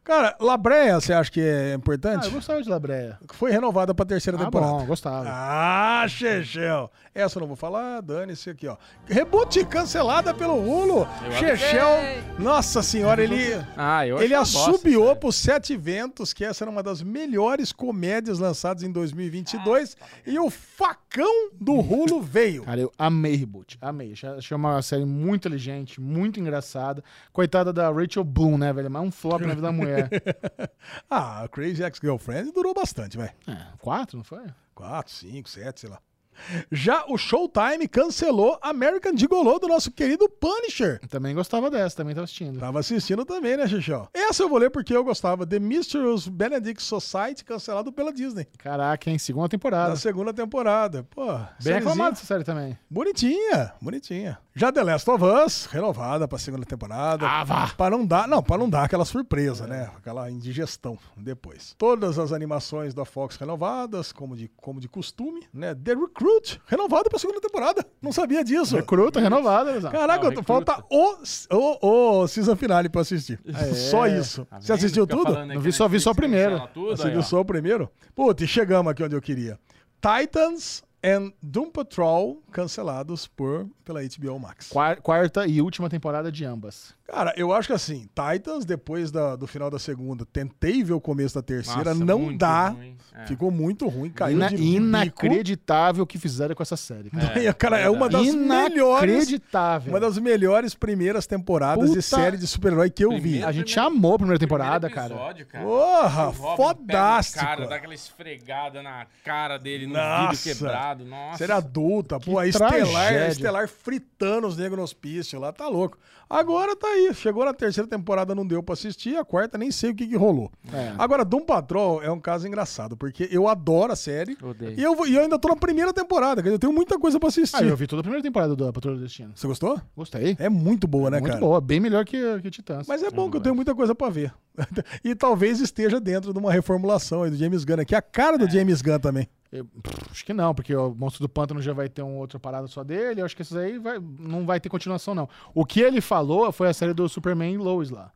A: Cara, Labreia, você acha que é
B: Ah,
A: importante?
B: eu gostava de Labreia.
A: Foi renovada pra terceira
B: Ah,
A: temporada.
B: bom, gostava.
A: Ah, Chechel. Essa eu não vou falar, dane-se aqui, ó. Reboot cancelada pelo Hulu. Chechel, nossa senhora, ele,
D: Ah, eu
A: ele
D: bosta,
A: assobiou
D: sério.
A: pros Sete Ventos, que essa era uma das melhores comédias lançadas em 2022. e o facão do Hulu veio.
B: Cara, eu amei Reboot. Amei. Achei uma série muito inteligente, muito engraçada. Coitada da Rachel Bloom, né, velho? Mas um flop na vida da mulher.
A: Ah, Crazy Ex-Girlfriend durou bastante, velho.
B: É, quatro, não foi?
A: Quatro, cinco, sete, sei lá. Já o Showtime cancelou American Gigolo do nosso querido Punisher.
B: Também gostava dessa, também tava assistindo.
A: Tava assistindo também, né, Xixão? Essa eu vou ler porque eu gostava. The Mysterious Benedict Society, cancelado pela Disney.
B: Caraca, hein? Segunda
A: Na
B: temporada.
A: segunda temporada. Pô,
B: Bem reclamado essa série também.
A: Bonitinha, bonitinha. Já The Last of Us, renovada pra segunda temporada.
B: Ah, vá.
A: Pra não dar, não, pra não dar aquela surpresa, né? Aquela indigestão depois. Todas as animações da Fox renovadas, como de, como de costume, né? The Recruit, renovada pra segunda temporada. Não sabia disso.
B: Recruta renovada.
A: Caraca,
D: Ah,
A: falta o, o, o season finale pra assistir.
B: É.
A: Só isso.
D: Tá
A: Você assistiu
D: Fica
A: tudo?
B: Não vi, só vi só o primeiro.
D: ó.
A: só o primeiro? Putz, e chegamos aqui onde eu queria. Titans and Doom Patrol cancelados por, pela HBO Max.
B: Qua- Quarta e última temporada de ambas.
A: Cara, eu acho que assim, Titans, depois da- do final da segunda, tentei ver o começo da terceira,
D: Nossa,
A: não dá.
D: É.
A: Ficou muito ruim, caiu
B: Ina-
A: de
B: inacreditável o que fizeram com essa série. cara.
A: É, cara, é uma das melhores,
B: Inacreditável.
A: uma das melhores primeiras temporadas de
B: Puta-
A: série de super-herói que eu vi.
D: Primeiro-
B: A gente amou a primeira temporada,
D: Primeiro
B: cara.
D: episódio, cara.
A: Porra, fodástico.
D: Cara, dá aquela esfregada na cara dele, no
A: Nossa.
D: vidro quebrado. Nossa.
A: Série adulta, pô, a. Estelar, a Estelar fritando os negros no hospício lá, tá louco. Agora tá aí, chegou na terceira temporada, não deu pra assistir, a quarta nem sei o que que rolou.
B: É.
A: Agora, Doom Patrol é um caso engraçado, porque eu adoro a série
D: Odeio.
A: e eu, e eu ainda tô na primeira temporada, quer dizer, eu tenho muita coisa pra assistir.
B: Ah, eu vi toda a primeira temporada do Patrulha do Destino.
A: Você gostou?
B: Gostei.
A: É muito boa, né,
B: Muito
A: cara?
B: boa, bem melhor que, que Titãs.
A: Mas é bom que eu tenho muita coisa pra ver. e talvez esteja dentro de uma reformulação aí do James Gunn, que é a cara do James Gunn também.
B: Eu- acho que não, porque o Monstro do Pântano já vai ter uma outra parada só dele. Eu acho que esses aí vai- não vai ter continuação, não. O que ele falou foi a série do Superman e Lois lá.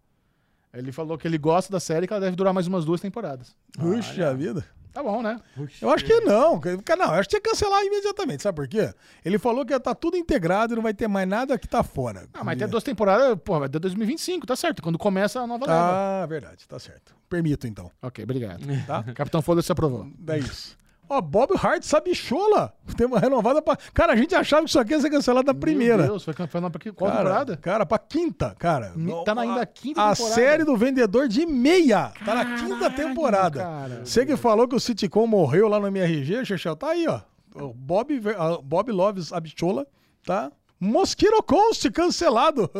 B: Ele falou que ele gosta da série e que ela deve durar mais umas duas temporadas.
A: Puxa vida.
B: Tá bom, né?
A: Eu acho que não. Não, eu acho que tinha que cancelar imediatamente. Sabe por quê? Ele falou que ia tá tudo integrado e não vai ter mais nada que tá fora.
B: Ah, mas ter duas temporadas, pô, vai ter 2025, tá certo. Quando começa a nova leva.
A: Ah, verdade, tá certo. Permito então,
B: Ok, obrigado.
A: tá?
B: Capitão Foda-se aprovou.
A: É isso. Ó, Bob Hart sabichola. Tem uma renovada pra. Cara, a gente achava que isso aqui ia ser cancelado na primeira.
B: Meu Deus, foi campeão pra qual
A: cara,
B: temporada?
A: Cara, pra quinta, cara.
B: Tá na- ainda a quinta
A: A
B: temporada.
A: série do vendedor de meia. tá na quinta temporada.
B: cara.
A: Você que falou que o Sitcom morreu lá no MRG, Chechel, tá aí, ó. Bob, Bob Loves Abichola, tá? Mosquito Coast cancelado.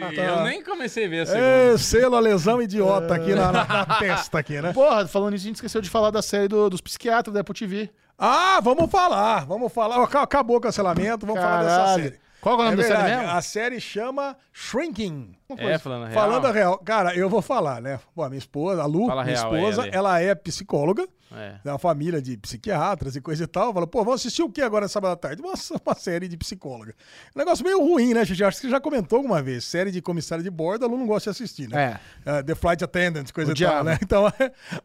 D: Eu nem comecei a ver a segunda.
A: É, selo a lesão idiota aqui na, na- na testa aqui, né?
B: Porra, falando nisso, a gente esqueceu de falar da série do- dos psiquiatras da Apple TV.
A: Ah, vamos falar, vamos falar. Aca- Acabou o cancelamento, vamos falar dessa
B: Caralho.
A: série.
B: Qual que é o nome
A: É
B: da série mesmo?
A: A série chama Shrinking.
D: É, falando real.
A: Falando a real, cara, eu vou falar, né? Pô, a minha esposa, a Lu,
D: Fala
A: minha
D: real
A: esposa, ela é psicóloga,
D: É.
A: é uma família de psiquiatras e coisa e tal. Fala, pô, vamos assistir o que agora sábado à tarde? Uma, uma série de psicóloga. Um negócio meio ruim, né, gente? Acho que você já comentou alguma vez. Série de comissário de bordo, a Lu não gosta de assistir, né?
B: É.
A: Uh, The Flight Attendant, coisa e
B: Odiava.
A: tal, né? Então,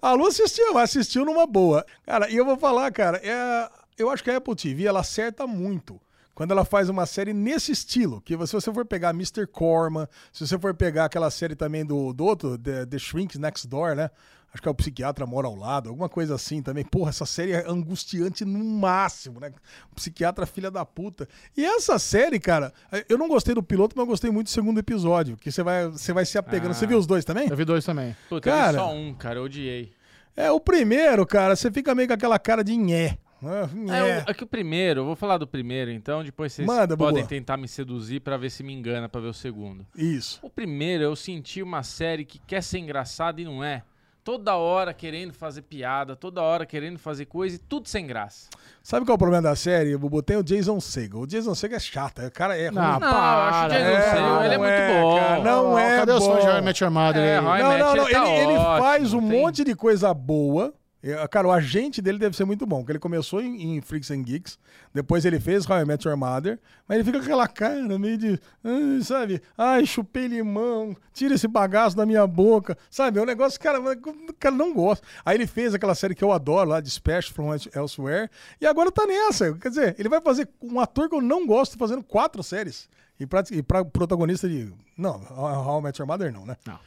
A: a Lu assistiu, mas assistiu numa boa. Cara, e eu vou falar, cara, é, eu acho que a Apple TV, ela acerta muito quando ela faz uma série nesse estilo. Que se você for pegar Mr. Corman, se você for pegar aquela série também do, do outro, The, The Shrink Next Door, né? Acho que é o psiquiatra mora ao lado, alguma coisa assim também. Porra, essa série é angustiante no máximo, né? O psiquiatra filha da puta. E essa série, cara, eu não gostei do piloto, mas eu gostei muito do segundo episódio, que você vai, você vai se apegando.
D: Ah.
A: Você viu os dois também?
B: Eu vi dois também.
D: Puta, eu vi
A: Cara.
D: só um, cara, eu odiei.
A: É, o primeiro, cara, você fica meio com aquela cara de nhé. Ah,
D: É, é que o primeiro, eu vou falar do primeiro, então depois vocês
A: Manda,
D: podem tentar me seduzir pra ver se me engana pra ver o segundo.
A: Isso.
D: O primeiro, eu senti uma série que quer ser engraçada e não é. Toda hora querendo fazer piada, toda hora querendo fazer coisa e tudo sem graça.
A: Sabe qual é o problema da série, Bubu? Tem o Jason Segel. O Jason Segel é chato, o cara é ruim.
B: Não,
D: Não, eu acho
B: para.
D: o Jason
A: É,
D: Segel, ele é
A: não
D: muito
A: é,
D: bom.
A: cara, não é
B: Cadê os fãs de
A: bom.
B: How I Met Your Mother
D: É,
A: Não, não, não.
D: ele tá
A: Ele, ele
D: ótimo,
A: faz um
D: tem-
A: monte de coisa boa. É, Cara, o agente dele deve ser muito bom, porque ele começou em, em Freaks and Geeks, depois ele fez How I Met Your Mother, mas ele fica com aquela cara meio de, "Ai", sabe? Ai, chupei limão, tira esse bagaço da minha boca, sabe? É um negócio que cara, o cara não gosta. Aí ele fez aquela série que eu adoro lá, Dispatch from Elsewhere, e agora tá nessa. Quer dizer, ele vai fazer um ator que eu não gosto fazendo quatro séries. E pra, e pra protagonista de. Não, How I Met Your Mother não, né?
B: Não.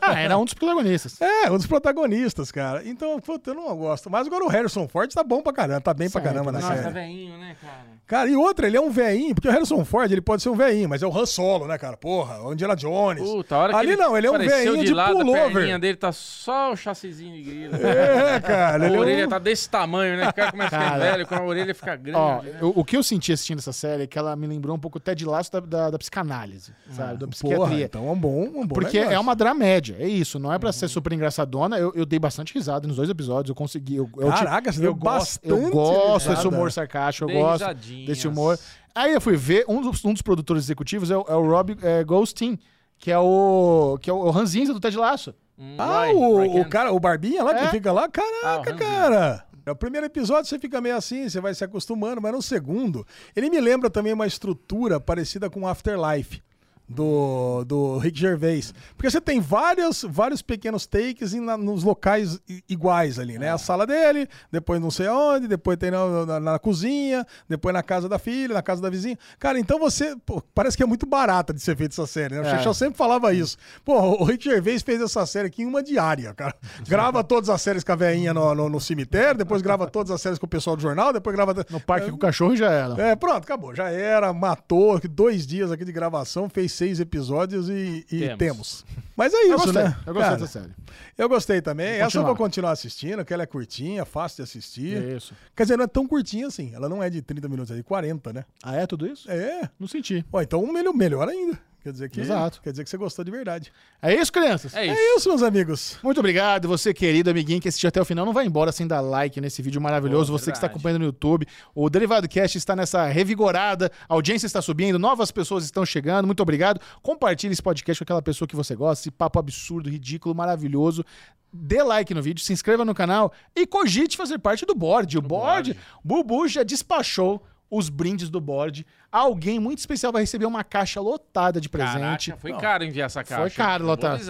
B: Ah, era um dos protagonistas.
A: É, um dos protagonistas, cara. Então, puta, eu não gosto. Mas agora o Harrison Ford tá bom pra caramba, tá bem pra
B: Certo,
A: caramba na
D: Nossa,
A: série.
D: velhinho, né, cara?
A: Cara, e outra, ele é um veinho, porque o Harrison Ford, ele pode ser um veinho, mas é o Han Solo, né, cara? Porra, o Indiana Jones.
D: Puta, a hora que
A: Ali não, ele é um
D: apareceu
A: veinho de,
D: lado, A
A: pullover.
D: perninha dele tá só o chassizinho de grilo.
A: É, cara,
D: A
A: é
D: orelha
A: um...
D: tá desse tamanho, né? O cara começa a ficar velho, quando a orelha fica grande.
B: Ó,
D: né?
B: eu- o que eu senti assistindo essa série é que ela me lembrou um pouco o Ted Lasso da, da, da psicanálise, sabe? Da
A: Porra,
B: psiquiatria.
A: então é um bom, um bom
B: Porque. É uma dramédia, é isso. Não é pra ser super engraçadona. Eu, eu dei bastante risada nos dois episódios. Eu consegui. Eu, eu,
A: Caraca, você deu
B: eu gosto, eu gosto desse humor sarcástico, eu
D: Dei
B: gosto
D: risadinhas.
B: desse humor. Aí eu fui ver, um dos, um dos produtores executivos é o, é o Rob é, Goldstein, que é o que é o Ranzinza do Ted Lasso.
D: Hum,
A: Ah, o, o cara, o Barbinha lá que
B: É.
A: fica lá?
D: Ah, o
A: Caraca,
D: Ranzinho.
A: cara. No primeiro episódio você fica meio assim, você vai se acostumando, mas no segundo, ele me lembra também uma estrutura parecida com Afterlife. Do, do Rick Gervais. Porque você tem vários, vários pequenos takes na- nos locais iguais ali, né? A sala dele, depois não sei onde, depois tem na, na- na cozinha, depois na casa da filha, na casa da vizinha. Cara, então você. pô, parece que é muito barata de ser feita essa série, né? O
B: É.
A: Chechel sempre falava isso. Pô, o Rick Gervais fez essa série aqui em uma diária, cara. Grava todas as séries com a veinha no, no, no cemitério, depois grava todas as séries com o pessoal do jornal, depois grava.
B: No parque com o cachorro já era.
A: É, pronto, acabou. Já era, matou. Dois dias aqui de gravação, fez seis episódios e, e temos.
D: Temos.
A: Mas é
B: Eu
A: isso,
B: gostei,
A: né?
B: eu gostei
A: Cara,
B: dessa série.
A: Eu gostei também. Essa eu vou continuar assistindo, que ela é curtinha, fácil de assistir.
B: É isso.
A: Quer dizer, não é tão curtinha assim. Ela não é de 30 minutos, é de 40, né?
B: Ah, é tudo isso?
A: É.
B: Não senti.
A: Ó, então melhor, melhor ainda. Quer dizer que.
B: Exato.
A: Quer dizer que você gostou de verdade.
B: É isso, crianças?
D: É isso.
A: É isso, meus amigos.
B: Muito obrigado, você querido amiguinho que assistiu até o final. Não vai embora sem dar like nesse vídeo maravilhoso.
D: Pô,
B: você que está
D: verdade.
B: acompanhando no YouTube. O Derivado Cast está nessa revigorada. A audiência está subindo, novas pessoas estão chegando. Muito obrigado. Compartilhe esse podcast com aquela pessoa que você gosta. Esse papo absurdo, ridículo, maravilhoso. Dê like no vídeo, se inscreva no canal e cogite fazer parte do board. O board, Bubu já despachou os brindes do board. Alguém muito especial vai receber uma caixa lotada de presente.
D: Caraca, foi caro enviar essa caixa.
B: Foi caro, Lotar.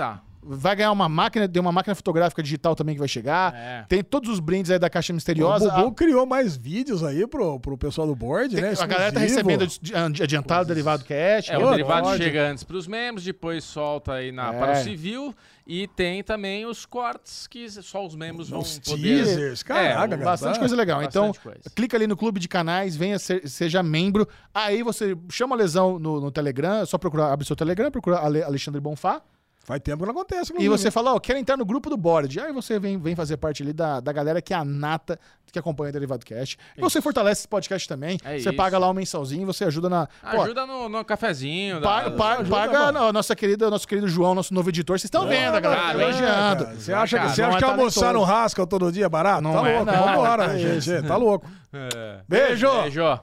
B: Vai ganhar uma máquina, tem uma máquina fotográfica digital também que vai chegar.
D: É.
B: Tem todos os brindes aí da caixa
A: O
B: misteriosa.
A: Bubu criou mais vídeos aí pro, pro pessoal do board, né?
B: a, a galera tá
A: Exclusivo.
B: recebendo adi- adiantado derivado cash.
D: É,
B: né?
D: o derivado
B: Pode.
D: chega antes para os membros, depois solta aí na,
B: É.
D: para o civil e tem também os cortes que só os membros vão
A: Os
D: poder...
A: teasers, caraca,
D: É,
A: cara.
B: Bastante
A: tá?
B: coisa legal. Então,
D: Bastante coisa.
B: clica ali no clube de canais, venha ser- seja membro. Aí você chama a lesão no, no Telegram, é só procurar, abre seu Telegram, procura Ale- Alexandre Bonfá.
A: Faz tempo que não acontece.
B: E você fala, ó, quero entrar no grupo do board. Aí você vem, vem fazer parte ali da, da galera que é a nata que acompanha o Derivado Cast. E você fortalece esse podcast também.
D: É
B: você
D: isso.
B: paga lá um mensalzinho, você ajuda na. Pô,
D: Ajuda no, no cafezinho.
B: Pa-
D: da-
B: pa-
A: ajuda,
B: paga a nossa querida, nosso querido João, nosso novo editor. Vocês estão vendo, galera elogiando.
A: Cara, Você acha, que-
D: Cara,
A: você
B: não
A: acha
B: é
A: que almoçar
B: talentoso.
A: no Rascal todo dia é barato?
B: Não
A: tá
B: é,
A: louco,
B: não.
A: vambora,
B: É
A: gente. Tá louco.
D: É.
A: Beijo!
D: Beijo.